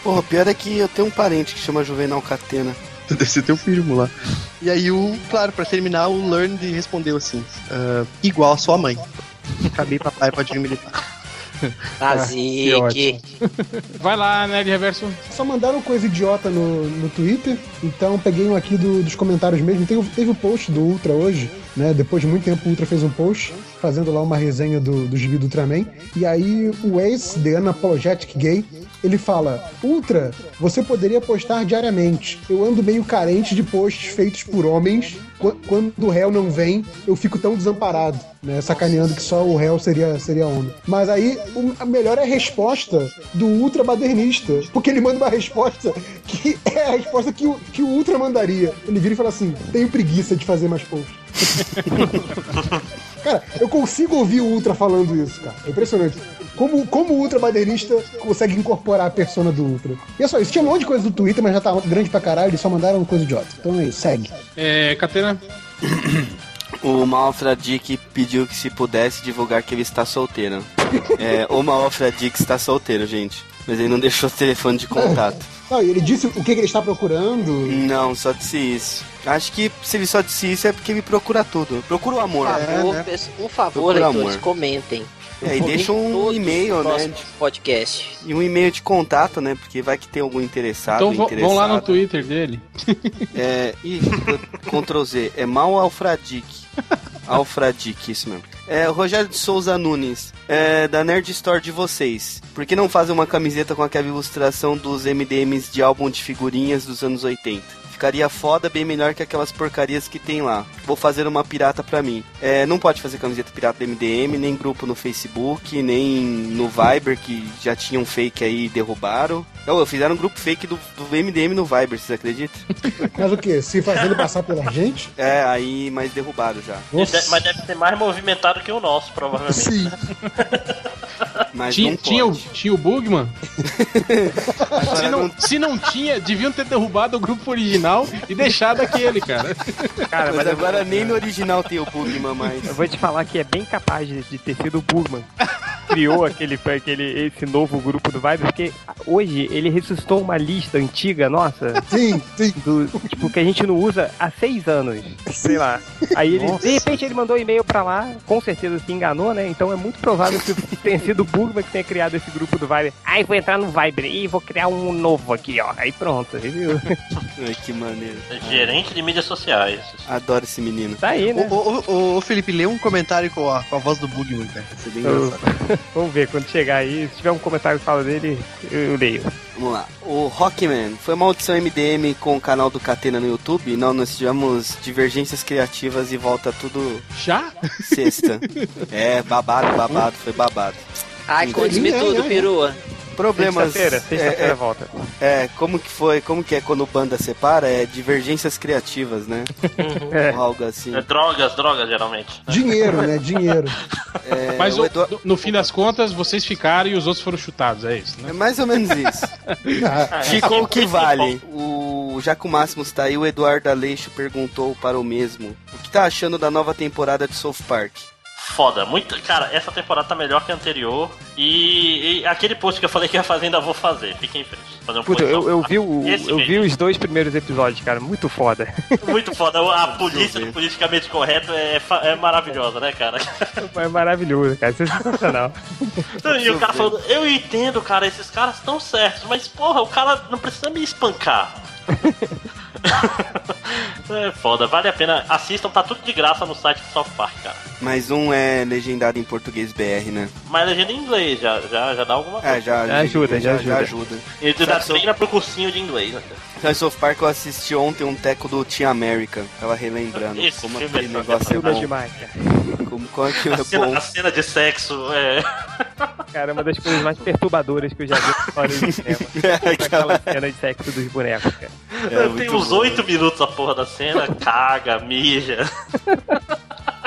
Porra, pior é que eu tenho um parente que chama Juvenal Catena. Deve ser teu primo lá. E aí, o, claro, pra terminar, o Learned respondeu assim: "Ah, igual a sua mãe. Acabei papai pode vir militar. Nazik. ótimo. Vai lá, Nerd Reverso. Só mandaram coisa idiota no, no Twitter, então peguei um aqui do- dos comentários mesmo. Tem, teve o post do Ultra hoje, né? Depois de muito tempo o Ultra fez um post fazendo lá uma resenha do, do gibi do Ultraman. E aí o ex The Unapologetic Gay, ele fala: Ultra, você poderia postar diariamente. Eu ando meio carente de posts feitos por homens. Qu- Quando o réu não vem, eu fico tão desamparado, né? Sacaneando que só o réu seria, seria homem. Mas aí, a melhor é a resposta do ultra badernista. Porque ele manda uma resposta que é a resposta que o, que o ultra mandaria. Ele vira e fala assim: tenho preguiça de fazer mais posts. cara, eu consigo ouvir o ultra falando isso, cara. É impressionante. Como, como o ultra badernista consegue incorporar a persona do ultra. E é só isso. Tinha um monte de coisa do Twitter, mas já tá grande pra caralho. Eles só mandaram coisa idiota. Então é isso, segue. É, Catena. O Malfradic pediu que se pudesse divulgar que ele está solteiro. É, o Malfradic está solteiro, gente. Mas ele não deixou o telefone de contato. Não, e ele disse o que, que ele está procurando. Não, só disse isso. Acho que se ele só disse isso é porque ele procura tudo. Procura o amor. Por favor, né? peço- por favor, leitores, amor. comentem. É, e deixa um e-mail, né? Podcast. E um e-mail de contato, né? Porque vai que tem algum interessado. Então vão- vão lá no. Twitter dele. É, ih, Ctrl Z. É mal Alfradic. Alfradic, isso mesmo. É, Rogério de Souza Nunes, é, da Nerd Store de vocês. Por que não fazem uma camiseta com aquela ilustração dos MDMs de álbum de figurinhas dos anos 80? Ficaria foda, bem melhor que aquelas porcarias que tem lá. Vou fazer uma pirata pra mim. É, não pode fazer camiseta pirata do MDM, nem grupo no Facebook, nem no Viber, que já tinha um fake aí e derrubaram. Eu, fizeram um grupo fake do, do MDM no Viber, vocês acreditam? Mas o quê? Se fazendo passar pela gente? É, aí, mas derrubaram já. Mas mas deve ser mais movimentado que o nosso, provavelmente. Sim. Mas Tinha, não tinha, o, tinha o Bugman? Se, não, se não tinha, deviam ter derrubado o grupo original e deixado aquele, cara. Cara, Mas mas agora nem no original tem o Bugman mais. eu vou te falar que é bem capaz de, ter sido o Bugman. Criou aquele, aquele, esse novo grupo do Vibe, porque hoje ele ressuscitou uma lista antiga nossa. Sim, sim. Do, tipo, que a gente não usa há seis anos. Sei lá. Aí ele, de repente, ele mandou um e-mail pra lá, com certeza se enganou, né? Então é muito provável que tenha sido o Bugman que tenha criado esse grupo do Viber. Aí vou entrar no Viber e vou criar um novo aqui, ó. Aí pronto, viu? Ai, que maneiro. Gerente de mídias sociais. Adoro esse menino. Tá aí, né? Ô, ô, ô, ô, Felipe, lê um comentário com a, com a voz do Bugman, cara. Isso é bem Eu- engraçado. Vamos ver, quando chegar aí, se tiver um comentário que fala dele, eu, eu leio. Vamos lá. O Rockman foi uma audição MDM com o canal do Catena no YouTube. Não, nós tivemos divergências criativas e volta tudo Já? sexta. é, babado, babado, foi babado. Ai, conte-me tudo, perua. Problemas. Sexta-feira, sexta-feira é, volta. é, é, como que foi, como que é quando banda separa? É divergências criativas, né? É. Ou algo assim. É drogas, drogas, geralmente. Dinheiro, né? Dinheiro. É, Mas o o- Edu- no, no fim das contas, vocês ficaram e os outros foram chutados, é isso, né? É mais ou menos isso. Ah, Ficou o que vale. O já que o Máximos tá aí, o Eduardo Aleixo perguntou para o mesmo o que tá achando da nova temporada de South Park. Foda, muito. Cara, essa temporada tá melhor que a anterior. E, e aquele post que eu falei que ia fazer, ainda vou fazer. Fiquem em frente. Fazer um Puta, eu, eu vi, o, Esse eu vi os dois primeiros episódios, cara. Muito foda. Muito foda. A polícia do politicamente correto é, é maravilhosa, né, cara? É maravilhoso, cara. Isso é sensacional. E o cara falando, eu entendo, cara, esses caras estão certos, mas porra, o cara não precisa me espancar. é foda, vale a pena. Assistam, tá tudo de graça no site do South Park, cara. Mas um é legendado em português BR, né? Mas legenda em inglês já, já, já dá alguma coisa. É, já, Já ajuda, já ajuda. ajuda. E tu dá Sabe, South- treina pro cursinho de inglês né? Então, South Park eu assisti ontem um teco do Team America. Tava relembrando Esse como filme aquele é negócio é é bom. demais, cara. Como, como aquilo A é cena, bom. a cena de sexo é. Cara, é uma das coisas mais perturbadoras que eu já vi na história do cinema. Aquela cena de sexo dos bonecos, cara. É Tem uns oito minutos a porra da cena, caga, mija.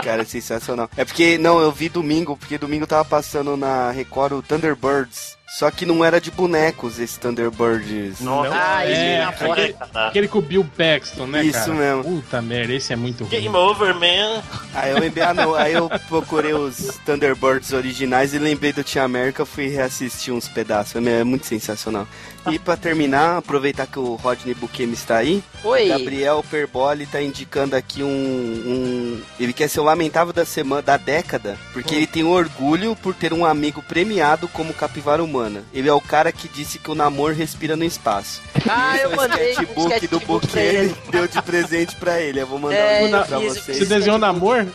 Cara, é sensacional. É porque, não, eu vi domingo, porque domingo tava passando na Record o Thunderbirds. Só que não era de bonecos esse Thunderbirds. Nossa, Ah, esse É, na foto. aquele, aquele com o Bill Paxton, né, Isso cara? mesmo. Puta merda, esse é muito ruim. Game over, man. Aí eu lembrei, ah, não, aí eu procurei os Thunderbirds originais e lembrei do Team America, fui reassistir uns pedaços. É muito sensacional. E pra terminar, aproveitar que o Rodney Bukemi está aí, Oi. Gabriel Perboli tá indicando aqui um, um- Ele quer ser o lamentável da semana, da década, porque ele tem orgulho por ter um amigo premiado como capivara humana. Ele é o cara que disse que o namoro respira no espaço. Ah, eu Esse mandei um sketchbook do sketchbook pra Bukemi ele. deu de presente pra ele. Eu vou mandar É, um link eu pra vocês. Você desenhou namor?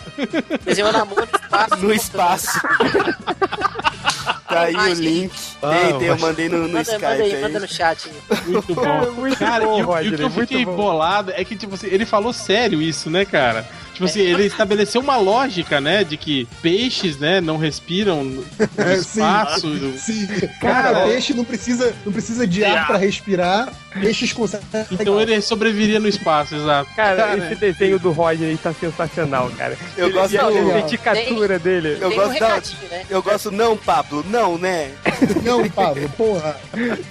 Desenhou namoro no espaço. No espaço. tá aí o link. Ah, tem, tem, eu mandei no, no Manda, Skype manda aí, aí. manda no chat. Muito bom. Muito cara, bom, e, o- e o que eu fiquei bolado é que, tipo assim, ele falou sério isso, né, cara? Tipo assim, ele estabeleceu uma lógica, né, de que peixes, né, não respiram no É, sim. espaço. Sim. Cara, Cara, peixe não precisa, não precisa de ar pra respirar. Peixes conseguem. Então ele sobreviveria no espaço, exato. Cara, esse desenho do Roger aí tá sensacional, cara. Eu Ele- gosto a do- dedicatura dele. Eu um gosto da. né? Eu gosto, não, Pablo, não, né? Não, Pablo, porra.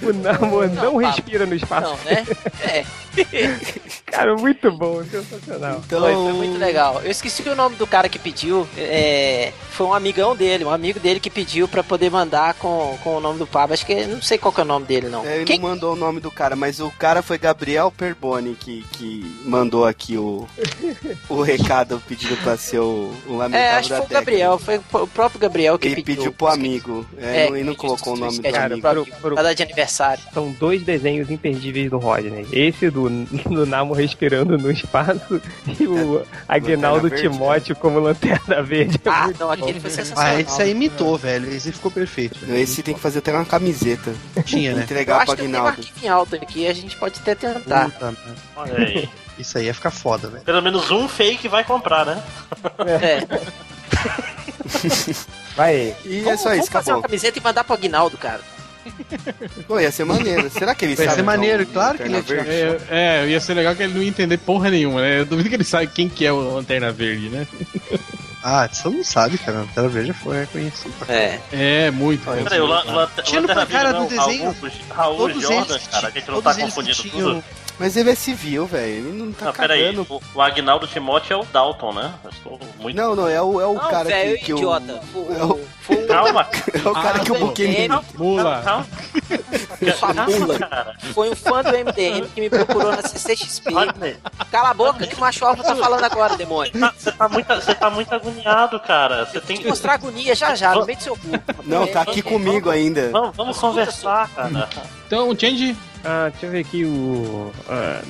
O Namor não, Não, respira no espaço. Não, né? É. Cara, muito bom, sensacional. Então. Foi, foi muito legal. Eu esqueci o nome do cara que pediu. É, foi um amigão dele, um amigo dele que pediu pra poder mandar com, com o nome do Pablo. Acho que não sei qual que é o nome dele, não. É, ele Quem- não mandou o nome do cara, mas o cara foi Gabriel Perboni que, que mandou aqui o, o recado pedindo pra ser o, o lamentável É, acho que da foi o. Gabriel, foi o próprio Gabriel que Ele pediu. pediu pro amigo. É, É, não- ele não colocou o nome do Cara, amigo. pro Pra dar de aniversário. São dois desenhos imperdíveis do Rodney. Esse do, do Namo respirando no espaço e o Aguinaldo Verde, Timóteo como lanterna verde. É Ah, não, aquele foi sensacional. Ah, esse aí imitou, velho. Esse ficou perfeito. Esse tem que fazer até uma camiseta. Tinha, né? Eu Entregar acho pro que eu tenho um Aguinaldo. arquivo em alto aqui, a gente pode até tentar. Puta merda. Olha aí. Isso aí ia ficar foda, velho. Pelo menos um fake vai comprar, né? É. Vai. E é Vamos, só vamos isso, fazer uma acabou. camiseta e mandar pro Aguinaldo, cara. Pô, ia ser maneiro. Será que ele Vai sabe? ser que é maneiro, um claro que ele ia Lanterna tirar. Verde? É, é, ia ser legal que ele não ia entender porra nenhuma, né? Eu duvido que ele saiba quem que é o Lanterna Verde, né? Ah, você não sabe, cara. A tela verde foi reconhecido. É. É, muito. Peraí, o, Lanterna pra cara Verde do não é desenho, Raul, Raul todos Jordan, cara, que a gente não tá confundindo tinham- tudo. Mas ele é civil, velho. Ele não tá Não, peraí, cagando. o, o Agnaldo Timóteo é o Dalton, né? Muito... Não, não, é o, é o Não, cara velho, que, que o... idiota. O, É o- o, foi um- Calma, É o cara que o Ah, Buquê MDM, Mula. calma. Sua mula. Foi um fã do MDM que me procurou na CCXP. Cala a boca que o macho alfa tá falando agora, demônio. Você tá, muito, você tá muito agoniado, cara. Você tem Vou te mostrar agonia já já, no meio do seu cu. Não, tá aqui comigo ainda. Vamos, vamos conversar, cara. Então, Change, Ah, deixa eu ver aqui o. Ah,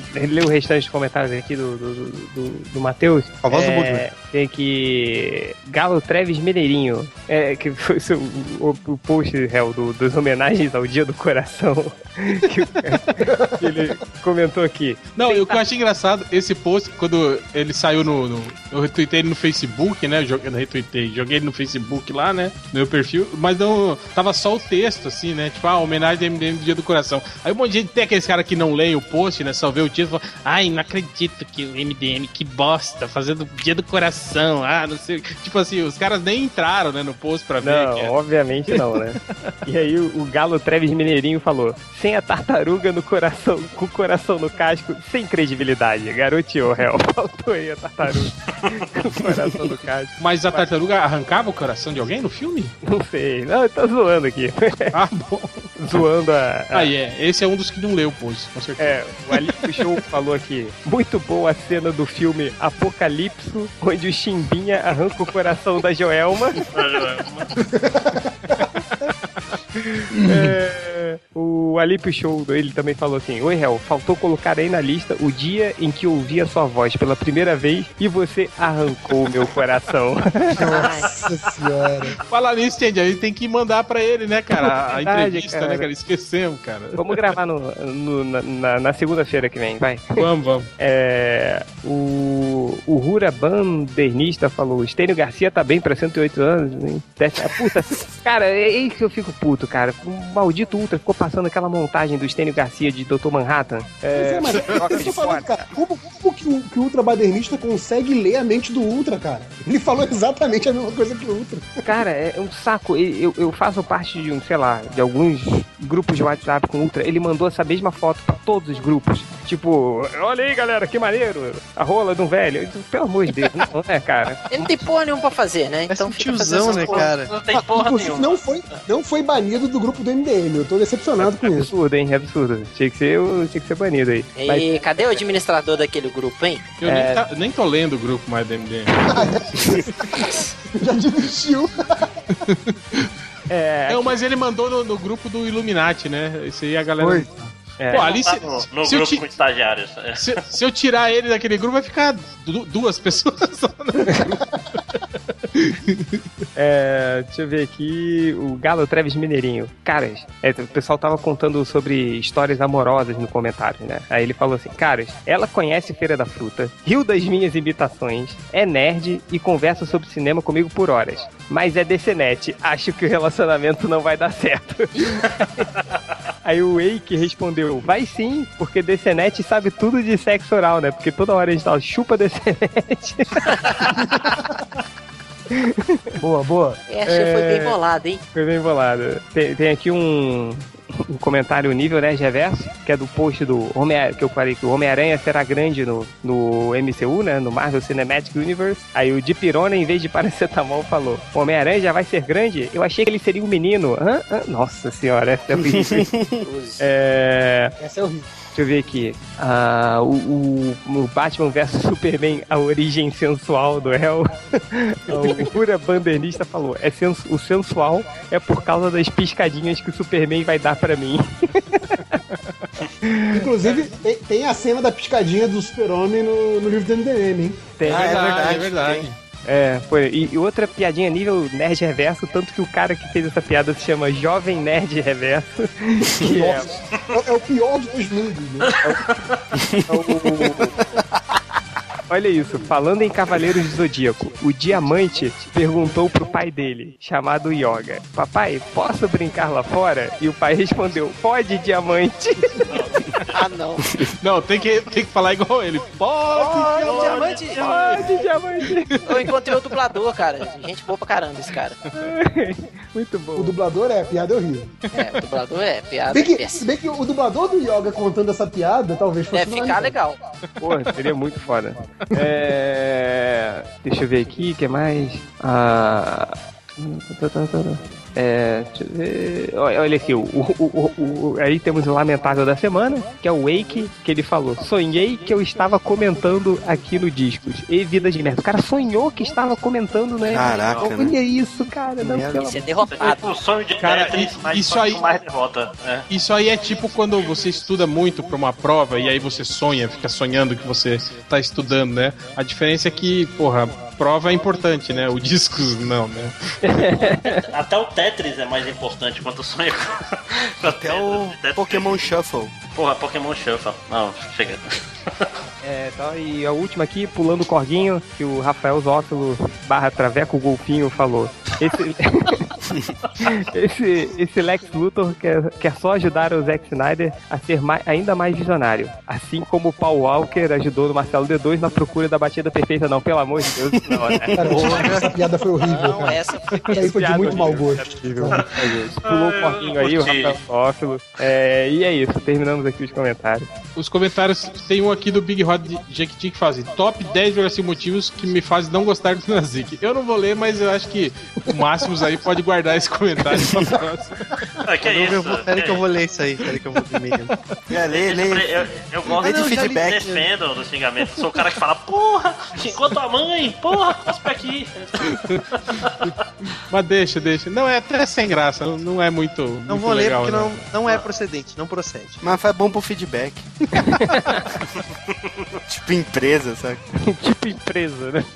o restante dos comentários aqui do, do, do, do, do Matheus. A voz do É, Budman. Tem aqui. Galo Treves Mineirinho. É, que foi o, o, o post réu, do, das homenagens ao Dia do Coração. que, que ele comentou aqui. Não, o que eu achei engraçado, esse post, quando ele saiu no. no- eu retuitei ele no Facebook, né? Joguei, não retuitei, joguei ele no Facebook lá, né? No meu perfil, mas não. Tava só o texto, assim, né? Tipo, ah, homenagem ao MDM do Dia do Coração. Aí um monte de gente tem aqueles caras que não leem o post, né? Só vê o título e fala, ai, não acredito que o MDM, que bosta, fazendo Dia do Coração, ah, não sei. Tipo assim, os caras nem entraram, né, no post pra ver. Não, é. obviamente não, né? E aí o, o Galo Treves Mineirinho falou: sem a tartaruga no coração, com o coração no casco, sem credibilidade. Garoteou, réu. Faltou aí a tartaruga com o coração no casco. Mas a tartaruga arrancava o coração de alguém no filme? Não sei. Não, eu tô zoando aqui. Ah, bom. Zoando a. a- Aí é, esse é um dos que não leu o post, com certeza. É, o Alice Show falou aqui. Muito boa a cena do filme Apocalipso, onde o Chimbinha arranca o coração da Joelma. É, o Alípio Show, ele também falou assim: Oi, Hel, faltou colocar aí na lista o dia em que ouvi a sua voz pela primeira vez e você arrancou o meu coração. Nossa senhora. Falar nisso, Change, a gente tem que mandar pra ele, né, cara? A Verdade, entrevista, cara. né, cara? Esquecemos, cara. Vamos gravar no, no- na, na- na segunda-feira que vem, vai. Vamos, vamos. É, o, o Rura Bandernista falou: Estênio Garcia tá bem pra 108 anos. Hein? Puta, cara, é aí que eu fico puto, cara. O maldito Ultra ficou passando aquela montagem do Estênio Garcia de Dr. Manhattan. Pois é, mas troca eu de tô falando, cara, como, como que, o, que o Ultra Badernista consegue ler a mente do Ultra, cara? Ele falou exatamente a mesma coisa que o Ultra. Cara, é um saco. Eu, eu faço parte de um, sei lá, de alguns grupos de WhatsApp com Ultra. Ele mandou essa mesma foto pra todos os grupos. Tipo, olha aí, galera, que maneiro. A rola de um velho. Eu disse, Pelo amor de Deus, não é, cara. Ele não tem porra nenhuma pra fazer, né? Então um fica tiozão, né, porra. cara? Não tem porra Inclusive, nenhuma. não foi, não foi banido do grupo do MDM. Eu tô decepcionado com isso. Absurdo, hein? Absurdo. Tinha que ser, tinha que ser banido aí. Mas, E cadê o administrador daquele grupo, hein? Eu É. nem, tá- nem tô lendo o grupo mais do MDM. Já desistiu. é, Não, mas ele mandou no, no grupo do Illuminati, né? Isso aí a galera. Foi. é, Pô, ali Tá se, no, no se eu grupo ti- com estagiários. Se, se eu tirar ele daquele grupo, vai ficar du- duas pessoas só. Né? É, deixa eu ver aqui. O Galo Treves Mineirinho. Caras, é, o pessoal tava contando sobre histórias amorosas no comentário, né? Aí ele falou assim: Caras, ela conhece Feira da Fruta, riu das minhas imitações, é nerd e conversa sobre cinema comigo por horas. Mas é DCNet, acho que o relacionamento não vai dar certo. Aí o Wake respondeu: Vai sim, porque DCNet sabe tudo de sexo oral, né? Porque toda hora a gente fala, chupa DCNet. Boa, boa. Essa foi bem bolada, hein? Foi bem bolado. Tem, tem aqui um, um comentário nível, né, reverso, que é do post do Homem que eu falei que o Homem-Aranha será grande no, no MCU, né, no Marvel Cinematic Universe. Aí o Dipirona, em vez de paracetamol, falou: O Homem-Aranha já vai ser grande? Eu achei que ele seria um menino. Hã? Hã? Nossa senhora, essa é horrível. é. Essa é horrível. Deixa eu ver aqui. Ah, o, o, o Batman vs Superman, a origem sensual do réu. o Cura Bandernista falou: é sens- o sensual é por causa das piscadinhas que o Superman vai dar pra mim. Inclusive, tem, tem a cena da piscadinha do super-homem no, no livro do MDM, hein? Tem, Ah, é verdade, é verdade. tem. É, foi. E, e outra piadinha nível nerd reverso, tanto que o cara que fez essa piada se chama Jovem Nerd Reverso. Que é, É, é o pior dos mundos, né? é o- olha isso. Falando em Cavaleiros do Zodíaco, o Diamante perguntou pro pai dele, chamado Yoga: Papai, posso brincar lá fora? E o pai respondeu: Pode, Diamante. Ah, não. Não, tem que, tem que falar igual ele. Pode, Pode, diamante. Pode, Diamante. Eu encontrei o dublador, cara. Gente boa pra caramba esse cara. Muito O bom. dublador é, piada é horrível. É, o dublador é piada Bem que, se péssima. bem que o dublador do Yoga contando essa piada talvez fosse Deve ficar legal. Pô, seria muito foda. É... Deixa eu ver aqui, o que mais? Ah... É, deixa eu ver. Olha aqui, o, o- o- o- aí temos o lamentável da semana, que é o Wake, que ele falou: Sonhei que eu estava comentando aqui no Discos. E vida de merda. O cara sonhou que estava comentando, né? Caraca, Olha né? isso, cara. Não, Isso é É derrotado. tipo o sonho de Cara, mas isso só aí- mais derrota. É. Isso aí é tipo quando você estuda muito pra uma prova e aí você sonha, fica sonhando que você tá estudando, né? A diferença é que, porra, prova é importante, né? O disco não, né? Até o Tetris é mais importante quanto o sonho. com Até o Tetris. Pokémon Shuffle. Porra, Pokémon Shuffle. Não, chega. É, então, e a última aqui, pulando o corguinho, que o Rafael Zófilo barra Traveco Golfinho falou. Esse, esse, esse Lex Luthor quer, quer só ajudar o Zack Snyder a ser mai- ainda mais visionário. Assim como o Paul Walker ajudou no Marcelo D2 na procura da batida perfeita. Não, pelo amor de Deus, não, né? Cara, essa piada foi horrível, Não, cara. essa foi Isso aí foi de muito mau gosto. Pulou o corguinho aí, o. Rafael Zófilo. É, e é isso, terminamos aqui os comentários. Os comentários, tem um aqui do Big Rod de Jequiti que faz top 10,5 motivos que me fazem não gostar do Nazik. Eu não vou ler, mas eu acho que o Máximos aí pode guardar esse comentário pra próxima. Ah, que é Eu isso? vou- Pera que eu vou ler isso aí. Pera que eu vou ler mesmo. É, lê, lê. Eu, eu gosto de feedback. defendo do xingamento. Sou o cara que fala, porra, xingou tua mãe, porra, cospe aqui. Mas deixa, deixa. Não, é até sem graça, não- é muito. Não muito vou ler legal, porque não, não é procedente, não procede. Mas foi bom pro feedback. tipo empresa, sabe? tipo empresa, né?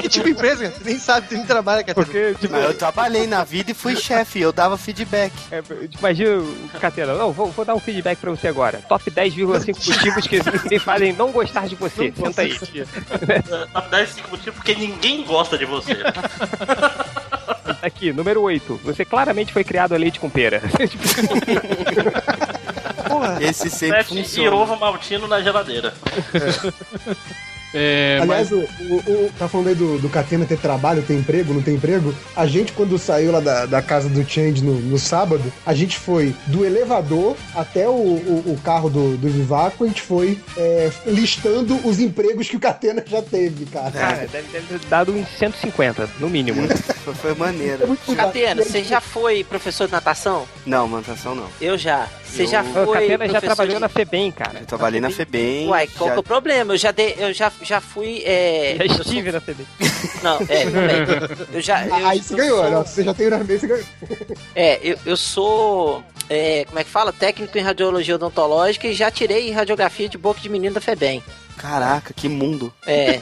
Que tipo empresa? Você nem sabe, você nem trabalha, cara. Porque, tipo, Mas eu trabalhei na vida e fui chefe, eu dava feedback. É, imagina o Catena, não, vou, vou dar um feedback pra você agora. Top 10,5 motivos que me fazem não gostar de você. Senta aí. Top 10 5 motivos porque ninguém gosta de você. Aqui, número 8. Você claramente foi criado a leite com pera. Esse sempre Sete e funciona. ovo maltino na geladeira. É, Aliás, mas, o, o- o- tá falando aí do, do Catena ter trabalho, ter emprego, não tem emprego. A gente, quando saiu lá da, da casa do Change no, no sábado, a gente foi do elevador até o, o, o carro do, do Vivaco, a gente foi é, listando os empregos que o Catena já teve, cara. Cara, deve, deve ter dado uns 150, no mínimo. Foi, foi É maneiro. Catena, você já foi professor de natação? Não, mantação não. Eu já. Você Eu- já O foi. Catena já trabalhou de- na FEBEM, cara. Eu trabalhei na FEBEM. Uai, qual já- que é o problema? Eu já dei, eu já, já fui. É, Já eu sou- estive na FEBEM. Não, é, também. Eu já. eu- Aí você ganhou, sou- né? Você já tem o Ironman, você ganhou. É, eu, eu sou. é, como é que fala? Técnico em radiologia odontológica e já tirei radiografia de boca de menino da FEBEM. Caraca, que mundo. É.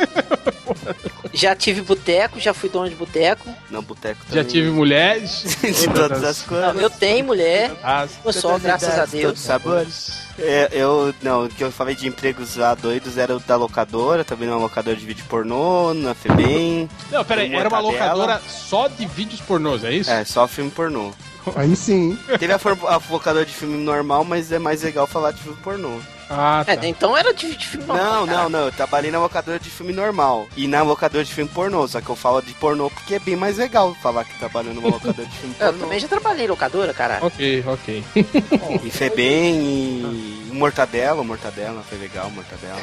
já tive boteco, já fui dono de boteco. Não, boteco já também. tive mulheres. de todas as coisas. Não, eu tenho mulher, As- eu só, graças a Todos Deus. os sabores. É, eu, não, o que eu falei de empregos lá doidos era o da locadora, também numa locadora de vídeo pornô, na FEBEM. Não, peraí, era uma locadora só de vídeos pornôs, é isso? É, só filme pornô. Aí sim. Teve a, a locadora de filme normal, mas é mais legal falar de filme pornô. Ah, tá. É, então era de, de filme normal, Não, cara. não, não. Eu trabalhei na locadora de filme normal. E na locadora de filme pornô. Só que eu falo de pornô porque é bem mais legal falar que trabalhou numa locadora de filme Eu pornô. também já trabalhei em locadora, caralho. Ok, ok. E Febem e Mortadela. Mortadela foi legal, Mortadela.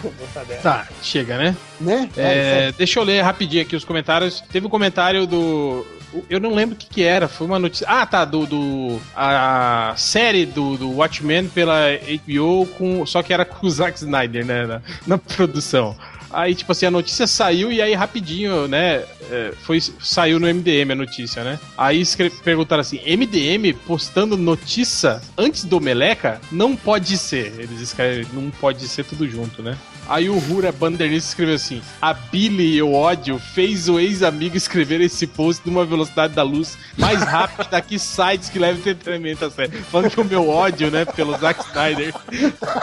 Tá, chega, né? Né? É, deixa eu ler rapidinho aqui os comentários. Teve um comentário do. Eu não lembro o que, que era, foi uma notícia. Ah, tá, do. do a série do, do Watchmen pela HBO, com, só que era com o Zack Snyder, né? Na, na produção. Aí, tipo assim, a notícia saiu e aí rapidinho, né? é, foi, saiu no MDM a notícia, né? Aí perguntaram assim: MDM postando notícia antes do Meleca? Não pode ser. Eles escrevem, não pode ser tudo junto, né? Aí o Rura Banderlist escreveu assim: A Billy, eu ódio, fez o ex-amigo escrever esse post numa velocidade da luz mais rápida que sites que levam entretenimento a sério. Falando que o meu ódio, né, pelo Zack Snyder.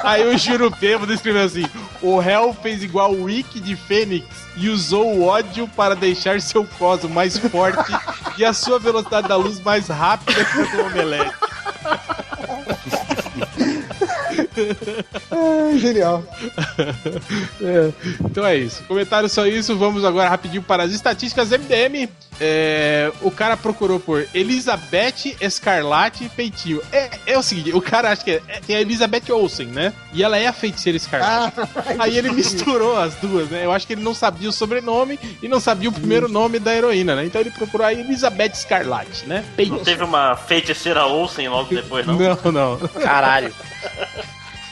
Aí o Juro Bêbado escreveu assim: O réu fez igual o Rick de Fênix e usou o ódio para deixar seu cosmo mais forte e a sua velocidade da luz mais rápida que a do omelete. É, genial. É, então é isso. Comentário só isso. Vamos agora rapidinho para as estatísticas MDM. É, o cara procurou por Elizabeth Escarlate Peitinho. É, é o seguinte, o cara acha que é, é a Elizabeth Olsen, né? E ela é a feiticeira Escarlate. Aí ele misturou as duas, né? Eu acho que ele não sabia o sobrenome e não sabia o primeiro nome da heroína, né? Então ele procurou a Elizabeth Escarlate, né? Peitinho. Não teve uma feiticeira Olsen logo depois, não? Não, não. Caralho.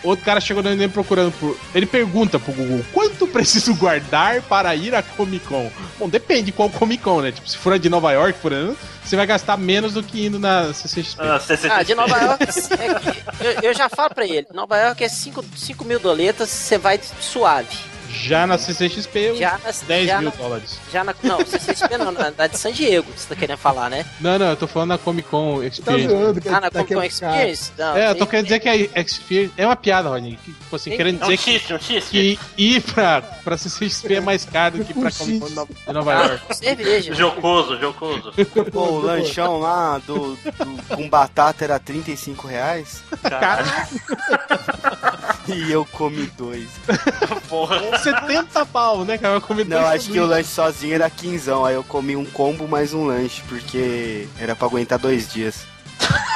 Outro cara chegou no MDM procurando por. Ele pergunta pro Google: quanto preciso guardar para ir à Comic Con? Bom, depende qual Comic Con, né? Tipo, se for a de Nova York, por exemplo, você vai gastar menos do que indo na CCXP. Ah, CCXP. Ah, de Nova York, é que- eu, eu já falo pra ele, Nova York é 5 mil doletas, você vai suave. Já na CCXP, Já na, 10 já mil na, dólares. já na, não, CCXP não, na, na de San Diego, que você tá querendo falar, né? Não, não, eu tô falando na Comic Con Tá Experience. zoando que Ah, na daqui Comic Con Experience? Não, é, eu tô querendo dizer que a Experience. É uma piada, Rodney. Que, tipo assim, Tem- querendo um dizer que, xiste, um xiste. que ir pra, pra CCXP é mais caro do que pra Um Comic Con de Nova Ah, York. cerveja. Jocoso, jocoso. Pô, o lanchão lá do, do- com batata era 35 reais Cara, e eu comi dois. porra. 70 pau, né, cara? Eu comi Não, dois acho que o lanche sozinho era quinzão. Aí eu comi um combo mais um lanche, porque era pra aguentar dois dias.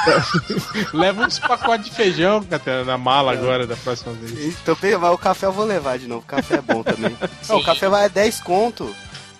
Leva uns pacotes de feijão, Catena, na mala agora, da próxima vez. Então, mas o café eu vou levar de novo. O café é bom também. Não, o café vai a 10 conto.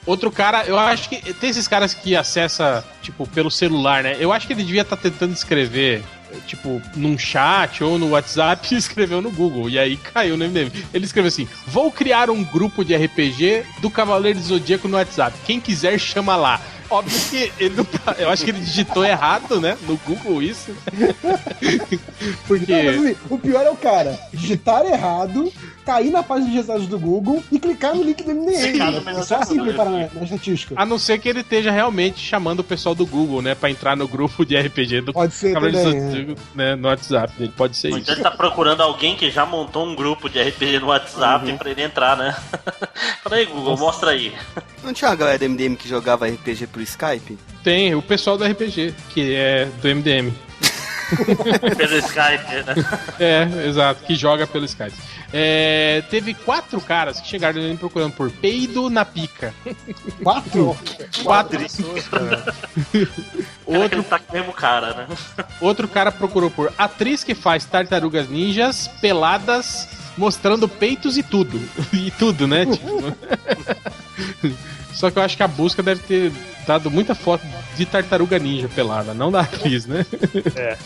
Outro cara, eu acho que tem esses caras que acessa, tipo, pelo celular, né? Eu acho que ele devia estar tentando escrever, tipo, num chat ou no WhatsApp e escreveu no Google. E aí caiu no MDM. Ele escreveu assim: Vou criar um grupo de RPG do Cavaleiro do Zodíaco no WhatsApp. Quem quiser, chama lá. Óbvio que ele não tá, Eu acho que ele digitou errado, né? No Google isso. Porque. Não, mas, assim, o pior é o cara digitar errado, cair na página de resultados do Google e clicar no link do MDM. Só assim do que ele para na, na estatística. A não ser que ele esteja realmente chamando o pessoal do Google, né? Pra entrar no grupo de RPG do Pode ser do também, é. Né, no WhatsApp dele. Pode ser Então isso. ele tá procurando alguém que já montou um grupo de RPG no WhatsApp pra ele entrar, né? Fala aí, Google, mostra aí. Não tinha uma galera do MDM que jogava RPG por Skype? Tem o pessoal do RPG, que é do MDM. Pelo Skype, né? É, exato, que joga pelo Skype. É, teve quatro caras que chegaram ali procurando por peido na pica. Quatro? Quatro. Cara, Outro, ele tá com o mesmo cara, né? outro cara procurou por atriz que faz tartarugas ninjas peladas mostrando peitos e tudo. E tudo, né? Tipo... Só que eu acho que a busca deve ter dado muita foto de tartaruga ninja pelada, não da atriz, né? É.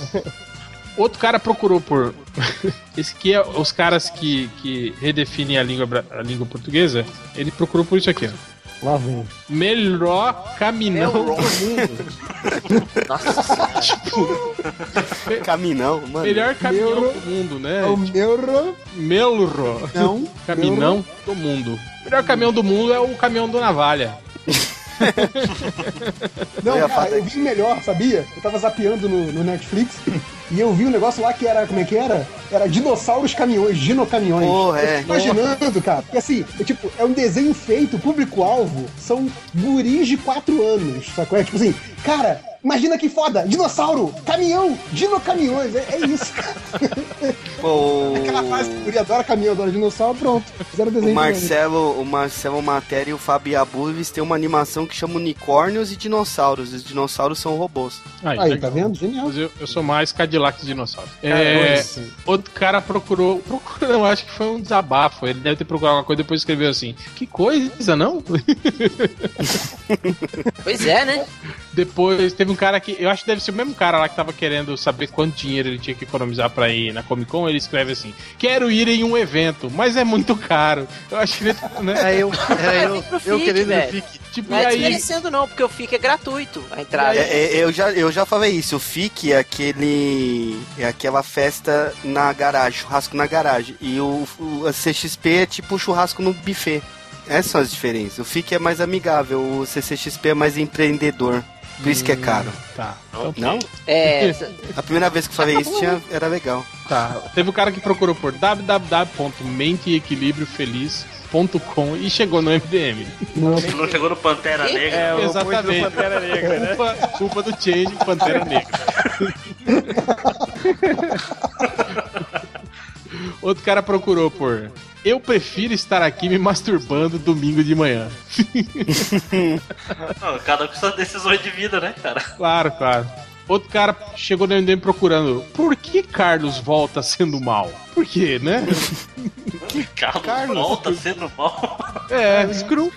Outro cara procurou por. Esse aqui é os caras que, que redefinem a língua, a língua portuguesa. Ele procurou por isso aqui, ó. Lá vem. Melhor caminhão do mundo. Nossa senhora. Caminhão, mano. Melhor caminhão Neuro- do mundo, né? É o meu Melro. não. Caminhão do mundo. O melhor caminhão do mundo é o caminhão do Navalha. Não, cara, eu vi melhor, sabia? Eu tava zapeando no, no Netflix e eu vi um negócio lá que era, como é que era? Era dinossauros caminhões, dinocaminhões. Porra, Eu é. imaginando, cara. Porque assim, é tipo, é um desenho feito, público-alvo, são guris de 4 anos, sacou? É tipo assim, cara, imagina que foda, dinossauro, caminhão, dinocaminhões, é, é isso. Pô, Aquela fase que o guri adora caminhão, adora dinossauro, pronto. Fizeram o o desenho. Marcelo, o Marcelo Matéria e o Fábio Abu, eles têm uma animação que chama Unicórnios e Dinossauros. Os dinossauros são robôs. Aí, legal. tá vendo? Genial. Mas eu, eu sou mais Cadillac dinossauro. É, outro cara procurou. Procurou, não, acho que foi um desabafo. Ele deve ter procurado alguma coisa e depois escreveu assim: Que coisa, não? Pois é, né? Depois teve um cara que. Eu acho que deve ser o mesmo cara lá que tava querendo saber quanto dinheiro ele tinha que economizar pra ir na Comic Con. Ele escreve assim: Quero ir em um evento, mas é muito caro. Eu acho que ele. Né? É eu, é eu, Pro eu Fique, querendo ir no velho. Fique. Tipo, Não é aí? desmerecendo não, porque o FIC é gratuito a entrada. É, é, eu, já, eu já falei isso. O FIC é aquele. É aquela festa na garagem, churrasco na garagem. E o, o CXP é tipo churrasco no buffet. Essas são as diferenças. O FIC é mais amigável, o CCXP é mais empreendedor. Por isso que é caro. Tá. Então, Não? É, A primeira vez que eu falei isso tinha, era legal. tá. Teve um cara que procurou por www.menteequilibriofeliz .com e chegou no MDM. Não chegou no Pantera Negra? É, o Exatamente. do Pantera Negra, né? Culpa, culpa do Change Pantera Negra. Outro cara procurou por. Eu prefiro estar aqui me masturbando domingo de manhã. Não, cada um com suas decisões de vida, né, cara? Claro, claro. Outro cara chegou no MDM procurando. Por que Carlos volta sendo mal? Por quê, né? Carlos, volta sendo mal. É,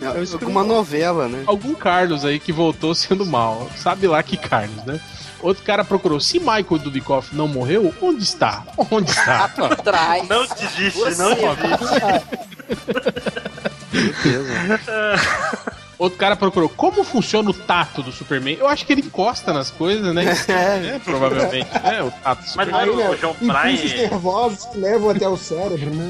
É alguma novela, né? algum Carlos aí que voltou sendo mal. Sabe lá que Carlos, né? Outro cara procurou. Se Michael Dudikoff não morreu, onde está? Onde está? Atrás. Não desiste, não desiste. Outro cara procurou. Como funciona o tato do Superman? Eu acho que ele encosta nas coisas, né? É, provavelmente. É, o tato do Mas não Superman. era o João Impulsos Bryan. nervosos que levam até o cérebro, né?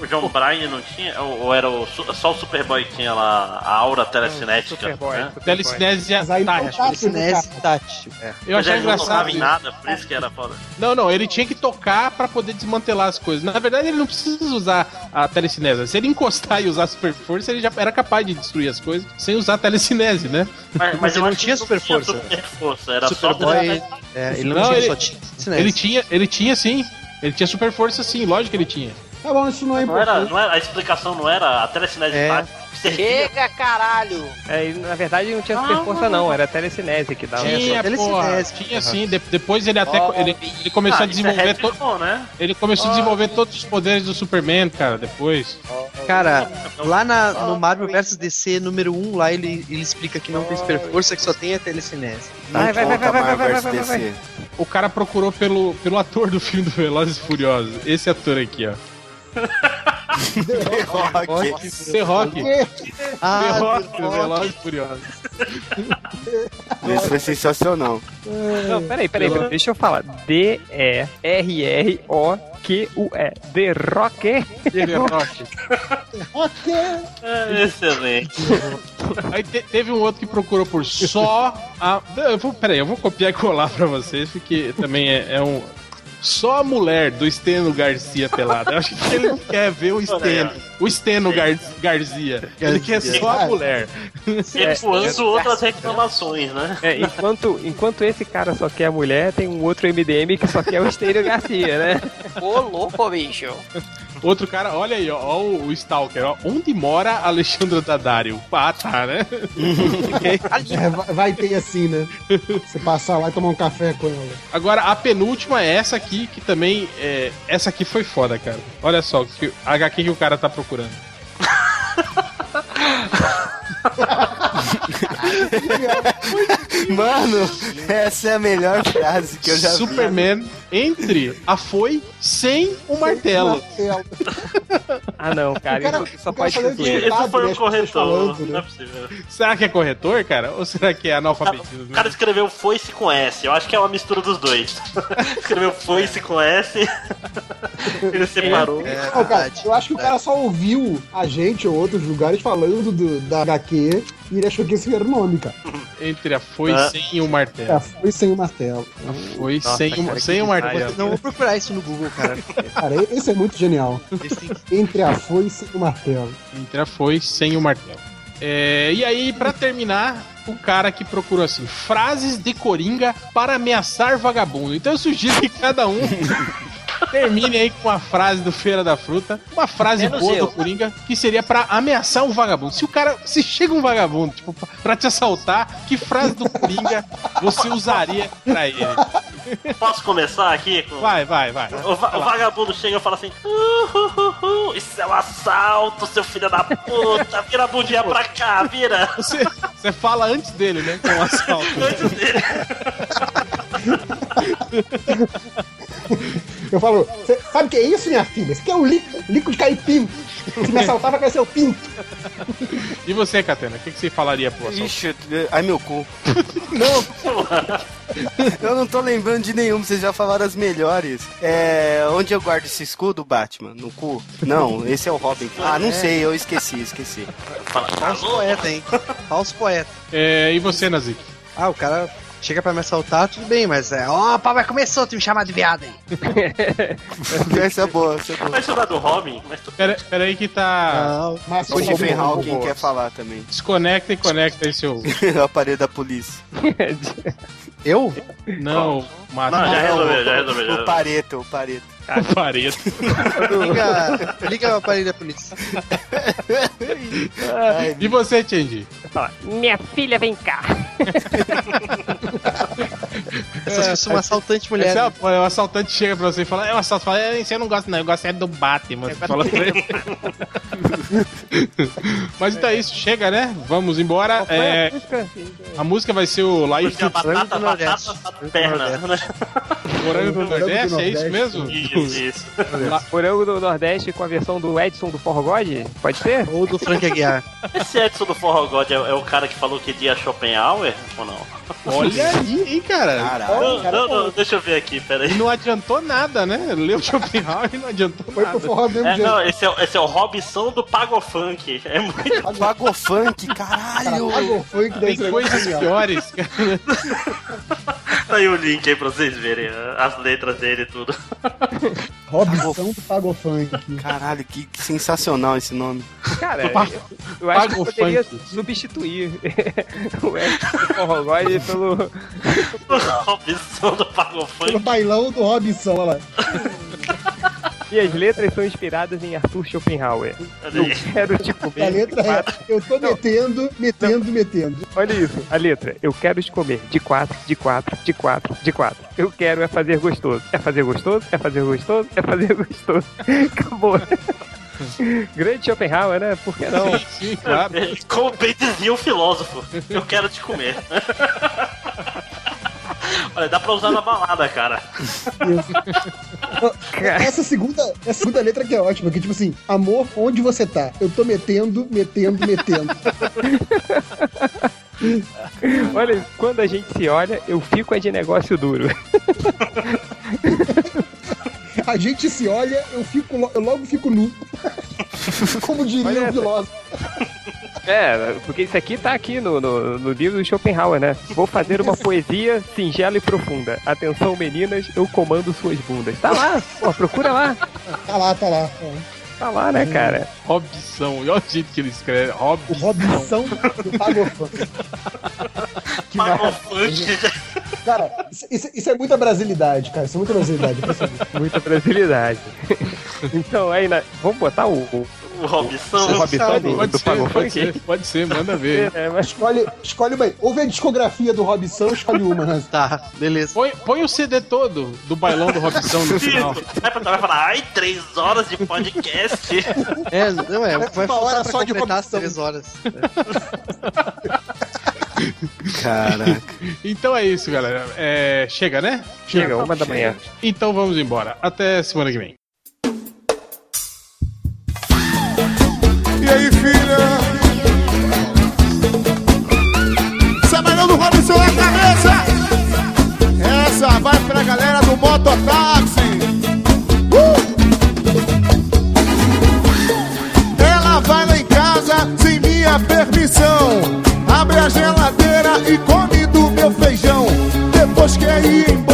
O João Bryan não tinha? Ou, era o, só o Superboy que tinha lá a aura telecinética? Superboy. né? Telecinésia não tática. tá Telecinese tátil. É. Eu achei ele não engraçado. tocava em nada, por isso que era foda. Não, não, ele tinha que tocar pra poder desmantelar as coisas. Na verdade, ele não precisa usar a telecinese. Se ele encostar e usar super força, ele já era capaz de destruir as coisas sem usar a telecinese, né? Mas, Mas ele não tinha super força. super força, era Superboy, só é, ele não, Não, tinha ele- só tinha telecinese. Ele tinha, ele tinha sim. Ele tinha super força sim, lógico que ele tinha. Tá bom, isso não é Não era, importante. não era, a explicação não era a telecinese É. tática Chega, caralho! É, na verdade não tinha super força não, era telecinese que dava. Tinha, telecinese. porra, tinha sim. De- depois ele até Ó, ele, ele começou Ah, a é desenvolver to- bom, né? ele começou a desenvolver todos os poderes do Superman, cara, depois. Cara, lá na, no Marvel vs DC número 1, lá ele, ele explica que não tem super força, que só tem a telecinese. Não Vai, vai, vai, conta vai, vai, Marvel vai, vai, vai, DC. O cara procurou pelo, pelo ator do filme do Velozes e Furiosos. Esse ator aqui, ó. Rock. The Rock. The Ah, Rock, The do Rock. Velozes Furiosos. Isso foi sensacional. Não, peraí, peraí, peraí, deixa eu falar. D-E-R-R-O-Q-U-E. The Rock. The Rock. É, excelente. Aí te- teve um outro que procurou por só a. Eu vou, peraí, eu vou copiar e colar pra vocês, porque também é, é um. Só a mulher do Steno Garcia pelada. Eu acho que ele não quer ver o Steno. O Steno Gar Garcia. Ele quer só a mulher. Ecoando outras reclamações, né? É, enquanto, enquanto esse cara só quer a mulher, tem um outro MDM que só quer o Estênio Garcia, né? Ô, louco, bicho. Outro cara, olha aí, ó, ó o, Stalker, ó. Onde mora Alexandre Daddario? Ah, tá, né? É, vai- ter assim, né? Você passar lá e tomar um café com ela. Agora, a penúltima é essa aqui, que também. É, essa aqui foi foda, cara. Olha só, que, a HQ que o cara tá procurando. Mano, essa é a melhor frase que eu já vi. Superman entre a foi sem o martelo. Ah, não, cara, O cara- isso só pode ser. Esse Sabe, foi né, um pessoas corretor, falando, não é né? possível. Será que é corretor, cara? Ou será que é analfabetismo? O cara escreveu foice com S, eu acho que é uma mistura dos dois. escreveu foice com S, ele separou. É Não, cara, eu acho que o cara só ouviu a gente ou outros lugares falando do, da HQ e ele achou que esse era o nome, cara. Entre a foi Ah. sem o martelo. É, foi sem o martelo. Foi Nossa, sem, o- cara, sem o martelo. Não vou procurar isso no Google, cara. Cara, esse é muito genial. Esse Entre a foice e o martelo. Entre a foi sem o martelo. É, e aí, pra terminar, o cara que procurou assim: frases de coringa para ameaçar vagabundo. Então eu sugiro que cada um termine aí com uma frase do Feira da Fruta, uma frase Menos boa eu. do coringa que seria pra ameaçar um vagabundo. Se o cara, se chega um vagabundo, tipo, pra- te assaltar, que frase do coringa você usaria pra ele? Posso começar aqui? Com... Vai, vai, vai. O, va- o vagabundo chega e fala assim: "Uh, uh, uh, uh, Isso é um assalto, seu filho da puta! Vira a bundinha pra cá, vira! Você, você fala antes dele, né? Com o assalto. Antes dele. Eu falo, "Cê sabe o que é isso, minha filha? Isso aqui é um líquido, líquido de cair pinto. Se me assaltar, vai cair seu pinto. E você, Catena, o que, que você falaria pro assalto? Ixi, ai meu cu. Não, eu não tô lembrando de nenhum, vocês já falaram as melhores. É. Onde eu guardo esse escudo, Batman? No cu? Não, esse é o Robin. Ah, não sei, eu esqueci, esqueci. Fala, Falso poeta, hein? Falso poeta. É, e você, Nazik? Ah, o cara chega pra me assaltar, tudo bem, mas é, ó, papai começou a te me chamar de viado aí. Essa é boa, essa é boa. Mas é do Robin? Mas tu... Pera, pera aí que tá. Não, Mas O Stephen Hawking quer falar também. Desconecta e conecta aí seu. o aparelho da polícia. eu? Não, Márcio. Não, já resolveu, já resolveu. O. Pareto, o Pareto. O Pareto. Liga, liga o aparelho da polícia. Ai, E você? Fala, Minha filha, vem cá. Essas pessoas são um assaltante mulher. É, né? o- assaltante chega pra você e fala, é um assalto, fala, é, eu não gosto não, eu gosto é do Batman. Você fala pra ele. Mas então é isso, chega, né? Vamos embora. É, a música vai ser o Life Porque a batata, batata, batata, perna. Morango do Nordeste, é isso mesmo? Isso, isso. Morango do Nordeste com a versão do Edson do Forró God? Pode ser? Ou do Frank Aguiar. Esse Edson do Forró God é, é o cara que falou que dia Schopenhauer ou não? Olha aí, hein, cara. Caralho. Não, não, não, deixa eu ver aqui, E peraí. não adiantou nada, né? Leu Schopenhauer e não adiantou Foi pro nada. forró do mesmo É, não, esse é, esse é o Robson do Pagofunk. É muito. Pagofunk, caralho. Água funk deve Tem coisas genial. piores. cara. Tá aí o link aí pra vocês verem uh, as letras dele e tudo. Robson do Pago Funk. Caralho, que, que sensacional esse nome. Cara, eu, eu acho que poderia substituir o Edson do Forró God pelo... Robson do Pelo Pagofunk. bailão do Robson, olha lá. E as letras são inspiradas em Arthur Schopenhauer. Eu quero te comer. A letra de é: quatro. Eu tô metendo, metendo, metendo. Olha isso, a letra. Eu quero te comer de quatro, de quatro, de quatro, de quatro. Eu quero é fazer gostoso. É fazer gostoso? É fazer gostoso? É fazer gostoso. Acabou. Grande Schopenhauer, né? Por que não? Sim, sim, claro. Como bem dizia o filósofo, eu quero te comer. Olha, dá pra usar na balada, cara. Essa segunda, essa segunda letra que é ótima, que tipo assim, amor, onde você tá? Eu tô metendo, metendo, metendo. Olha, quando a gente se olha, eu fico é de negócio duro. A gente se olha, eu fico, eu logo fico nu. Como diria o filósofo. É, porque isso aqui tá aqui no, no, no livro do Schopenhauer, né? Vou fazer uma poesia singela e profunda. Atenção, meninas, eu comando suas bundas. Tá lá, pô, procura lá. Tá lá, tá lá. Tá lá, né, cara? Robson. Olha o jeito que ele escreve. O Robson. Robson do. Pagofunk. Cara, isso, isso- é muita brasilidade, cara. Isso é muita brasilidade. Muita brasilidade. então, aí, na... vamos botar o, o, O Robson. o Robson do, Pode do ser, pode ser, pode ser, manda ver. É, mas Escolhe, escolhe uma aí. Ouve a discografia do Robson, escolhe uma. Né? Tá, beleza. Põe, põe o CD todo do bailão do Robson no final. Isso. Vai pra vai falar, ai, três horas de podcast. É, não é, Uma vai faltar hora só de completar as três horas. Caraca. Então é isso, galera. É, chega, né? chega, uma da manhã. Então vamos embora. Até semana que vem. E aí, filha? Semanão do Robson na cabeça! Essa vai pra galera do mototáxi! Uh! Ela vai lá em casa sem minha permissão. Abre a geladeira e come do meu feijão. Depois quer ir embora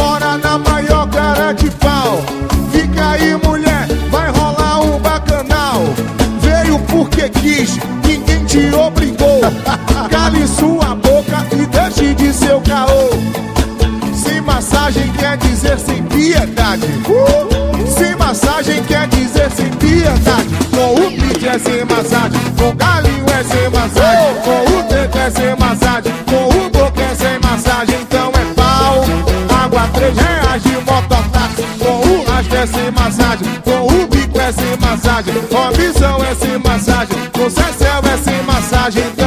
quis, ninguém te obrigou. Cale sua boca e deixe de seu caô. Sem massagem quer dizer sem piedade. Sem massagem quer dizer sem piedade. Com o pitch é sem massagem, com galinho é sem massagem, com o teco é sem massagem, com o boca é sem massagem. Então é pau, água três reais de mototáxi. Com o rasgo é sem massagem, com o bico é sem massagem, com a visão é sem massagem, sucesso céu, essa massagem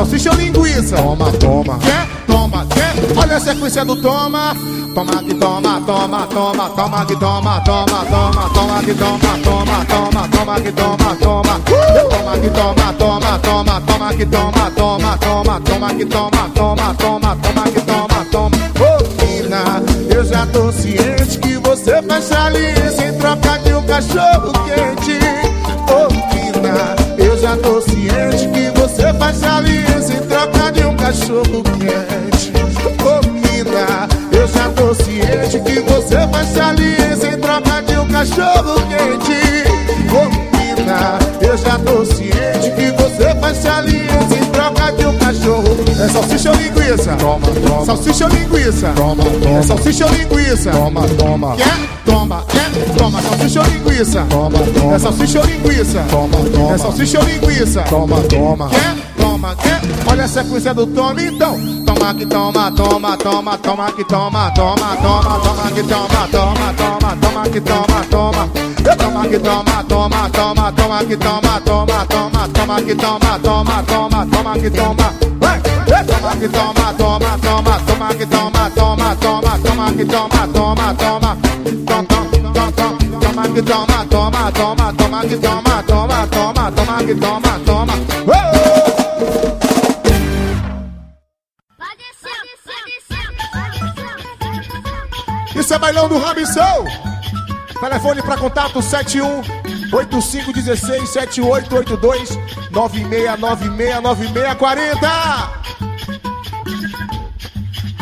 salsicha ou linguiça? Toma, toma. Quer? Toma, quer? Olha a sequência do toma. Toma que toma, toma, toma, toma que toma, toma, toma, toma que toma, toma, toma, toma que toma, toma. Toma que toma, toma, toma, toma que toma, toma, toma, toma que toma, toma, toma, toma que toma, toma. Ô, mina, eu já tô ciente que você faz chalice em troca de um cachorro quente. Ô, mina, eu já tô ciente Faz galinhas em troca de um cachorro quente. Ô oh, mina, eu já tô ciente que você faz galinhas em troca de um cachorro quente. Ô oh, mina, eu já tô ciente que você faz galinhas em troca de um cachorro quente. É salsicha ou linguiça? Toma, toma. Salsicha ou linguiça? Toma, toma. É salsicha ou linguiça? Toma, toma. Quer? Toma, quer? toma, salsicha ou linguiça? Toma, toma. É salsicha ou linguiça? Toma, toma. É salsicha ou linguiça? Toma, toma. Quer? Toma, quer? Olha a sequência do toma então. Toma que toma, toma, toma, toma que toma, toma, toma, toma que toma, toma, toma, toma que toma, toma. Toma que toma, toma, toma, toma que toma, toma, toma, toma que toma, toma, toma, toma que toma. Toma que toma, toma, toma, toma que toma, toma, toma, toma que toma, toma, toma. Tom, tom, tom, tom, toma que toma, toma, toma, toma que toma, toma, toma, toma que toma, toma. Oh! Isso é bailão do Rabissão. Telefone para contato 71 8516 7882 96969640.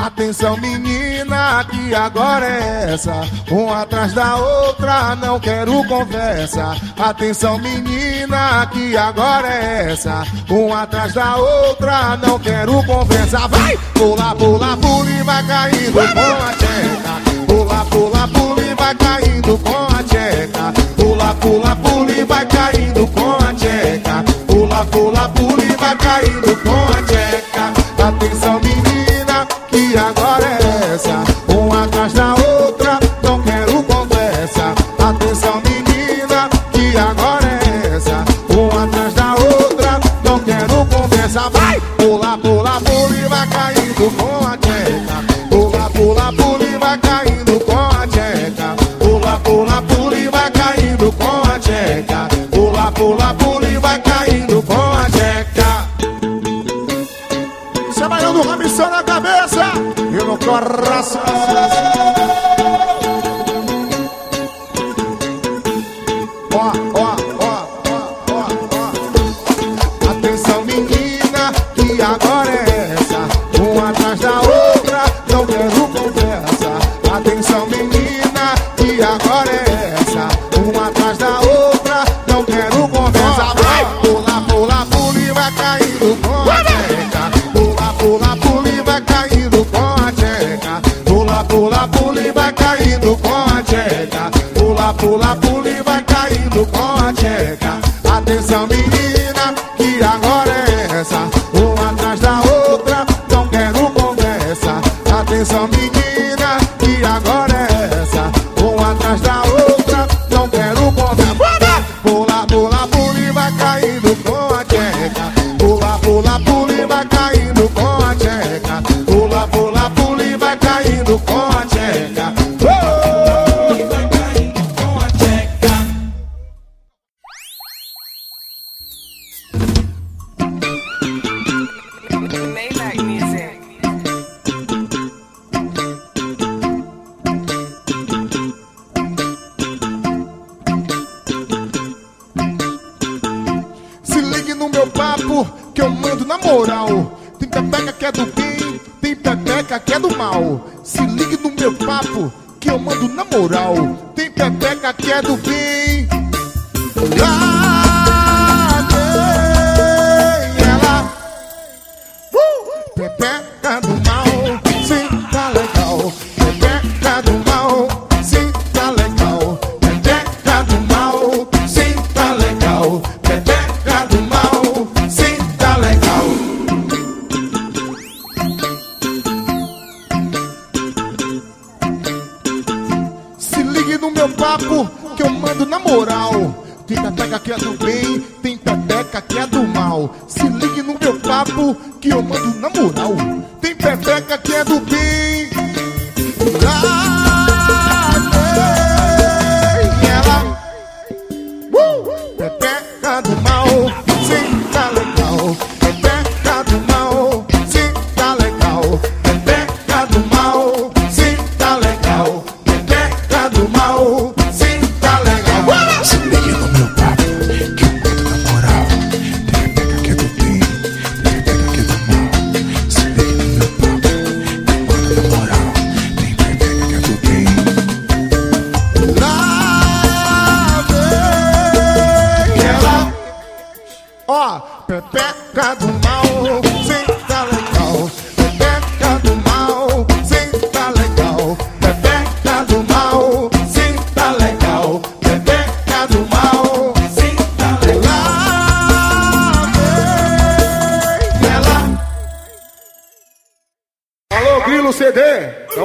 Atenção menina, que agora é essa. Um atrás da outra, não quero conversa. Atenção menina, que agora é essa. Um atrás da outra, não quero conversa. Vai! Pula, pula, pula e vai caindo com a tcheca. Pula, pula, pula e vai caindo com a tcheca. Pula, pula, pula e vai caindo com a tcheca. Pula, pula, pula e vai caindo com a tcheca. Atenção menina, que agora é essa e no tcheca Atenção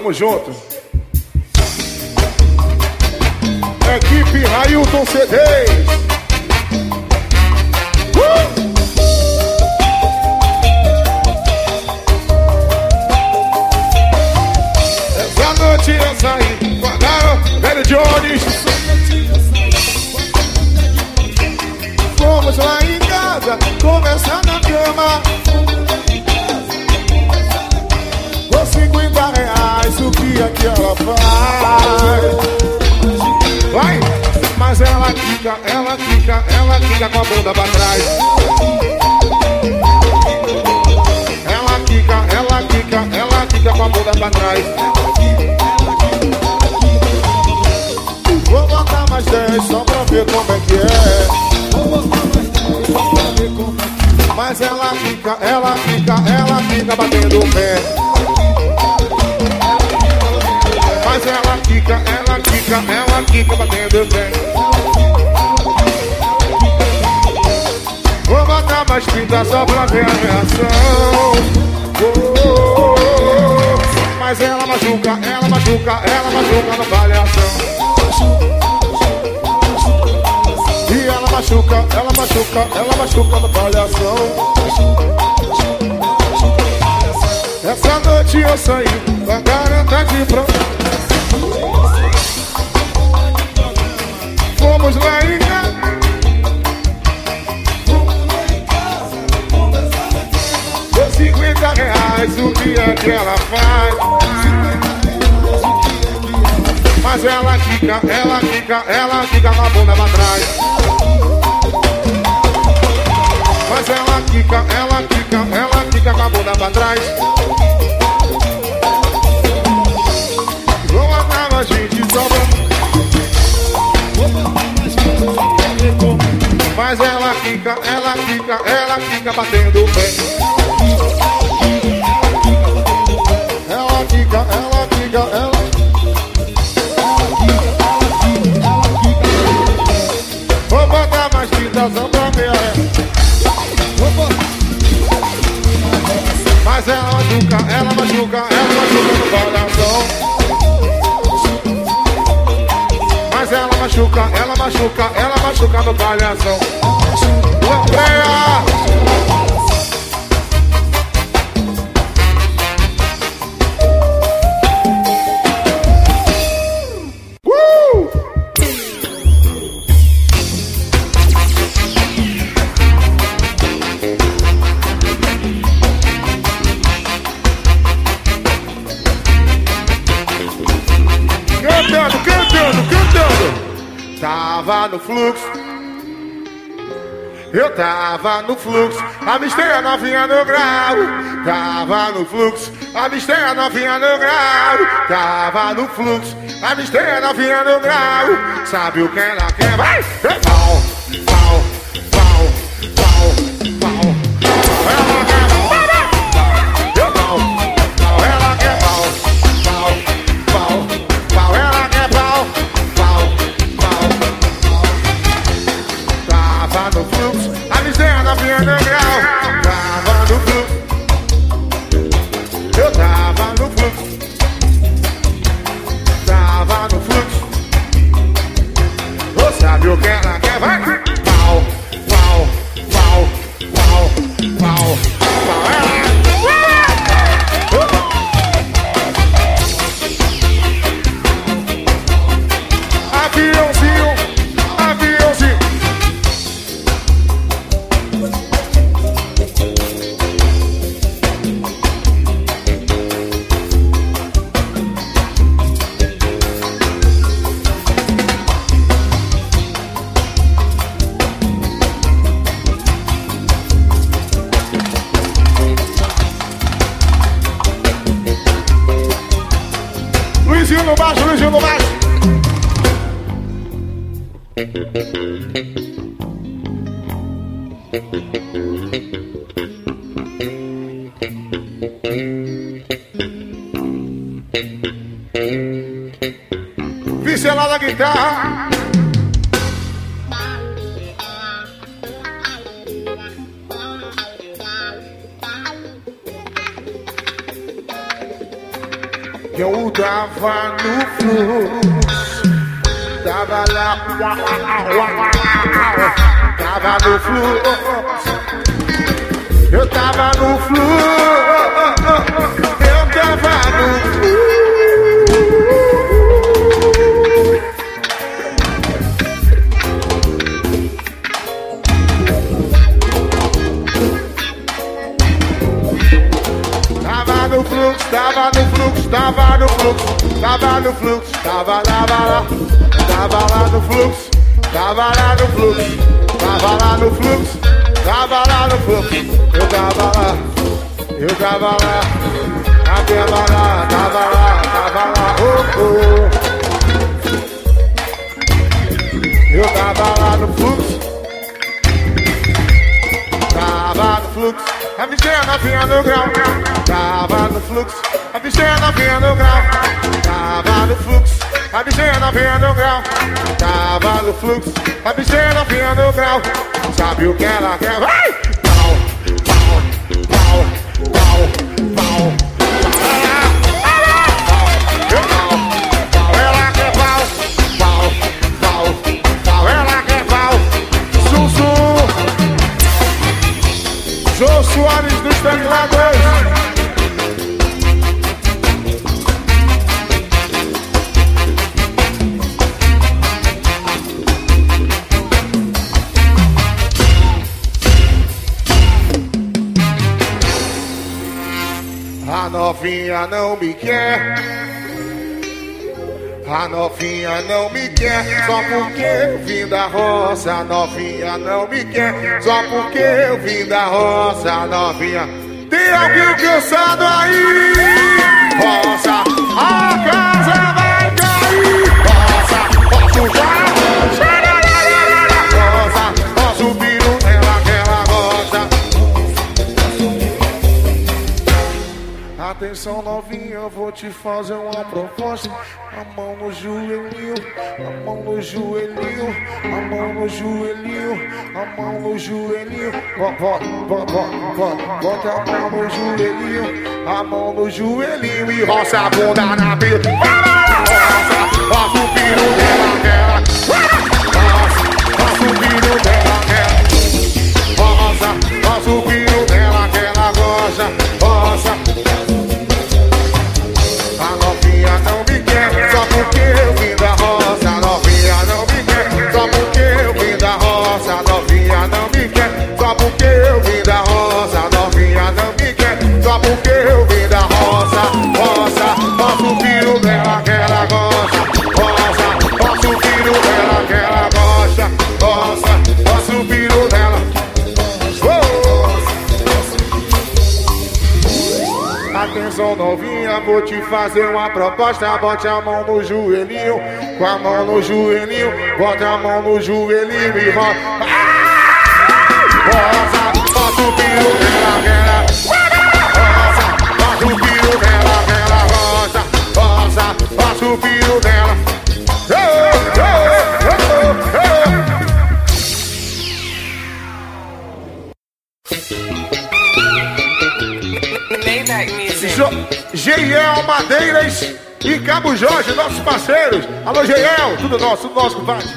tamo junto. Equipe Railton CDs. Uh! Noite eu saí com velho Jones. Fomos lá em casa, conversar na cama. Que é que ela faz? Vai! Mas ela quica, ela quica, ela quica com a bunda pra trás. Ela quica, ela quica, ela quica com a bunda pra trás. Vou botar mais 10 só pra ver como é que é. Mas ela fica, ela fica, ela fica batendo o pé. Mas ela fica, ela fica, ela fica batendo o pé. Vou botar mais pinta só pra ver a reação. Oh, oh, oh, oh. Mas ela machuca, ela machuca, ela machuca no palhação. E ela machuca, ela machuca, ela machuca no palhação. Essa noite eu saí com a garota de pronto. Fomos lá em casa. Com 50 reais o que é que ela faz? Mas ela quica, ela quica, ela quica com a bunda pra trás. Mas ela quica, ela quica, ela quica com a bunda pra trás. Matar a gente só. Mas ela quica, ela quica, ela quica batendo o pé. Ela quica, ela quica, ela. Vou botar mais fitação pra ver. Mas ela machuca, ela machuca, ela machuca no coração. Ela machuca, ela machuca, ela machuca no palhação. Lampreia! No fluxo. Eu tava no fluxo, avistei a novinha no grau. Tava no fluxo, avistei a novinha no grau. Tava no fluxo, avistei a novinha no grau. Sabe o que ela quer? Vai! É Tava no fluxo, tava no fluxo, tava no fluxo, tava no fluxo, tava, tava lá, tava lá no fluxo, tava lá no fluxo, tava lá no fluxo, tava lá no fluxo, eu tava lá, eu tava lá, tava lá, tava lá, tava lá, oh, oh. Eu tava lá no fluxo, tava no fluxo, a bichinha novinha no grau, tava no fluxo, a bichinha novinha no grau, tava no fluxo, a bichinha novinha no grau, tava no fluxo, a bichinha novinha no grau, sabe o que ela quer? Vai! Pau, pau, pau, pau, pau. Soares dos teclados. A novinha não me quer. A novinha não me quer só porque eu vim da roça. A novinha não me quer só porque eu vim da roça. A novinha. Tem alguém cansado aí? Roça, a casa vai cair. Roça, posso já? Atenção novinha, eu vou te fazer uma proposta. A mão no joelhinho, a mão no joelhinho, a mão no joelhinho, a mão no joelhinho. Bota, bota, bota, a mão no joelhinho, a mão no joelhinho e roça a bunda na vida. Roça, roça o piro dela, dela. Roça, roça o piro dela, dela. Roça, roça o piro dela que ela gosta. Porque eu vou te fazer uma proposta. Bote a mão no joelhinho, com a mão no joelhinho, bote a mão no joelhinho e roça. Roça, bota o piro dela, dela. Roça, bota o piro dela, dela. Roça, roça, bota o piro dela. Geiel Madeiras e Cabo Jorge, nossos parceiros. Alô, Geiel, tudo nosso, tudo nosso, compadre.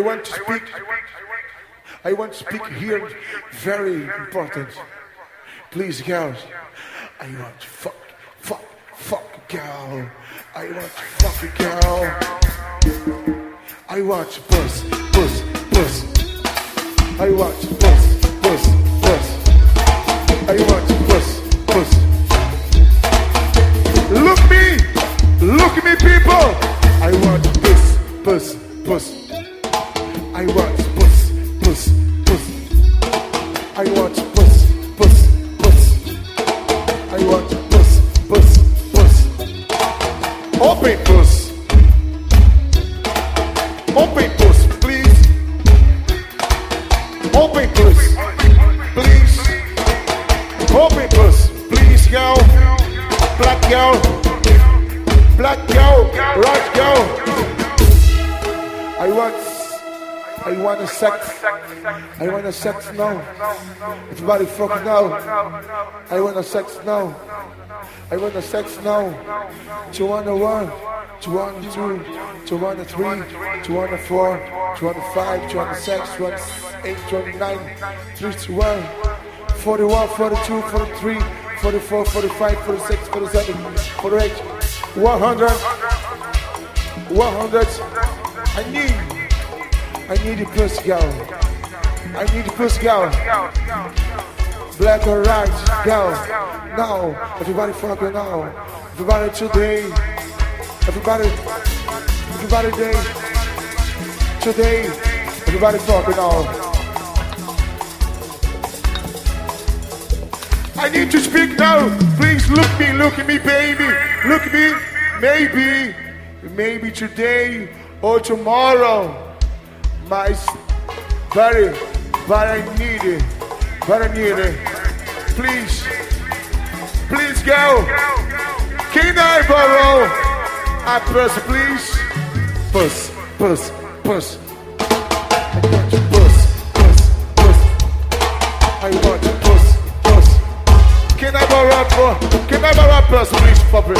I want to speak. I want to speak here. Very important. Please, girls. I want to fuck, fuck, fuck, girl. I want to fuck a girl. I want to puss, puss, puss. I want to puss, puss, puss. I want to puss, puss. Look me, look me, people. I want to puss, puss, puss. I want to puss, puss, puss. I want to puss, puss, puss. I want puss, puss, puss. Open puss. Open puss, please. Open puss, please. Open puss, please, girl. Black girl. Black girl. Right girl. I want a sex. I want a sex now. Everybody fuck now. I want a sex now. I want a sex now. Two one one, two one two, two one three, two one four, two one five, two one six, two one eight, two one nine, three two one, forty one, forty two, forty three, forty four, forty five, forty six, forty seven, forty eight, one hundred, one hundred. I need. I need a pussy girl. I need a pussy girl. Black or white girl. Now, everybody fucking now. Everybody today. Everybody, everybody day. Today, everybody fucking now. I need to speak now. Please look me, look at me, baby. Look at me. Maybe, maybe today or tomorrow. Mas, very, but I need it. But I need it. Please, please go. Can I borrow a puss, please? Want to puss, puss, puss. I want puss, puss. Can I borrow a puss, please, Papa?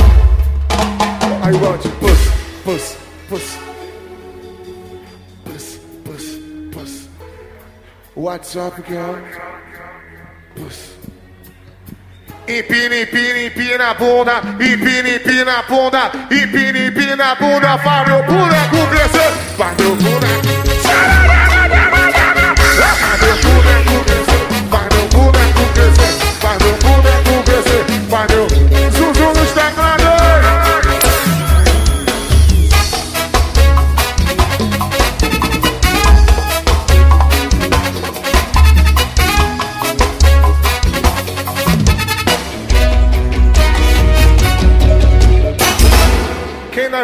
I want to puss, puss, puss. What's up, girl? Puss. Empina, empina, empina a bunda, empina, empina a bunda, empina, empina a bunda, faz meu boneco crescer, faz meu boneco. Faz meu boneco crescer, faz meu boneco crescer, faz meu boneco crescer, faz meu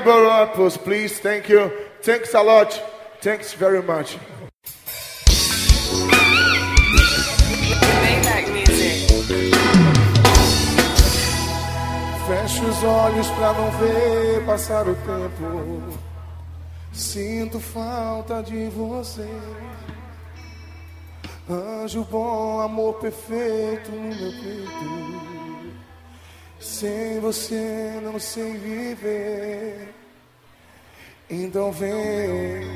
A post, please? Thank you. Thanks a lot. Thanks very much. Feche os olhos pra não ver passar o tempo. Sinto falta de você. Anjo bom, amor perfeito no meu peito. Sem você não sei viver. Então vem.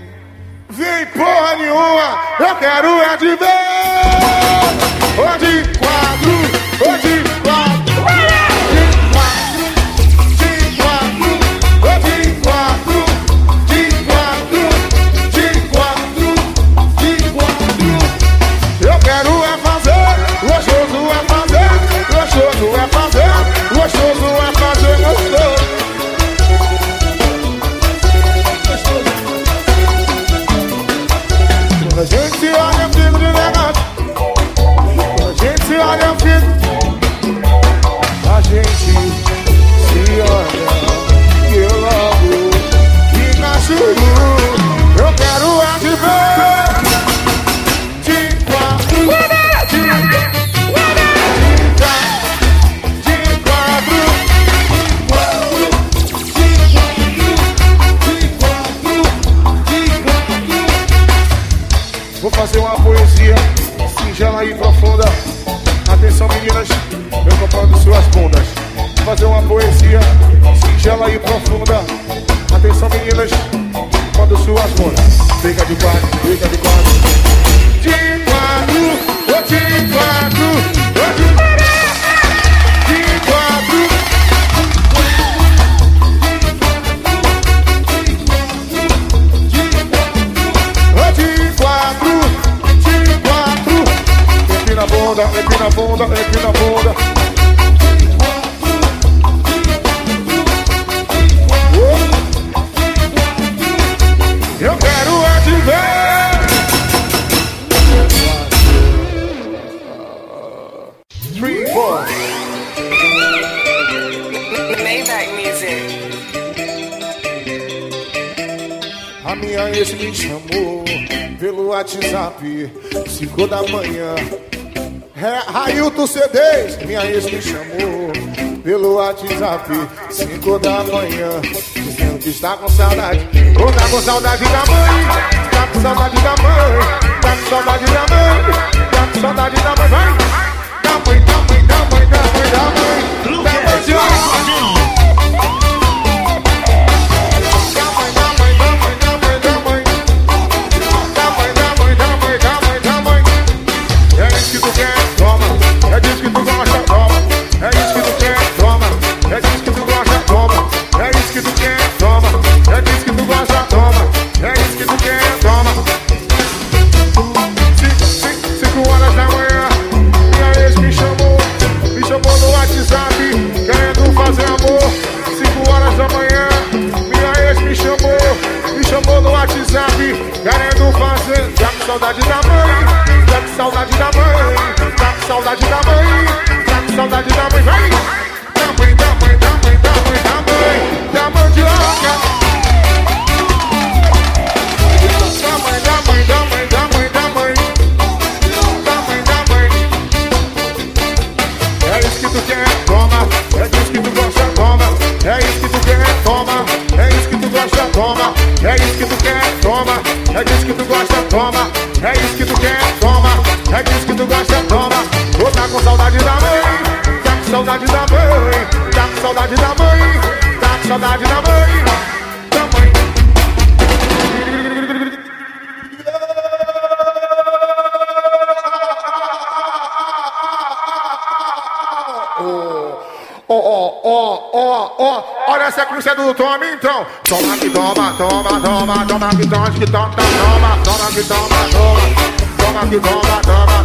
Vem porra nenhuma, eu quero é de ver. De quatro, de quatro. singela e profunda. Atenção, meninas, eu tô falando suas bundas. Fazer uma poesia singela e profunda. Atenção, meninas, comprando suas bundas. Fica de quatro, fica de quatro. De quatro, de quatro. bunda, empina bunda, empina na bunda. É uh! Eu quero é te ver. Three. Maybach Music. A minha ex me chamou pelo WhatsApp, cinco da manhã, é, Railton CDs, minha ex me chamou pelo WhatsApp, 5 da manhã, dizendo que está com saudade. Ou oh, tá com saudade da mãe, tá com saudade da mãe, tá com saudade da mãe, tá com saudade da mãe, vai! Da mãe, da mãe, da mãe, da mãe, da mãe, da mãe, da mãe, da mãe. toma que toma toma, toma, toma toma, toma, toma toma, toma.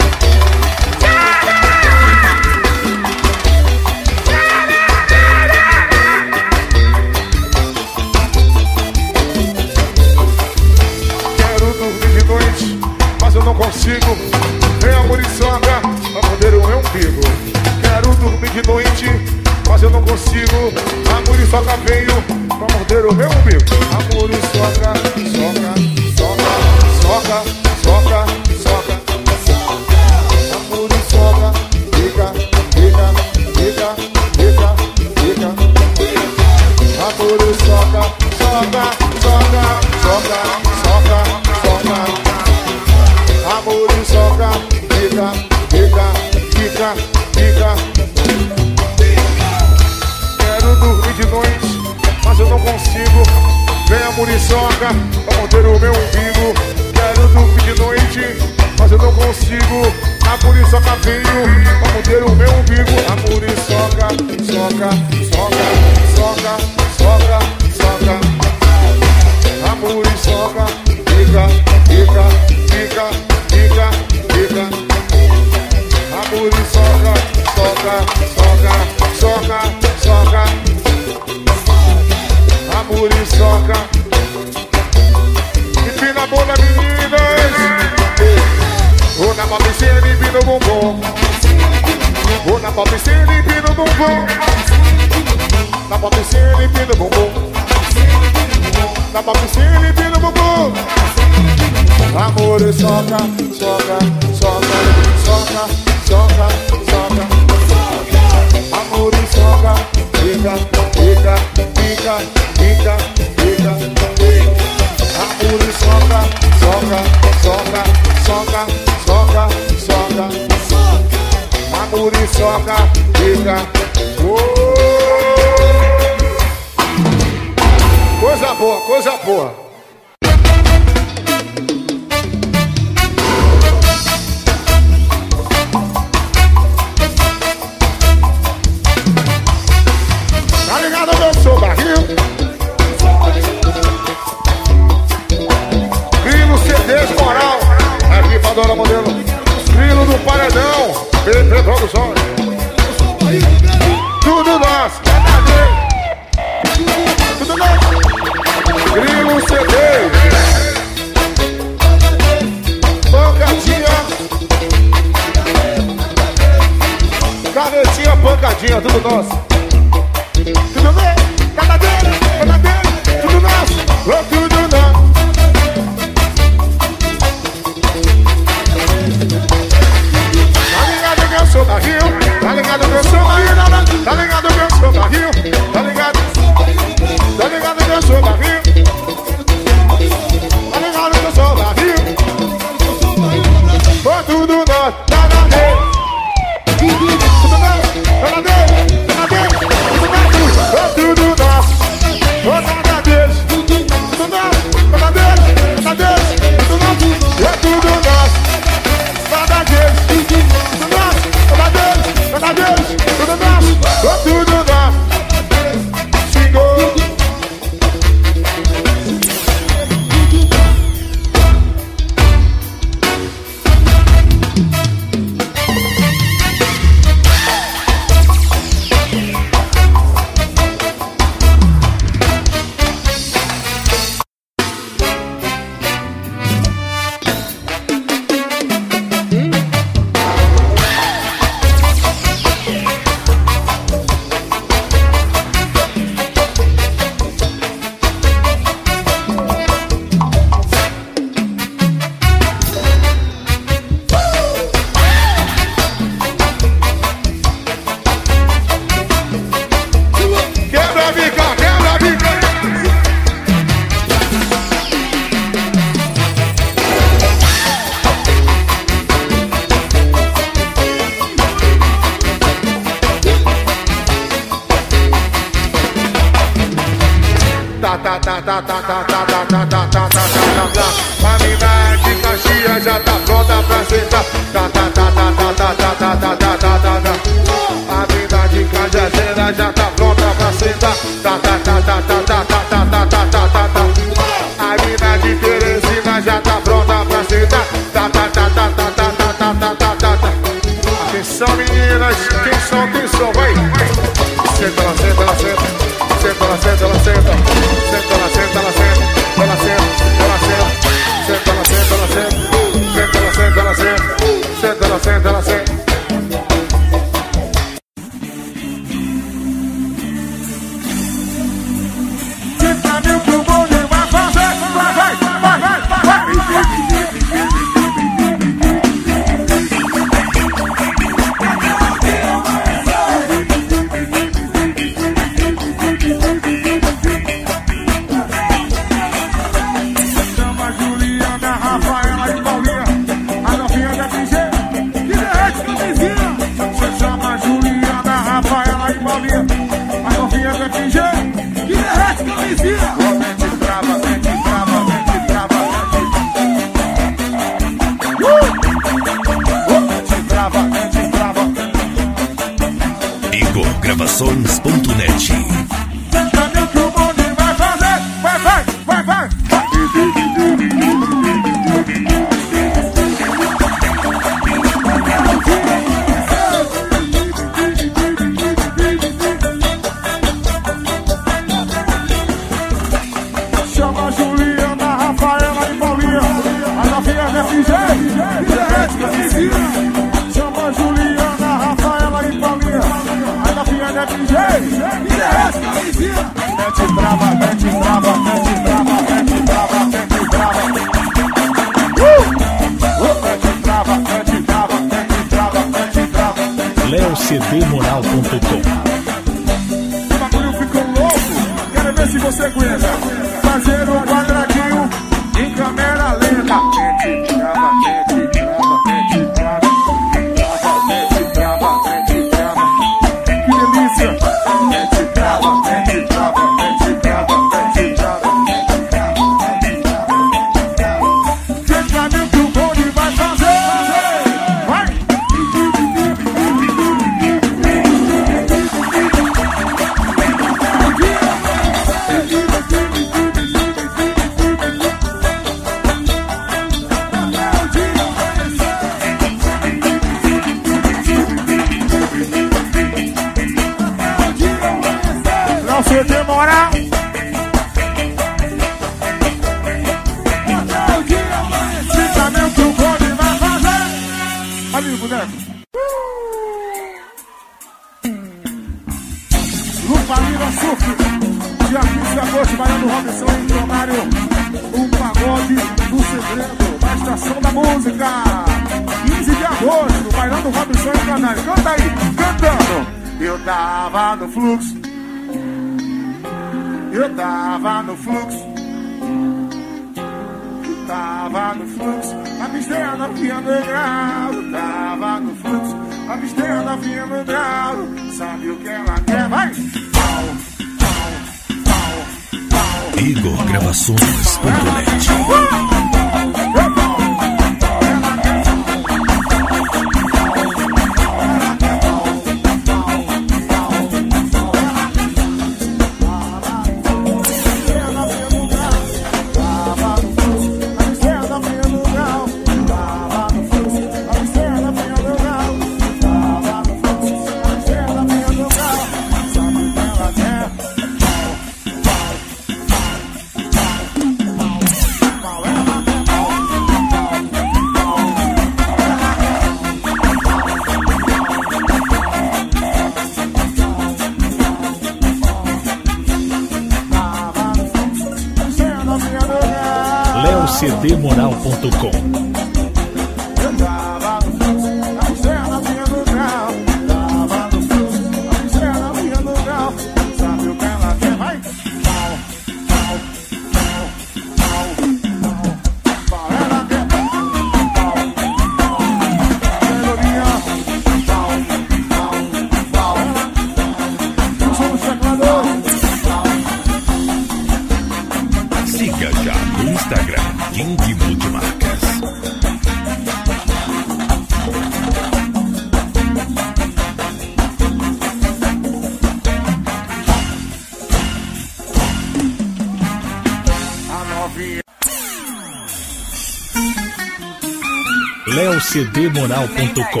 cdmoral.com.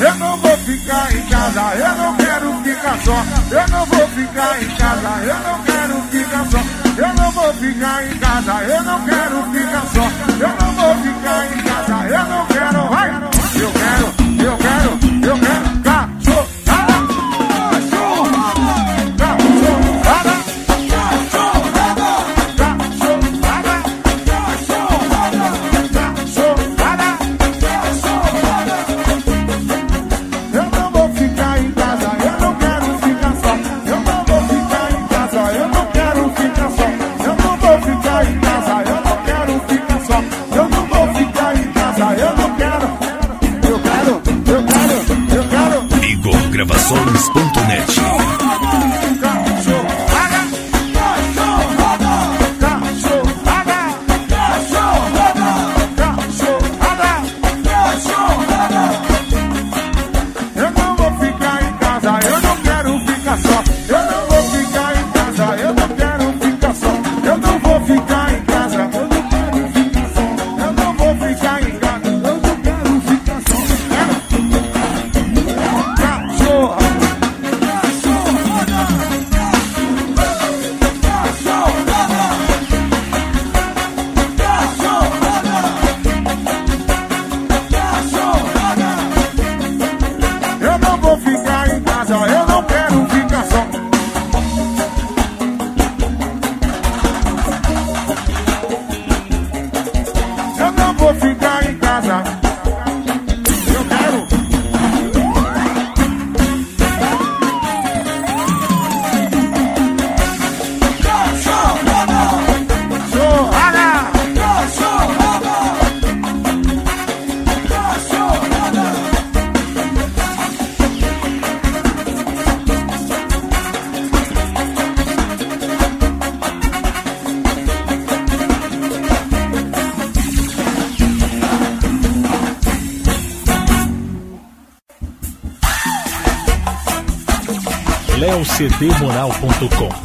Eu não vou ficar em casa, eu não quero ficar só. Eu não vou ficar em casa, eu não quero ficar só. Eu não vou ficar em casa, eu não quero ficar só. Eu não vou ficar em casa, eu não quero, vai. Eu quero, eu quero, eu quero. cdmoral.com.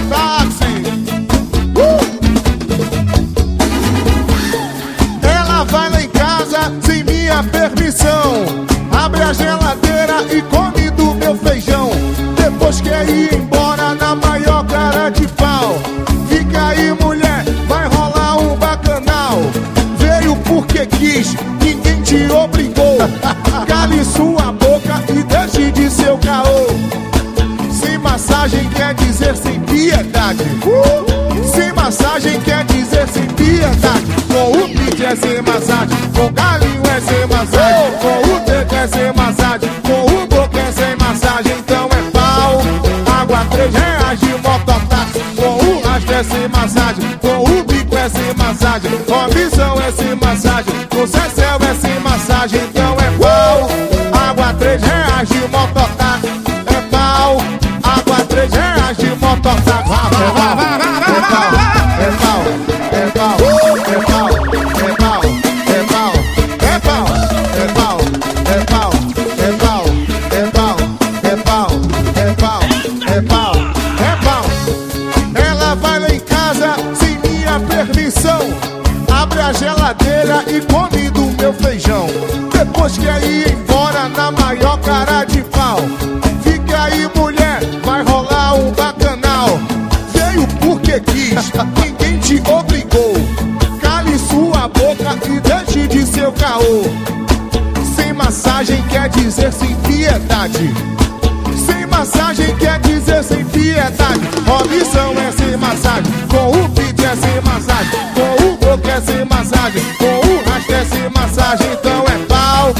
mototáxi! Uh! Ela vai lá em casa sem minha permissão. Abre a geladeira e come do meu feijão. Depois quer ir embora na maior cara de pau. Fica aí, mulher, vai rolar um bacanal. Veio porque quis, ninguém te obrigou. Cale sua Uh! Sem massagem quer dizer sem piedade. Com o pitch é sem massagem, com galinho é sem massagem, com o teco é sem massagem, com o boca é sem massagem. Então é pau, água três reais de mototáxi. Com o rastro é sem massagem, com o bico é sem massagem, com a visão é sem massagem, com o céu é sem massagem. Então Robson é sem massagem, com o beat é sem massagem, com o boca é sem massagem, com o rastro é sem massagem. Então é pau,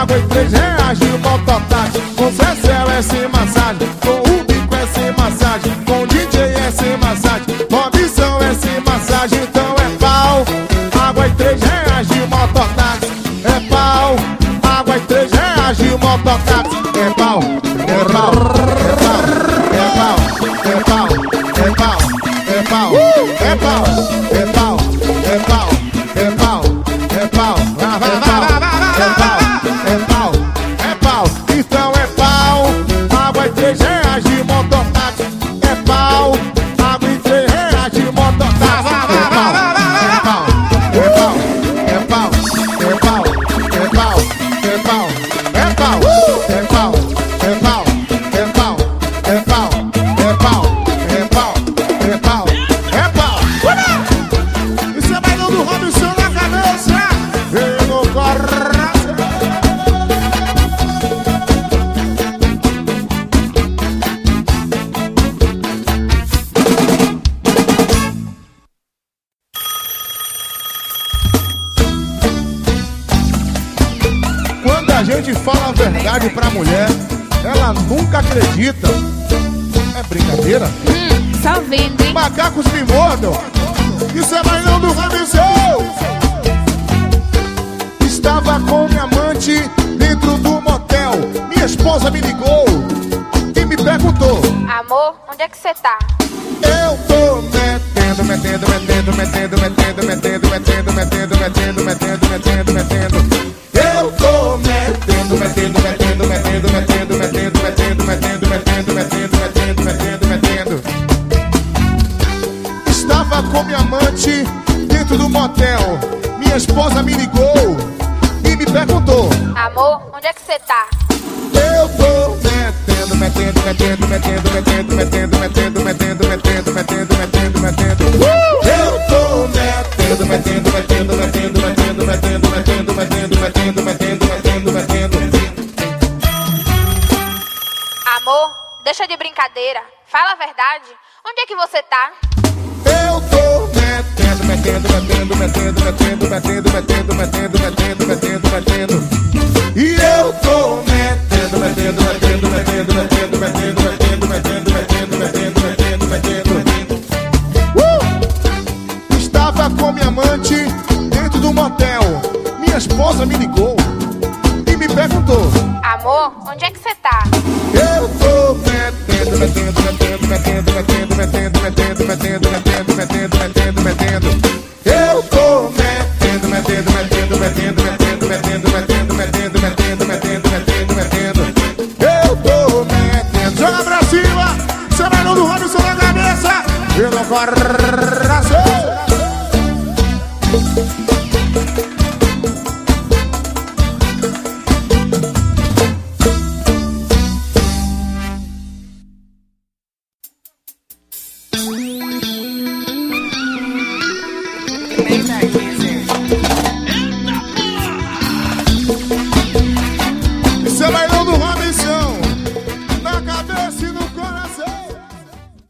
água e três reais de mototáxi. Com Cecel é sem massagem, com o bico é sem massagem, com o DJ é sem massagem, Robson é sem massagem. Então é pau, água e três reais de mototáxi. É pau, água e três reais de mototáxi.